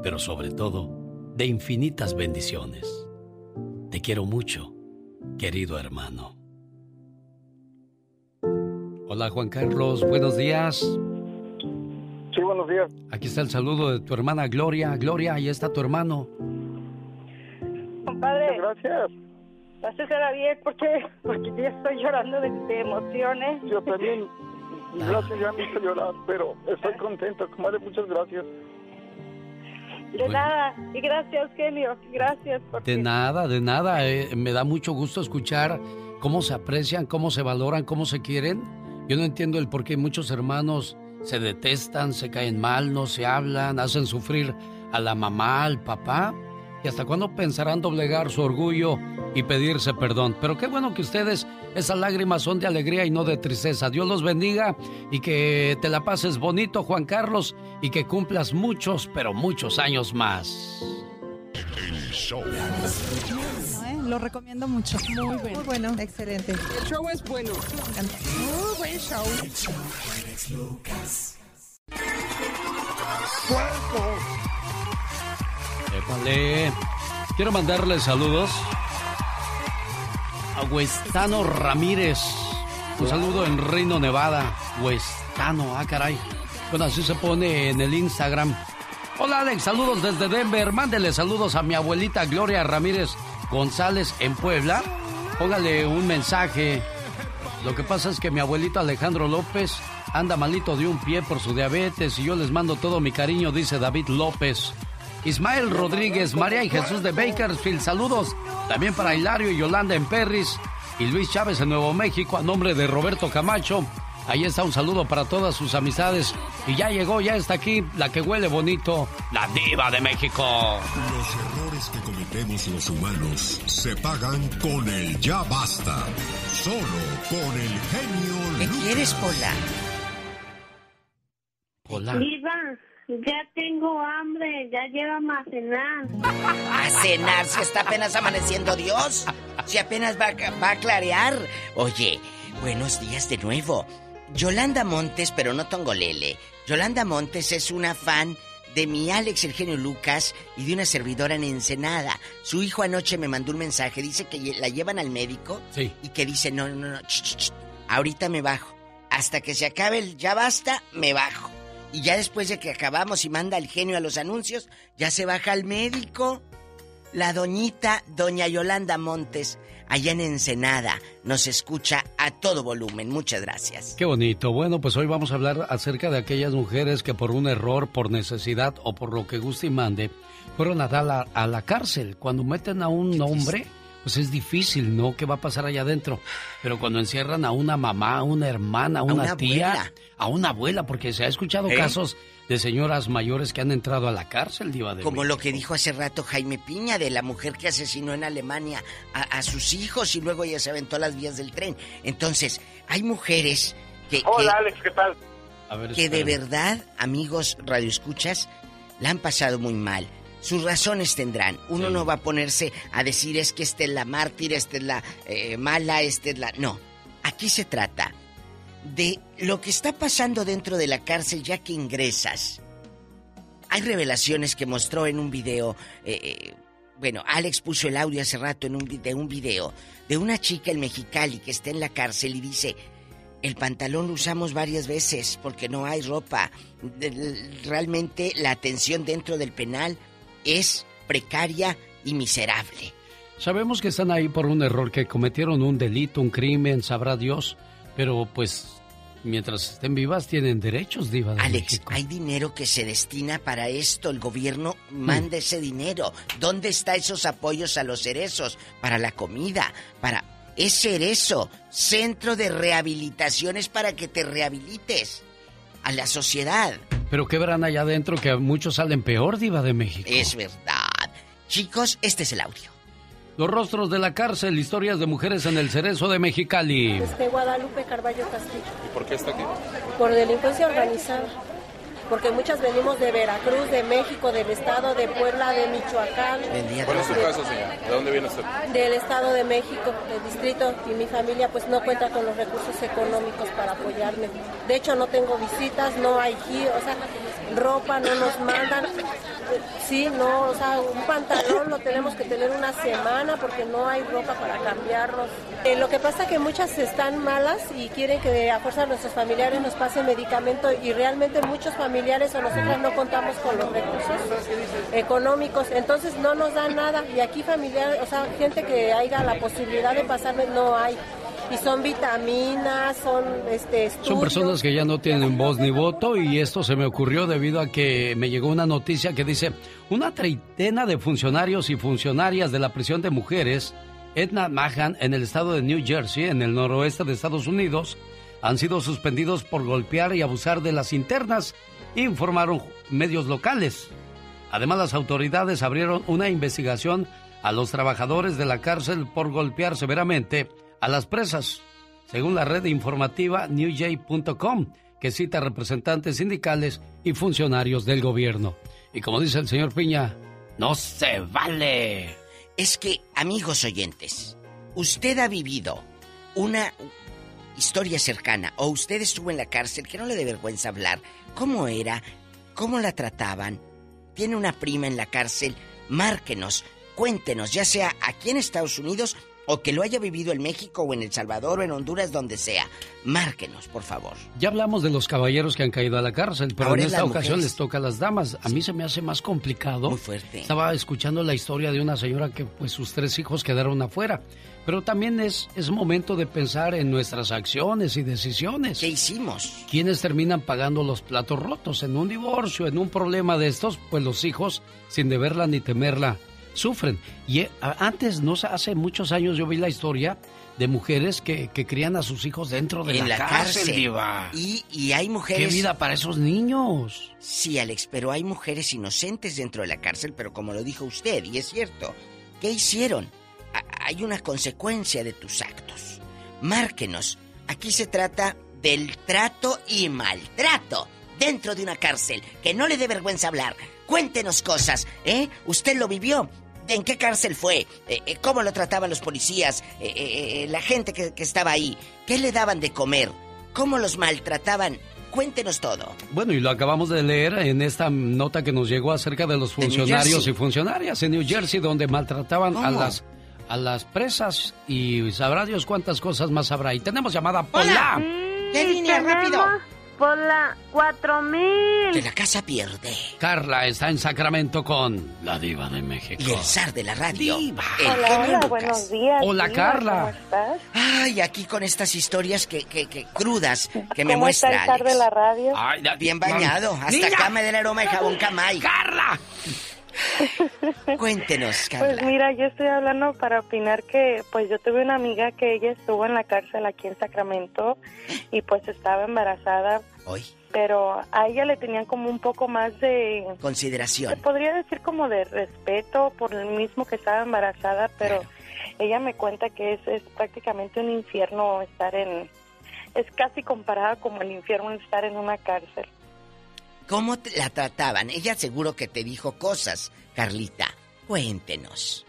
Pero sobre todo, de infinitas bendiciones. Te quiero mucho, querido hermano. Hola Juan Carlos, buenos días. Sí, buenos días. Aquí está el saludo de tu hermana Gloria. Gloria, ahí está tu hermano. Compadre. Gracias. Pásesela bien porque, porque ya estoy llorando de, de emociones. Yo también. Gracias, ya me hizo llorar, pero estoy contento. Comadre, muchas gracias. De nada. Y gracias, genio. Gracias. Porque... De nada, de nada. eh, me da mucho gusto escuchar cómo se aprecian, cómo se valoran, cómo se quieren. Yo no entiendo el por qué muchos hermanos se detestan, se caen mal, no se hablan, hacen sufrir a la mamá, al papá. ¿Y hasta cuándo pensarán doblegar su orgullo y pedirse perdón? Pero qué bueno que ustedes, esas lágrimas son de alegría y no de tristeza. Dios los bendiga y que te la pases bonito, Juan Carlos, y que cumplas muchos, pero muchos años más. El show. ¿eh? Lo recomiendo mucho. Muy bueno. Muy bueno. Excelente. El show es bueno. Muy buen show. Épale. Quiero mandarle saludos a Huestano Ramírez. Un saludo en Reino Nevada. Huestano, ah, caray. Bueno, así se pone en el Instagram. Hola Alex, saludos desde Denver. Mándele saludos a mi abuelita Gloria Ramírez González en Puebla. Póngale un mensaje. Lo que pasa es que mi abuelito Alejandro López anda malito de un pie por su diabetes y yo les mando todo mi cariño, dice David López. Ismael Rodríguez, María y Jesús de Bakersfield, saludos. También para Hilario y Yolanda en Perris y Luis Chávez en Nuevo México a nombre de Roberto Camacho. Ahí está un saludo para todas sus amistades. Y ya llegó, ya está aquí la que huele bonito, la diva de México. Los errores que cometemos los humanos se pagan con el ya basta. Solo con el genio ¿Qué quieres, Pola? Hola. Viva, ya tengo hambre, ya llévame a cenar. A cenar, si está apenas amaneciendo Dios. Si apenas va, a- va a clarear. Oye, buenos días de nuevo. Yolanda Montes, pero no Tongolele. Yolanda Montes es una fan de mi Alex el genio Lucas y de una servidora en Ensenada. Su hijo anoche me mandó un mensaje, dice que la llevan al médico Sí. y que dice, no, no, no, ch, ch, ch, ahorita me bajo. Hasta que se acabe el ya basta, me bajo. Y ya después de que acabamos y manda el genio a los anuncios, ya se baja al médico. La doñita, doña Yolanda Montes, allá en Ensenada, nos escucha a todo volumen. Muchas gracias. Qué bonito. Bueno, pues hoy vamos a hablar acerca de aquellas mujeres que por un error, por necesidad o por lo que guste y mande, fueron a dar a la cárcel. Cuando meten a un hombre, pues es difícil, ¿no? ¿Qué va a pasar allá adentro? Pero cuando encierran a una mamá, a una hermana, a una, una tía, abuela. a una abuela, porque se ha escuchado ¿Eh? casos de señoras mayores que han entrado a la cárcel, diva de Como México. lo que dijo hace rato Jaime Piña de la mujer que asesinó en Alemania a, a sus hijos y luego ya se aventó a las vías del tren. Entonces, hay mujeres que, Hola, que- Alex, ¿qué tal? A ver, que de verdad, amigos radioescuchas, la han pasado muy mal. Sus razones tendrán. Uno no va a ponerse a decir es que esta es la mártir, esta es la eh, mala, esta es la... No, aquí se trata de lo que está pasando dentro de la cárcel ya que ingresas. Hay revelaciones que mostró en un video... eh, eh, bueno, Alex puso el audio hace rato en un, de un video de una chica en Mexicali que está en la cárcel y dice, el pantalón lo usamos varias veces porque no hay ropa. Realmente la atención dentro del penal es precaria y miserable. Sabemos que están ahí por un error, que cometieron un delito, un crimen, sabrá Dios, pero pues mientras estén vivas tienen derechos, diva de Alex, México. hay dinero que se destina para esto. El gobierno manda ese dinero. ¿Dónde está esos apoyos a los cerezos? Para la comida, para... Es cerezo, centro de rehabilitaciones para que te rehabilites a la sociedad. Pero qué verán allá adentro que muchos salen peor, diva de México. Es verdad. Chicos, este es el audio. Los rostros de la cárcel, historias de mujeres en el cerezo de Mexicali. Este Guadalupe Carballo Castillo. ¿Y por qué está aquí? Por delincuencia organizada. Porque muchas venimos de Veracruz, de México, del estado de Puebla, de Michoacán. ¿Cuál es su caso? ¿De dónde viene usted? del Estado de México, del distrito, y mi familia pues no cuenta con los recursos económicos para apoyarme. De hecho no tengo visitas, no hay giro, o sea, ropa no nos mandan. Sí, no, o sea, un pantalón lo tenemos que tener una semana porque no hay ropa para cambiarnos. Eh, lo que pasa que muchas están malas y quieren que a fuerza nuestros familiares nos pasen medicamento y realmente muchos familiares o nosotros no contamos con los recursos económicos, entonces no nos dan nada y aquí familiares, o sea, gente que haya la posibilidad de pasarme no hay. Y son vitaminas, son este estudios. Son personas que ya no tienen voz ni voto y esto se me ocurrió debido a que me llegó una noticia que dice una treintena de funcionarios y funcionarias de la prisión de mujeres Edna Mahan en el estado de New Jersey, en el noroeste de Estados Unidos, han sido suspendidos por golpear y abusar de las internas, informaron medios locales. Además, las autoridades abrieron una investigación a los trabajadores de la cárcel por golpear severamente a las presas, según la red informativa newjay.com, que cita representantes sindicales y funcionarios del gobierno. Y como dice el señor Piña, no se vale. Es que, amigos oyentes, usted ha vivido una historia cercana o usted estuvo en la cárcel que no le dé vergüenza hablar. ¿Cómo era? ¿Cómo la trataban? ¿Tiene una prima en la cárcel? Márquenos, cuéntenos, ya sea aquí en Estados Unidos o que lo haya vivido en México o en El Salvador o en Honduras, donde sea. Márquenos, por favor. Ya hablamos de los caballeros que han caído a la cárcel, pero Ahora en es esta ocasión mujeres. les toca a las damas. A mí se me hace más complicado. Muy fuerte. Estaba escuchando la historia de una señora que pues sus tres hijos quedaron afuera. Pero también es, es momento de pensar en nuestras acciones y decisiones. ¿Qué hicimos? ¿Quiénes terminan pagando los platos rotos en un divorcio, en un problema de estos? Pues los hijos, sin deberla ni temerla, sufren. Y eh, antes, no hace muchos años yo vi la historia de mujeres que, que crían a sus hijos dentro de en la, la cárcel, cárcel. Diva. Y, y hay mujeres... ¿Qué vida para esos niños? Sí, Alex, pero hay mujeres inocentes dentro de la cárcel, pero como lo dijo usted, y es cierto, ¿qué hicieron? A- hay una consecuencia de tus actos. Márquenos. Aquí se trata del trato y maltrato dentro de una cárcel, que no le dé vergüenza hablar. Cuéntenos cosas, ¿eh? ¿Usted lo vivió? ¿En qué cárcel fue? Eh, eh, ¿Cómo lo trataban los policías? Eh, la gente que, que estaba ahí. ¿Qué le daban de comer? ¿Cómo los maltrataban? Cuéntenos todo. Bueno, y lo acabamos de leer en esta nota que nos llegó acerca de los funcionarios y funcionarias en New Jersey, donde maltrataban a las a las presas y sabrá Dios cuántas cosas más habrá. Y tenemos llamada Pola. ¡Qué línea, rápido! Por la 4000. Que la casa pierde. Carla está en Sacramento con la diva de México. Y el zar de la radio. Diva. El Hola, hola, buenos días. Hola, Diva, Carla. ¿Cómo estás? Ay, aquí con estas historias que, que, que crudas que me ¿Cómo está muestra el zar de la radio? Ay, Bien bañado. Hasta Niña. acá me da el aroma de jabón Camay. Carla. Cuéntenos, Pues mira, yo estoy hablando para opinar que pues yo tuve una amiga que ella estuvo en la cárcel aquí en Sacramento y pues estaba embarazada, Hoy, pero a ella le tenían como un poco más de, se consideración. podría decir como de respeto por el mismo que estaba embarazada, pero ella me cuenta que es, es prácticamente un infierno estar en, es casi comparada como el infierno estar en una cárcel. ¿Cómo te- la trataban? Ella seguro que te dijo cosas, Carlita. Cuéntenos.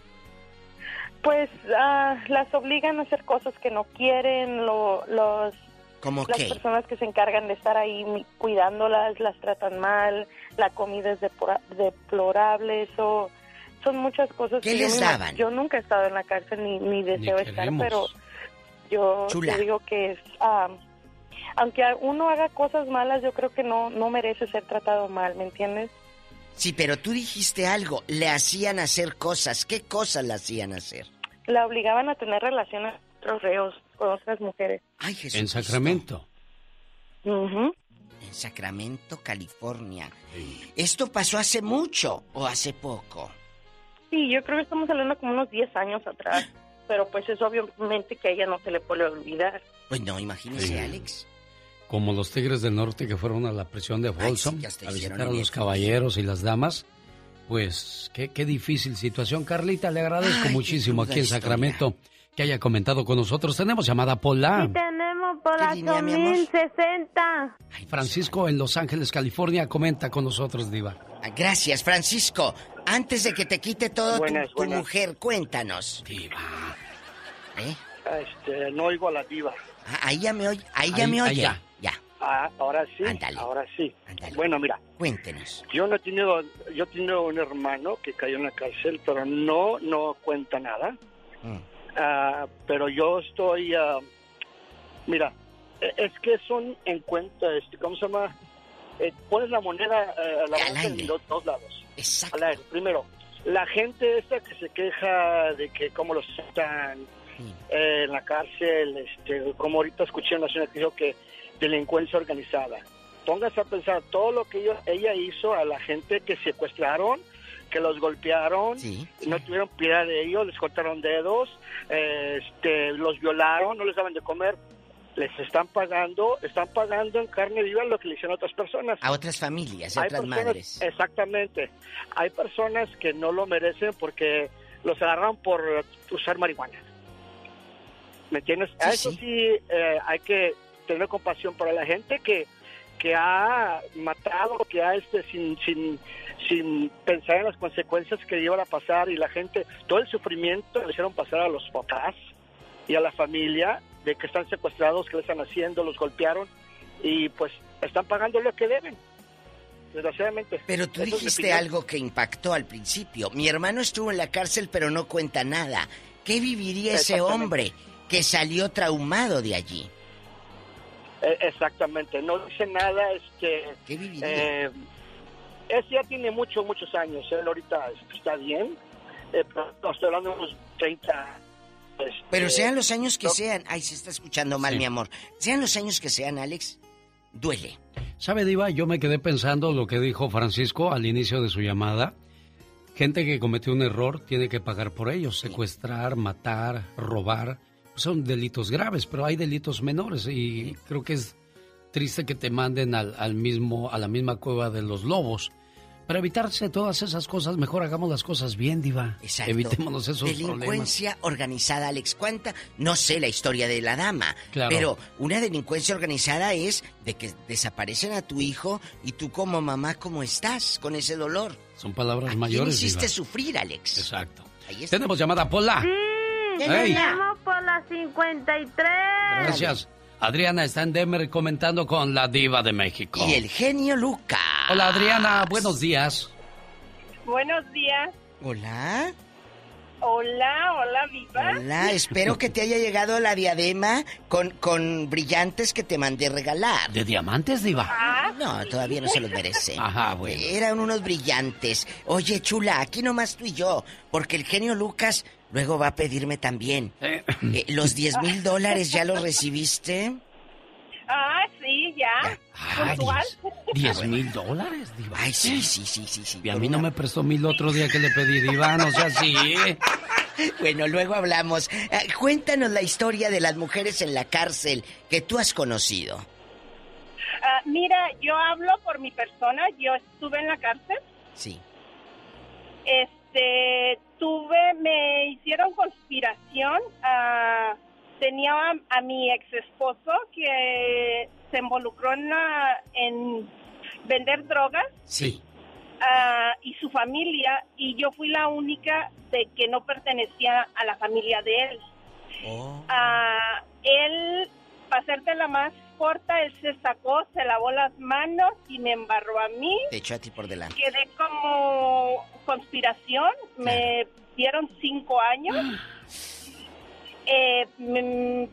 Pues ah, las obligan a hacer cosas que no quieren, lo- los ¿Cómo las qué? personas que se encargan de estar ahí mi- cuidándolas las tratan mal, la comida es depora- deplorable, eso son muchas cosas ¿Qué que yo les ima- daban? Yo nunca he estado en la cárcel ni, ni deseo estar, pero yo Chula. te digo que es, ah, aunque uno haga cosas malas, yo creo que no no merece ser tratado mal, ¿me entiendes? Sí, pero tú dijiste algo. Le hacían hacer cosas. ¿Qué cosas le hacían hacer? La obligaban a tener relaciones con otros reos, con otras mujeres. Ay, Jesús. En Sacramento. En Sacramento, California. ¿Esto pasó hace mucho o hace poco? Sí, yo creo que estamos hablando como unos 10 años atrás, pero pues es obviamente que a ella no se le puede olvidar. Pues no, imagínese, Sí. Alex. Como los Tigres del Norte que fueron a la prisión de Folsom sí, que hasta a visitar a los caballeros y las damas. Pues qué, qué difícil situación. Carlita, le agradezco Ay, muchísimo aquí en historia. Sacramento que haya comentado con nosotros. Tenemos llamada Pola. Sí tenemos. llamo por ¿Qué la línea, mi amor? 8060. Francisco en Los Ángeles, California, comenta con nosotros, Diva. Ah, Gracias, Francisco. Antes de que te quite todo tu- Buenas, tu, buenas. mujer, cuéntanos. ¿Eh? Este, no oigo a la diva. Ah, ahí ya me oye. Ahí ya me oye. ahí ya. Ya. Ah, ahora sí. Ándale. Ahora sí. Bueno, mira. Cuéntenos. Yo no he tenido, yo he tenido un hermano que cayó en la cárcel, pero no, no cuenta nada. Mm. Ah, pero yo estoy, ah, mira, e- es que son en cuenta, este, ¿cómo se llama? Eh, pones la moneda eh, a la balanza en los dos lados. Exacto. Al aire. Primero, la gente esta que se queja de que cómo los están eh, en la cárcel, este, como ahorita escuché en la señora que dijo que delincuencia organizada. Póngase a pensar todo lo que ellos- ella hizo a la gente que secuestraron, que los golpearon, no tuvieron piedad de ellos, les cortaron dedos, eh, este, los violaron, no les daban de comer. Les están pagando, están pagando en carne viva lo que le hicieron a otras personas. A otras familias, a otras personas- madres. Exactamente. Hay personas que no lo merecen porque los agarraron por usar marihuana. ¿Me entiendes? a eso sí, eh, hay que tener compasión para la gente que, que ha matado, que ha este sin, sin, sin pensar en las consecuencias que iban a pasar y la gente, todo el sufrimiento le hicieron pasar a los papás y a la familia de que están secuestrados, que le están haciendo, los golpearon y pues están pagando lo que deben. Desgraciadamente. Pero tú dijiste algo que impactó al principio. Mi hermano estuvo en la cárcel, pero no cuenta nada. ¿Qué viviría ese hombre que salió traumado de allí? Eh, exactamente, no dice nada, este... ¿Qué viviría? Eh, ese ya tiene muchos, muchos años, él ahorita está bien, eh, pero estoy hablando de unos 30... este, Pero sean los años que no, sean. Ay, se está escuchando mal, Sí. mi amor. Sean los años que sean, Alex. Duele. ¿Sabe, Diva? Yo me quedé pensando lo que dijo Francisco al inicio de su llamada. Gente que cometió un error tiene que pagar por ello. Secuestrar, matar, robar. Son delitos graves, pero hay delitos menores y creo que es triste que te manden al, al mismo, a la misma cueva de los lobos. Para evitarse todas esas cosas, mejor hagamos las cosas bien, Diva. Exacto. Evitémonos esos problemas. Delincuencia organizada, Alex. ¿Cuánta? No sé la historia de la dama. Claro. Pero una delincuencia organizada es de que desaparecen a tu hijo y tú como mamá, ¿cómo estás con ese dolor? Son palabras ¿A quién mayores, hiciste Diva. sufrir, Alex? Exacto. Ahí está. Tenemos llamada, Pola. Sí, Ey. llamo por la 53. Gracias. Adriana está en Denver comentando con la diva de México. Y el genio Luca. Hola Adriana, buenos días. Buenos días. Hola. Hola, hola, viva. Hola, espero que te haya llegado la diadema con, con brillantes que te mandé regalar. ¿De diamantes, diva? Ah, No, todavía no se los merece. Ajá, bueno. Eran unos brillantes. Oye, chula, aquí nomás tú y yo, porque el genio Lucas luego va a pedirme también. Eh, los 10 mil dólares, ¿ya los recibiste? Ah, sí, ya. Puntual. ¿Diez mil dólares, diva? Ay, sí, sí, sí, sí, sí. Y a mí no me prestó mil otro día que le pedí, diva, no sea así. Bueno, luego hablamos. Eh, cuéntanos la historia de las mujeres en la cárcel que tú has conocido. Ah, mira, yo hablo por mi persona. Yo estuve en la cárcel. Sí. Este, tuve, me hicieron conspiración. ah, tenía a, a mi ex esposo que se involucró en, la- en vender drogas. Sí. ah, y su familia y yo fui la única de que no pertenecía a la familia de él. Ah, él, para hacerte la más corta, él se sacó, se lavó las manos y me embarró a mí. Te echó a ti por delante. Quedé como conspiración, me dieron cinco años. Eh, me-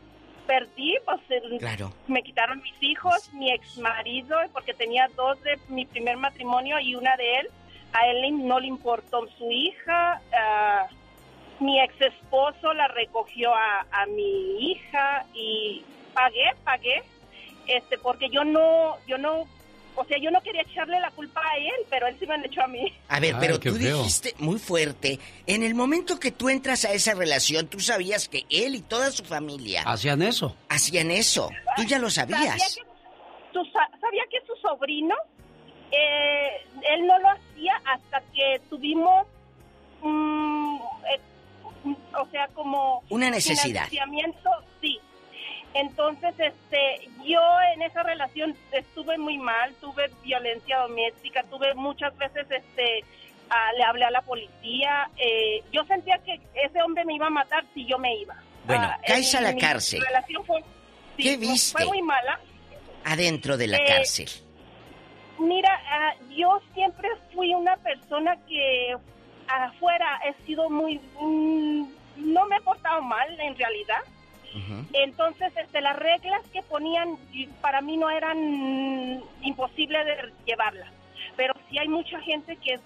perdí, pues Claro. me quitaron mis hijos, mi ex marido, porque tenía dos de mi primer matrimonio y una de él. A él no le importó su hija. ah, mi ex esposo la recogió a, a mi hija y pagué, pagué, este, porque yo no, yo no, o sea, yo no quería echarle la culpa a él, pero él sí me la echó a mí. A ver, Ay, pero tú feo. dijiste muy fuerte, en el momento que tú entras a esa relación, tú sabías que él y toda su familia Hacían eso. hacían eso. Tú ya lo Sabía sabías. que, tú sa- sabía que su sobrino, eh, él no lo hacía hasta que tuvimos, mm, eh, o sea, como... Una necesidad. Financiamiento. Entonces, este, yo en esa relación estuve muy mal, tuve violencia doméstica, tuve muchas veces, este, le hablé a la policía. eh, yo sentía que ese hombre me iba a matar si yo me iba. Bueno, Ah, caes en a la mi cárcel. relación fue- sí, ¿Qué viste? Fue muy mala. Adentro de la Eh, cárcel. Mira, ah, yo siempre fui una persona que afuera he sido muy... mm, no me he portado mal, en realidad. Entonces, este, las reglas que ponían para mí no eran imposibles de llevarlas. Pero sí hay mucha gente que,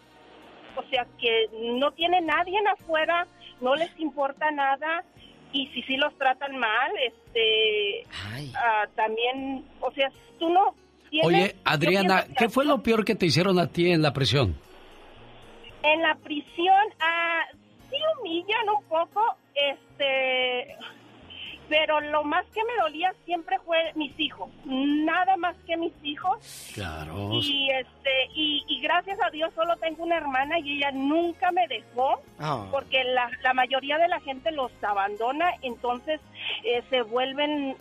o sea, que no tiene nadie en afuera, no les importa nada y si sí los tratan mal, este, ah, también, o sea, tú no tienes... Oye, Adriana, ¿qué fue lo peor que te hicieron a ti en la prisión? En la prisión, ah, sí humillan un poco, este, pero lo más que me dolía siempre fue mis hijos, nada más que mis hijos. Claro. Y este y, y gracias a Dios solo tengo una hermana y ella nunca me dejó Ah. porque la, la mayoría de la gente los abandona, entonces eh, se vuelven,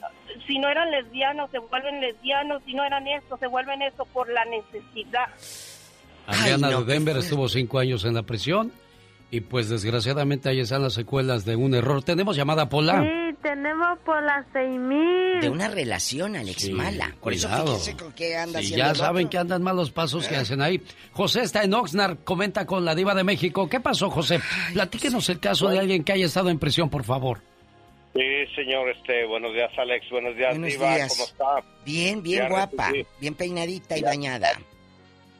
si no eran lesbianos, se vuelven lesbianos, si no eran esto, se vuelven eso por la necesidad. Adriana Ay, no, de Denver estuvo cinco años en la prisión y pues desgraciadamente ahí están las secuelas de un error. Tenemos llamada Pola. Sí, tenemos seis mil. De una relación, Alex, Sí, mala. Por cuidado. fíjense con qué anda Sí, haciendo ya saben que andan malos pasos que hacen ahí. José está en Oxnard, comenta con la diva de México. ¿Qué pasó, José? Platíquenos el caso de alguien que haya estado en prisión, por favor. Sí, señor, este, buenos días, Alex, buenos días, Buenos Diva, días. ¿cómo está? Bien, bien Ya guapa, recibí- bien peinadita y Ya. bañada.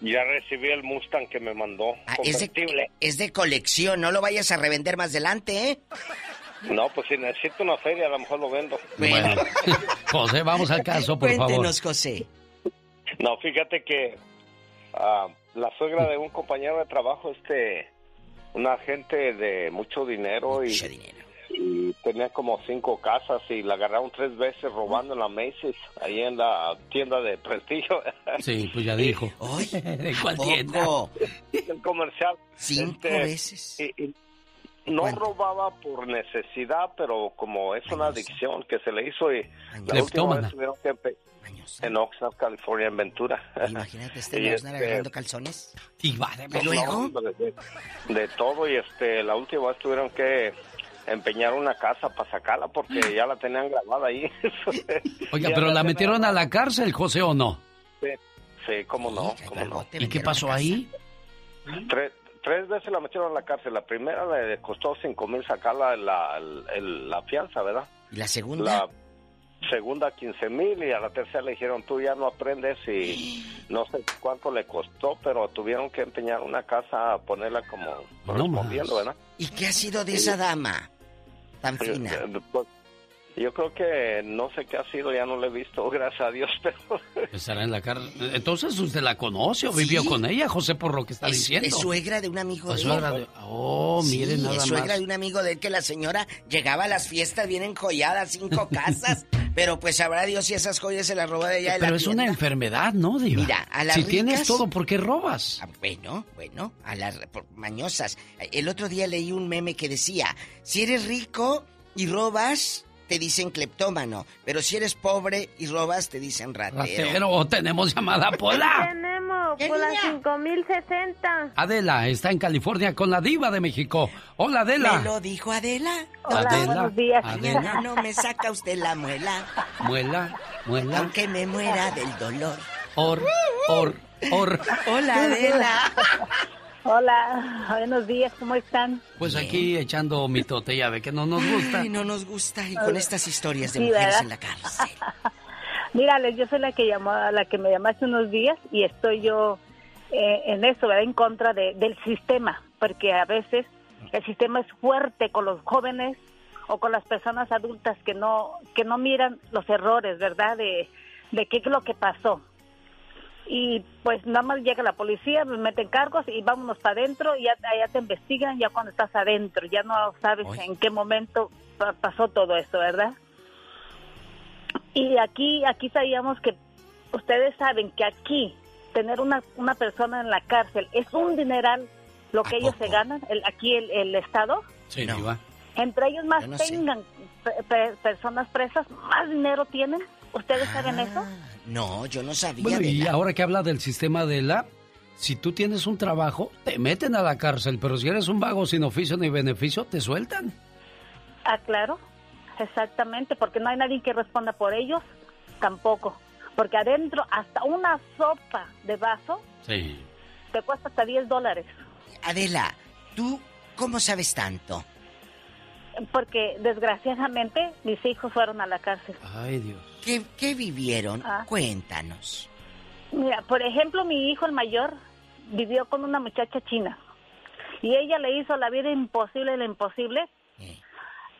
Ya recibí el Mustang que me mandó, Ah, es, de, es de colección, no lo vayas a revender más adelante, ¿eh? No, pues si necesito una feria, a lo mejor lo vendo. Bueno, José, vamos al caso, por favor. Cuéntenos, José. No, fíjate que ah, la suegra de un compañero de trabajo, este, una gente de mucho dinero y, y tenía como cinco casas y la agarraron tres veces robando en la Macy's, ahí en la tienda de prestigio. Sí, pues ya dijo. ¿De cuál tienda? El comercial. Cinco Este, veces. y- y no robaba por necesidad, pero como es una adicción que se le hizo y la última vez tuvieron que empe- en Oxnard, California, en Ventura. Imagínate este Oxnard este, agarrando calzones. Y va hombre, de, de todo y este la última vez tuvieron que empeñar una casa para sacarla porque ya la tenían grabada ahí. Oiga, pero la metieron a la cárcel, José, ¿o no? Sí, sí, cómo no, cómo no. ¿Y qué pasó ahí? Tres, tres veces la metieron a la cárcel. La primera le costó cinco mil sacarla la, la fianza, ¿verdad? ¿Y la segunda? Segunda 15 mil y a la tercera le dijeron tú ya no aprendes y no sé cuánto le costó, pero tuvieron que empeñar una casa a ponerla como correspondiendo, ¿verdad? ¿Y qué ha sido de esa dama tan fina? yo- pues, Yo creo que no sé qué ha sido, ya no la he visto, gracias a Dios, pero Estará en la cárcel. Entonces, ¿usted la conoce o vivió Sí. con ella, José, por lo que está Es, diciendo? es suegra de un amigo de suegra él. de- Oh, Sí, mire nada es suegra más. de un amigo de él que la señora llegaba a las fiestas bien enjollada, cinco casas, pero pues sabrá Dios si esas joyas se las robó de ella de Pero la es una enfermedad, ¿no, Diva? Mira, a las Si tienes todo, ¿por qué robas? Ah, Bueno, bueno, a las por- mañosas. El otro día leí un meme que decía, si eres rico y robas, te dicen cleptómano, pero si eres pobre y robas, te dicen ratero. Ratero, tenemos llamada Pola. Por las cinco mil sesenta. Adela está en California con la diva de México. Hola, Adela. ¿Me lo dijo Adela? Hola, buenos días. Adela, no me saca usted la muela, Muela, muela. aunque me muera del dolor. Or, or, or. Hola, Adela. Hola, buenos días, ¿cómo están? Pues aquí echando mitote, ya ve que no nos gusta. Ay, no nos gusta. Y con estas historias de Sí, mujeres ¿verdad? en la cárcel. Mira, Alex, yo soy la que llamó, la que me llamaste unos días y estoy yo eh, en eso, ¿verdad? En contra de- del sistema, porque a veces el sistema es fuerte con los jóvenes o con las personas adultas que no que no miran los errores, ¿verdad? De, de qué es lo que pasó. Y pues nada más llega la policía, me meten cargos y vámonos para adentro y ya, ya te investigan ya cuando estás adentro, ya no sabes en qué momento pa- pasó todo esto, ¿verdad? Y aquí, aquí sabíamos que ustedes saben que aquí tener una, una persona en la cárcel es un dineral lo que ellos se ganan, el, aquí el, el Estado. Sí, Diva. Entre ellos más tengan personas presas, más dinero tienen. ¿Ustedes saben eso? Ah, no, yo no sabía. Bueno, y ahora que habla del sistema de la si tú tienes un trabajo, te meten a la cárcel, pero si eres un vago sin oficio ni beneficio, te sueltan. Ah, claro, exactamente, porque no hay nadie que responda por ellos, tampoco. Porque adentro, hasta una sopa de vaso, sí. te cuesta hasta 10 dólares. Adela, ¿tú cómo sabes tanto? Porque desgraciadamente mis hijos fueron a la cárcel. Ay, Dios. ¿Qué, vivieron? Ah. Cuéntanos. Mira, por ejemplo, mi hijo el mayor vivió con una muchacha china y ella le hizo la vida imposible la imposible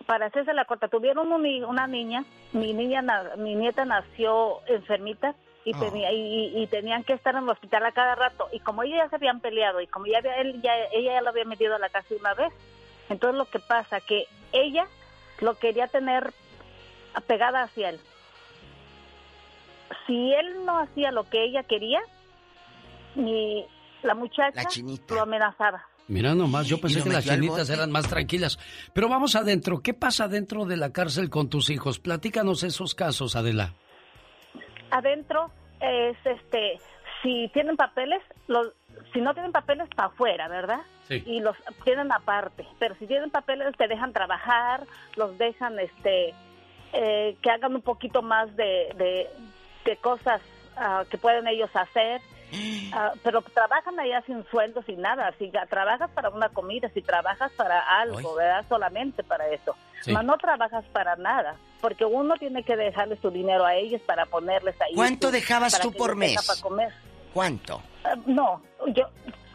para hacerse la corta. Tuvieron una niña, mi niña, mi nieta nació enfermita y, oh. tenía, y, tenían que estar en el hospital a cada rato. Y como ellos ya se habían peleado y como ya, él, ya ella ya lo había metido a la casa una vez, entonces lo que pasa que ella lo quería tener apegada hacia él. Si él no hacía lo que ella quería, ni la muchacha lo amenazaba. Mira nomás, yo pensé que las chinitas eran más tranquilas. Pero vamos adentro, ¿qué pasa dentro de la cárcel con tus hijos? Platícanos esos casos, Adela. Adentro es este, si tienen papeles, los, si no tienen papeles para afuera, ¿verdad? Sí. Y los tienen aparte. Pero si tienen papeles te dejan trabajar, los dejan este eh, que hagan un poquito más de, de, cosas ah, que pueden ellos hacer Ah, pero trabajan allá sin sueldo, sin nada. Si trabajas para una comida, si trabajas para algo, ¿verdad? Solamente para eso. no trabajas para nada, porque uno tiene que dejarle su dinero a ellos para ponerles ahí. ¿Cuánto dejabas tú por mes? comer. ¿Cuánto? Ah, no, yo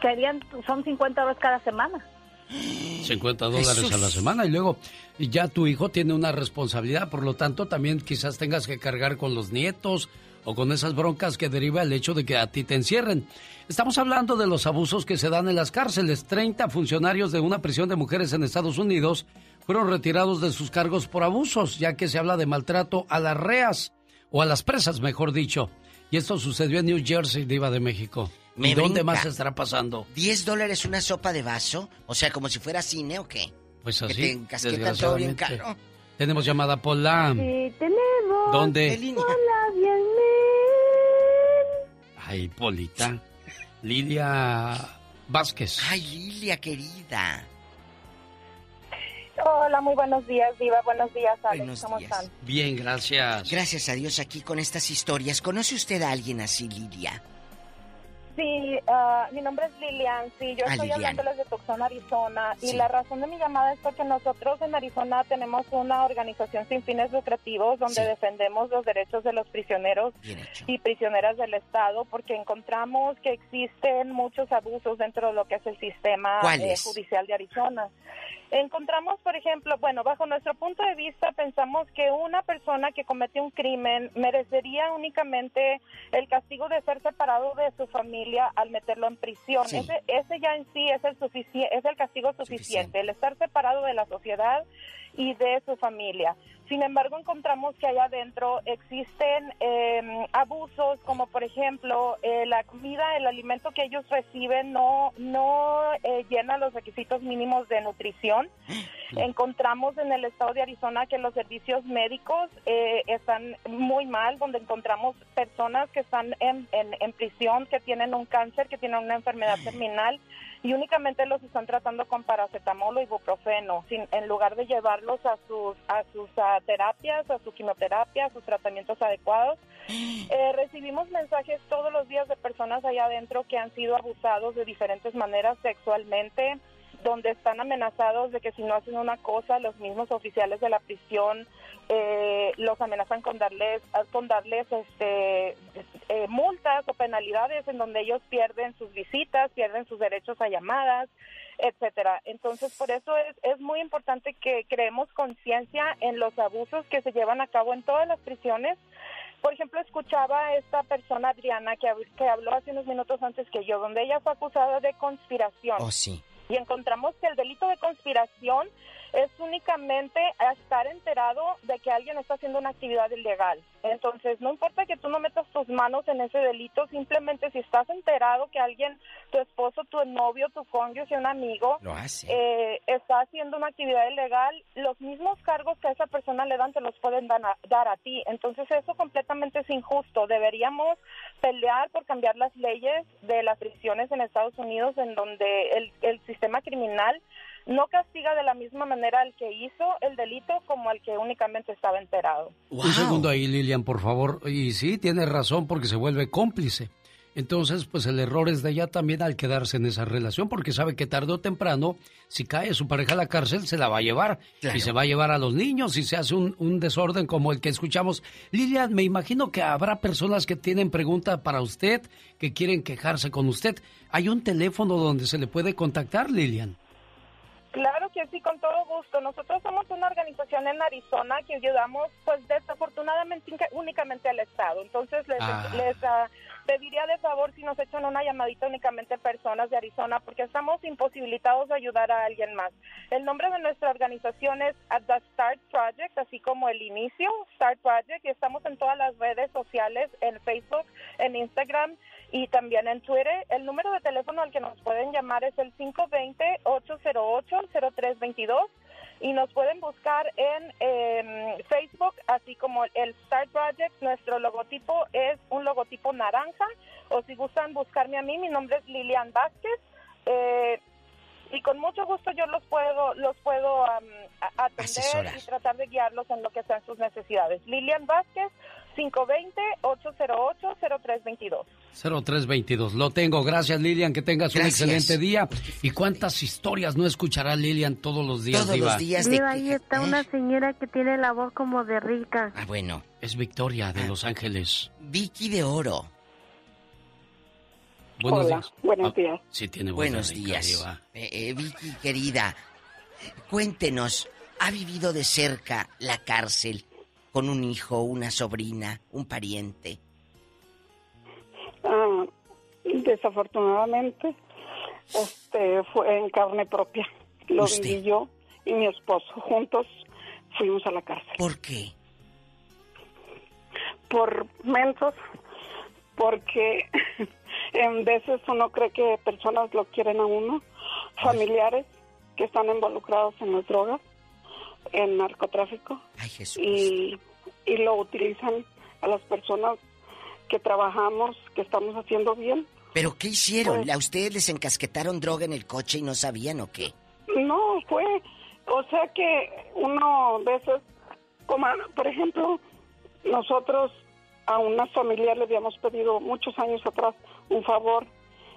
querían, son 50 dólares cada semana. 50 dólares a la semana y luego ya tu hijo tiene una responsabilidad, por lo tanto también quizás tengas que cargar con los nietos o con esas broncas que deriva el hecho de que a ti te encierren. Estamos hablando de los abusos que se dan en las cárceles. 30 funcionarios de una prisión de mujeres en Estados Unidos fueron retirados de sus cargos por abusos, ya que se habla de maltrato a las reas, o a las presas, mejor dicho. Y esto sucedió en New Jersey, Diva de México. ¿Y dónde más estará pasando? ¿10 dólares una sopa de vaso? O sea, como si fuera cine o qué? Pues así. Que te todo bien caro. Tenemos llamada Pola. Sí, tenemos. ¿Dónde? Hola, bien. Ay, Polita. Lilia Vázquez. Ay, Lilia, querida. Hola, muy buenos días, Diva. Buenos días, Alex. ¿Cómo están? Bien, gracias. Gracias a Dios aquí con estas historias. ¿Conoce usted a alguien así, Lilia? Sí, uh, mi nombre es Lilian, sí, yo ah, estoy hablándoles de Tucson, Arizona, y la razón de mi llamada es porque nosotros en Arizona tenemos una organización sin fines lucrativos donde defendemos los derechos de los prisioneros y prisioneras del Estado, porque encontramos que existen muchos abusos dentro de lo que es el sistema eh, judicial de Arizona. Encontramos, por ejemplo, bueno, bajo nuestro punto de vista, pensamos que una persona que comete un crimen merecería únicamente el castigo de ser separado de su familia al meterlo en prisión. Ese, ese ya en sí es el, es el castigo suficiente, el estar separado de la sociedad y de su familia. Sin embargo, encontramos que allá adentro existen em, abusos, como por ejemplo eh, la comida, el alimento que ellos reciben no, no eh, llena los requisitos mínimos de nutrición. Encontramos en el estado de Arizona que los servicios médicos eh, están muy mal, donde encontramos personas que están en, en prisión, que tienen un cáncer, que tienen una enfermedad terminal y únicamente los están tratando con paracetamol o ibuprofeno, sin, en lugar de llevarlos a sus, a sus terapias, a su quimioterapia, a sus tratamientos adecuados. Eh, recibimos mensajes todos los días de personas allá adentro que han sido abusados de diferentes maneras sexualmente, donde están amenazados de que si no hacen una cosa, los mismos oficiales de la prisión eh, los amenazan con darles, con darles este, eh, multas o penalidades en donde ellos pierden sus visitas, pierden sus derechos a llamadas, etcétera. Entonces, por eso es, es muy importante que creemos conciencia en los abusos que se llevan a cabo en todas las prisiones. Por ejemplo, escuchaba a esta persona, Adriana, que, que habló hace unos minutos antes que yo, donde ella fue acusada de conspiración. Oh, sí. Y encontramos que el delito de conspiración es únicamente estar enterado de que alguien está haciendo una actividad ilegal. Entonces, no importa que tú no metas tus manos en ese delito, simplemente si estás enterado que alguien, tu esposo, tu novio, tu cónyuge, un amigo, Lo hace. eh, está haciendo una actividad ilegal, los mismos cargos que a esa persona le dan te los pueden dan a- dar a ti. Entonces, eso completamente es injusto. Deberíamos pelear por cambiar las leyes de las prisiones en Estados Unidos, en donde el, el sistema criminal no castiga de la misma manera al que hizo el delito como al que únicamente estaba enterado. Un segundo ahí, Lilian, por favor. Y sí, tiene razón porque se vuelve cómplice. Entonces, pues el error es de ella también al quedarse en esa relación porque sabe que tarde o temprano, si cae su pareja a la cárcel, se la va a llevar. Y se va a llevar a los niños y se hace un, un desorden como el que escuchamos. Lilian, me imagino que habrá personas que tienen pregunta para usted, que quieren quejarse con usted. ¿Hay un teléfono donde se le puede contactar, Lilian? Claro que sí, con todo gusto. Nosotros somos una organización en Arizona que ayudamos, pues desafortunadamente, únicamente al Estado. Entonces les, Ah. les ah, pediría de favor si nos echan una llamadita únicamente personas de Arizona, porque estamos imposibilitados de ayudar a alguien más. El nombre de nuestra organización es At the Start Project, así como el inicio, Start Project, y estamos en todas las redes sociales, en Facebook, en Instagram y también en Twitter. El número de teléfono al que nos pueden llamar es el 520-808-0322 y nos pueden buscar en em, Facebook, así como el Start Project. Nuestro logotipo es un logotipo naranja, o si gustan buscarme a mí, mi nombre es Lilian Vázquez. Eh, y con mucho gusto yo los puedo los puedo atender Asesorar. y tratar de guiarlos en lo que sean sus necesidades. Lilian Vázquez, 520-808-0322. 0322. Lo tengo. Gracias, Lilian. Que tengas un excelente día. ¿Y cuántas historias no escuchará Lilian todos los días, Todos Diva? los días Diva, ahí está una señora que tiene la voz como de rica. Ah, bueno. Es Victoria de Los Ángeles. Vicky de Oro. Buenos Hola, días. buenos Ah, días. Sí, tiene voz Buenos de rica, días. Diva. Eh, eh, Vicky, querida, cuéntenos, ¿ha vivido de cerca la cárcel con un hijo, una sobrina, un pariente? Ah, desafortunadamente, este fue en carne propia. Lo Usted. viví yo y mi esposo juntos fuimos a la cárcel. ¿Por qué? Por mensos, porque en veces uno cree que personas lo quieren a uno, familiares que están involucrados en las drogas, en narcotráfico, Ay, Jesús. y, y lo utilizan a las personas que trabajamos, que estamos haciendo bien. ¿Pero qué hicieron? Pues- ¿A ustedes les encasquetaron droga en el coche y no sabían o qué? No, fue, o sea que uno a veces, como por ejemplo, nosotros a una familiar le habíamos pedido muchos años atrás un favor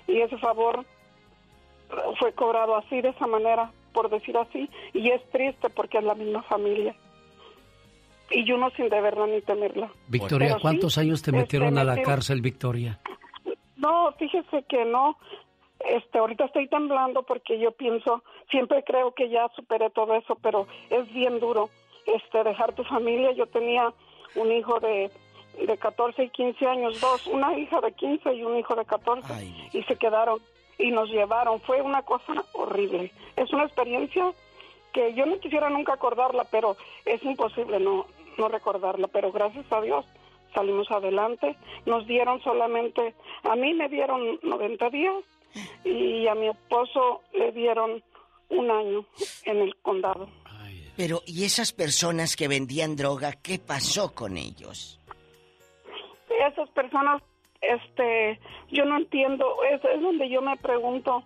y ese favor fue cobrado así, de esa manera, por decir así, y es triste porque es la misma familia. Y uno sin deberla ni temerla. Victoria, Pero sí, ¿cuántos años te este, metieron a la metieron- cárcel, Victoria? No, fíjese que no. Este, ahorita estoy temblando porque yo pienso, siempre creo que ya superé todo eso, pero es bien duro este dejar tu familia. Yo tenía un hijo de, de 14 y 15 años, dos, una hija de 15 y un hijo de 14, y se quedaron y nos llevaron. Fue una cosa horrible. Es una experiencia que yo no quisiera nunca acordarla, pero es imposible no, no recordarla. Pero gracias a Dios salimos adelante. Nos dieron solamente, a mí me dieron 90 días y a mi esposo le dieron un año en el condado. Pero, ¿y esas personas que vendían droga, qué pasó con ellos? Esas personas, este, yo no entiendo, es, es donde yo me pregunto,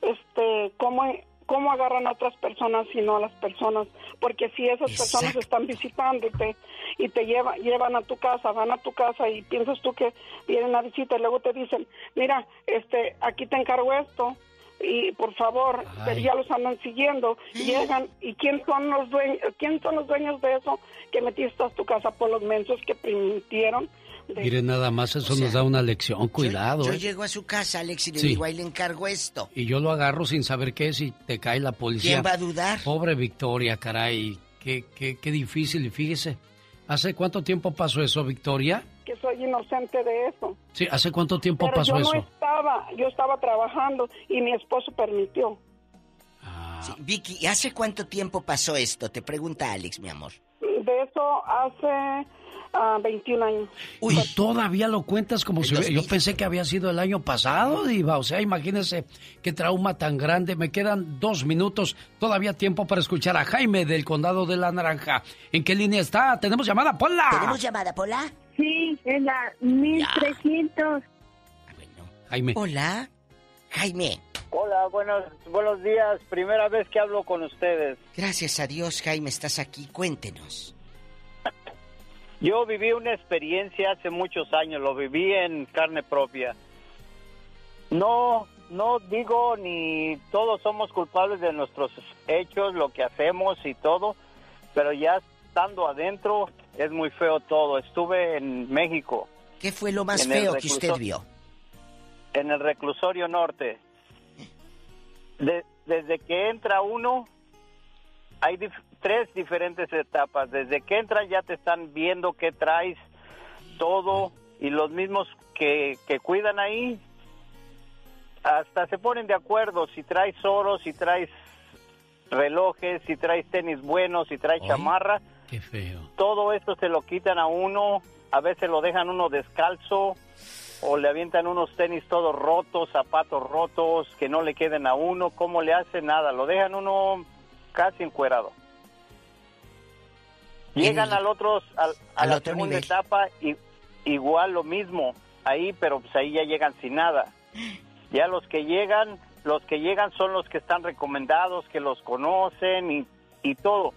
este, cómo, cómo agarran a otras personas y no a las personas, porque si esas personas están visitándote y te llevan, llevan a tu casa, van a tu casa y piensas tú que vienen a visita y luego te dicen, mira, este, aquí te encargo esto y por favor, pero ya los andan siguiendo, llegan y quién son los dueños, quién son los dueños de eso que metiste a tu casa por los mensos que permitieron Mire, nada más eso nos da una lección. Cuidado. Yo ¿eh? llego a su casa, Alex, y le Sí. digo, ahí le encargo esto. Y yo lo agarro sin saber qué es y te cae la policía. ¿Quién va a dudar? Pobre Victoria, caray. Qué, qué, qué difícil. Y fíjese, ¿hace cuánto tiempo pasó eso, Victoria? que soy inocente de eso. Sí, ¿hace cuánto tiempo Pero pasó yo eso? no estaba, yo estaba trabajando y mi esposo permitió. Vicky, ¿y hace cuánto tiempo pasó esto? Te pregunta Alex, mi amor. De eso hace 21 años. Uy, todavía lo cuentas como si yo pensé que había sido el año pasado, Diva. O sea, imagínese qué trauma tan grande. Me quedan dos minutos, todavía tiempo para escuchar a Jaime del Condado de la Naranja. ¿En qué línea está? ¿Tenemos llamada, Pola? ¿Tenemos llamada, Pola? Sí, en la 1300. Jaime. Hola, Jaime. Hola, buenos, buenos días. Primera vez que hablo con ustedes. Gracias a Dios, Jaime, estás aquí. Cuéntenos. Yo viví una experiencia hace muchos años, lo viví en carne propia. No, no digo ni todos somos culpables de nuestros hechos, lo que hacemos y todo, pero ya estando adentro es muy feo todo. Estuve en México. ¿Qué fue lo más feo que usted vio? En el reclusorio norte. desde que entra uno, hay tres diferentes etapas. Desde que entras ya te están viendo qué traes, todo, y los mismos que, que cuidan ahí, hasta se ponen de acuerdo si traes oro, si traes relojes, si traes tenis buenos, si traes chamarra. Qué feo. Todo esto se lo quitan a uno, a veces lo dejan uno descalzo o le avientan unos tenis todos rotos, zapatos rotos que no le queden a uno, ¿cómo le hace nada? Lo dejan uno casi encuerado. Llegan al otro, a la segunda etapa y igual lo mismo ahí, pero pues ahí ya llegan sin nada. Ya los que llegan, los que llegan son los que están recomendados, que los conocen y, y todo.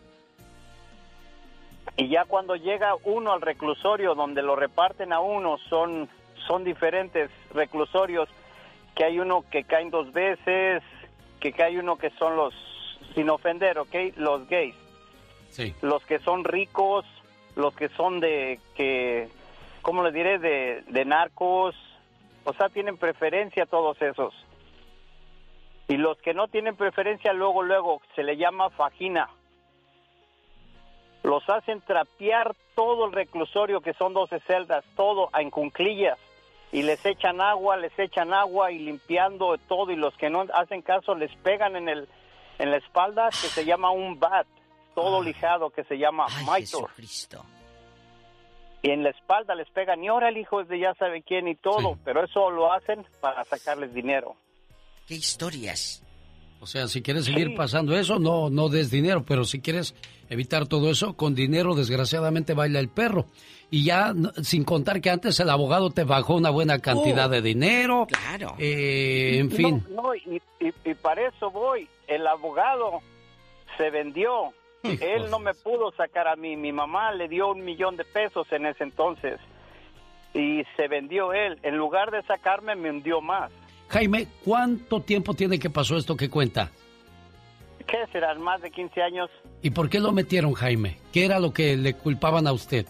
Y ya cuando llega uno al reclusorio donde lo reparten a uno, son, son diferentes reclusorios, que hay uno que caen dos veces, que hay uno que son los, sin ofender, ¿ok? Los gays los que son ricos, los que son de, que, ¿cómo les diré? De, de narcos, o sea, tienen preferencia todos esos. Y los que no tienen preferencia, luego, luego, se le llama fajina. Los hacen trapear todo el reclusorio, que son 12 celdas, todo en cunclillas. Y les echan agua, les echan agua y limpiando todo. Y los que no hacen caso les pegan en, el, en la espalda, que se llama un bat todo lijado que se llama Ay, Y en la espalda les pegan, y ahora el hijo es de ya sabe quién y todo, pero eso lo hacen para sacarles dinero. ¿Qué historias? O sea, si quieres seguir pasando eso, no, no des dinero, pero si quieres evitar todo eso, con dinero desgraciadamente baila el perro. Y ya, sin contar que antes el abogado te bajó una buena cantidad oh, de dinero. Claro. Eh, en fin. No, y, y para eso voy. El abogado se vendió él no me pudo sacar a mí. Mi mamá le dio un millón de pesos en ese entonces y se vendió él. En lugar de sacarme, me hundió más. Jaime, ¿cuánto tiempo tiene que pasó esto que cuenta? ¿Qué serán? Más de 15 años. ¿Y por qué lo metieron, Jaime? ¿Qué era lo que le culpaban a usted?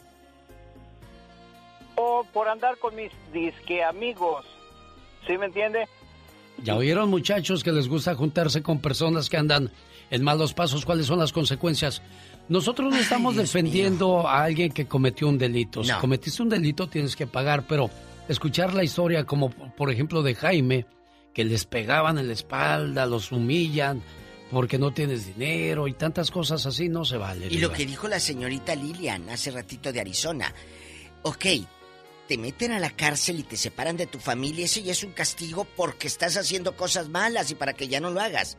O por andar con mis disque amigos. ¿Sí me entiende? Ya oyeron muchachos que les gusta juntarse con personas que andan en malos pasos, cuáles son las consecuencias. Nosotros no estamos defendiendo a alguien que cometió un delito. Si cometiste un delito tienes que pagar, pero escuchar la historia como por ejemplo de Jaime, que les pegaban en la espalda, los humillan porque no tienes dinero y tantas cosas así no se vale. Y lo que dijo la señorita Lilian hace ratito de Arizona. Ok, te meten a la cárcel y te separan de tu familia, ese ya es un castigo porque estás haciendo cosas malas y para que ya no lo hagas.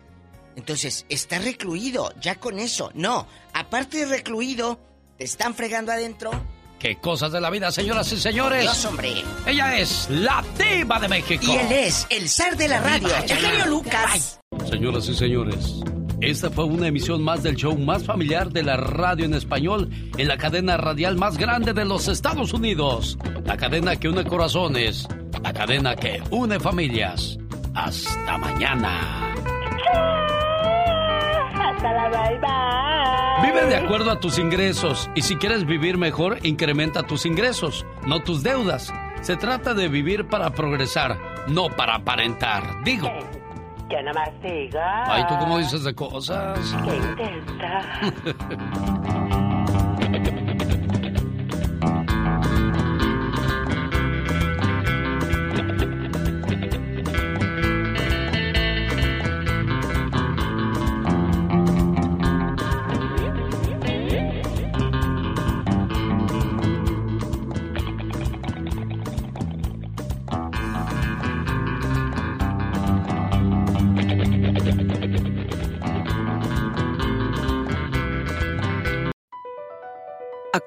Entonces, está recluido, ya con eso. No, aparte de recluido, te están fregando adentro. Qué cosas de la vida, señoras y señores. Dios, hombre. Ella es la diva de México. Y él es el zar de la radio, Eugenio Lucas. Señoras y señores, esta fue una emisión más del show más familiar de la radio en español en la cadena radial más grande de los Estados Unidos. La cadena que une corazones, la cadena que une familias. Hasta mañana. Vive de acuerdo a tus ingresos y si quieres vivir mejor, incrementa tus ingresos, no tus deudas. Se trata de vivir para progresar, no para aparentar. Digo. Ya nada más diga. Ay, ¿tú cómo dices de cosas? Qué intensa.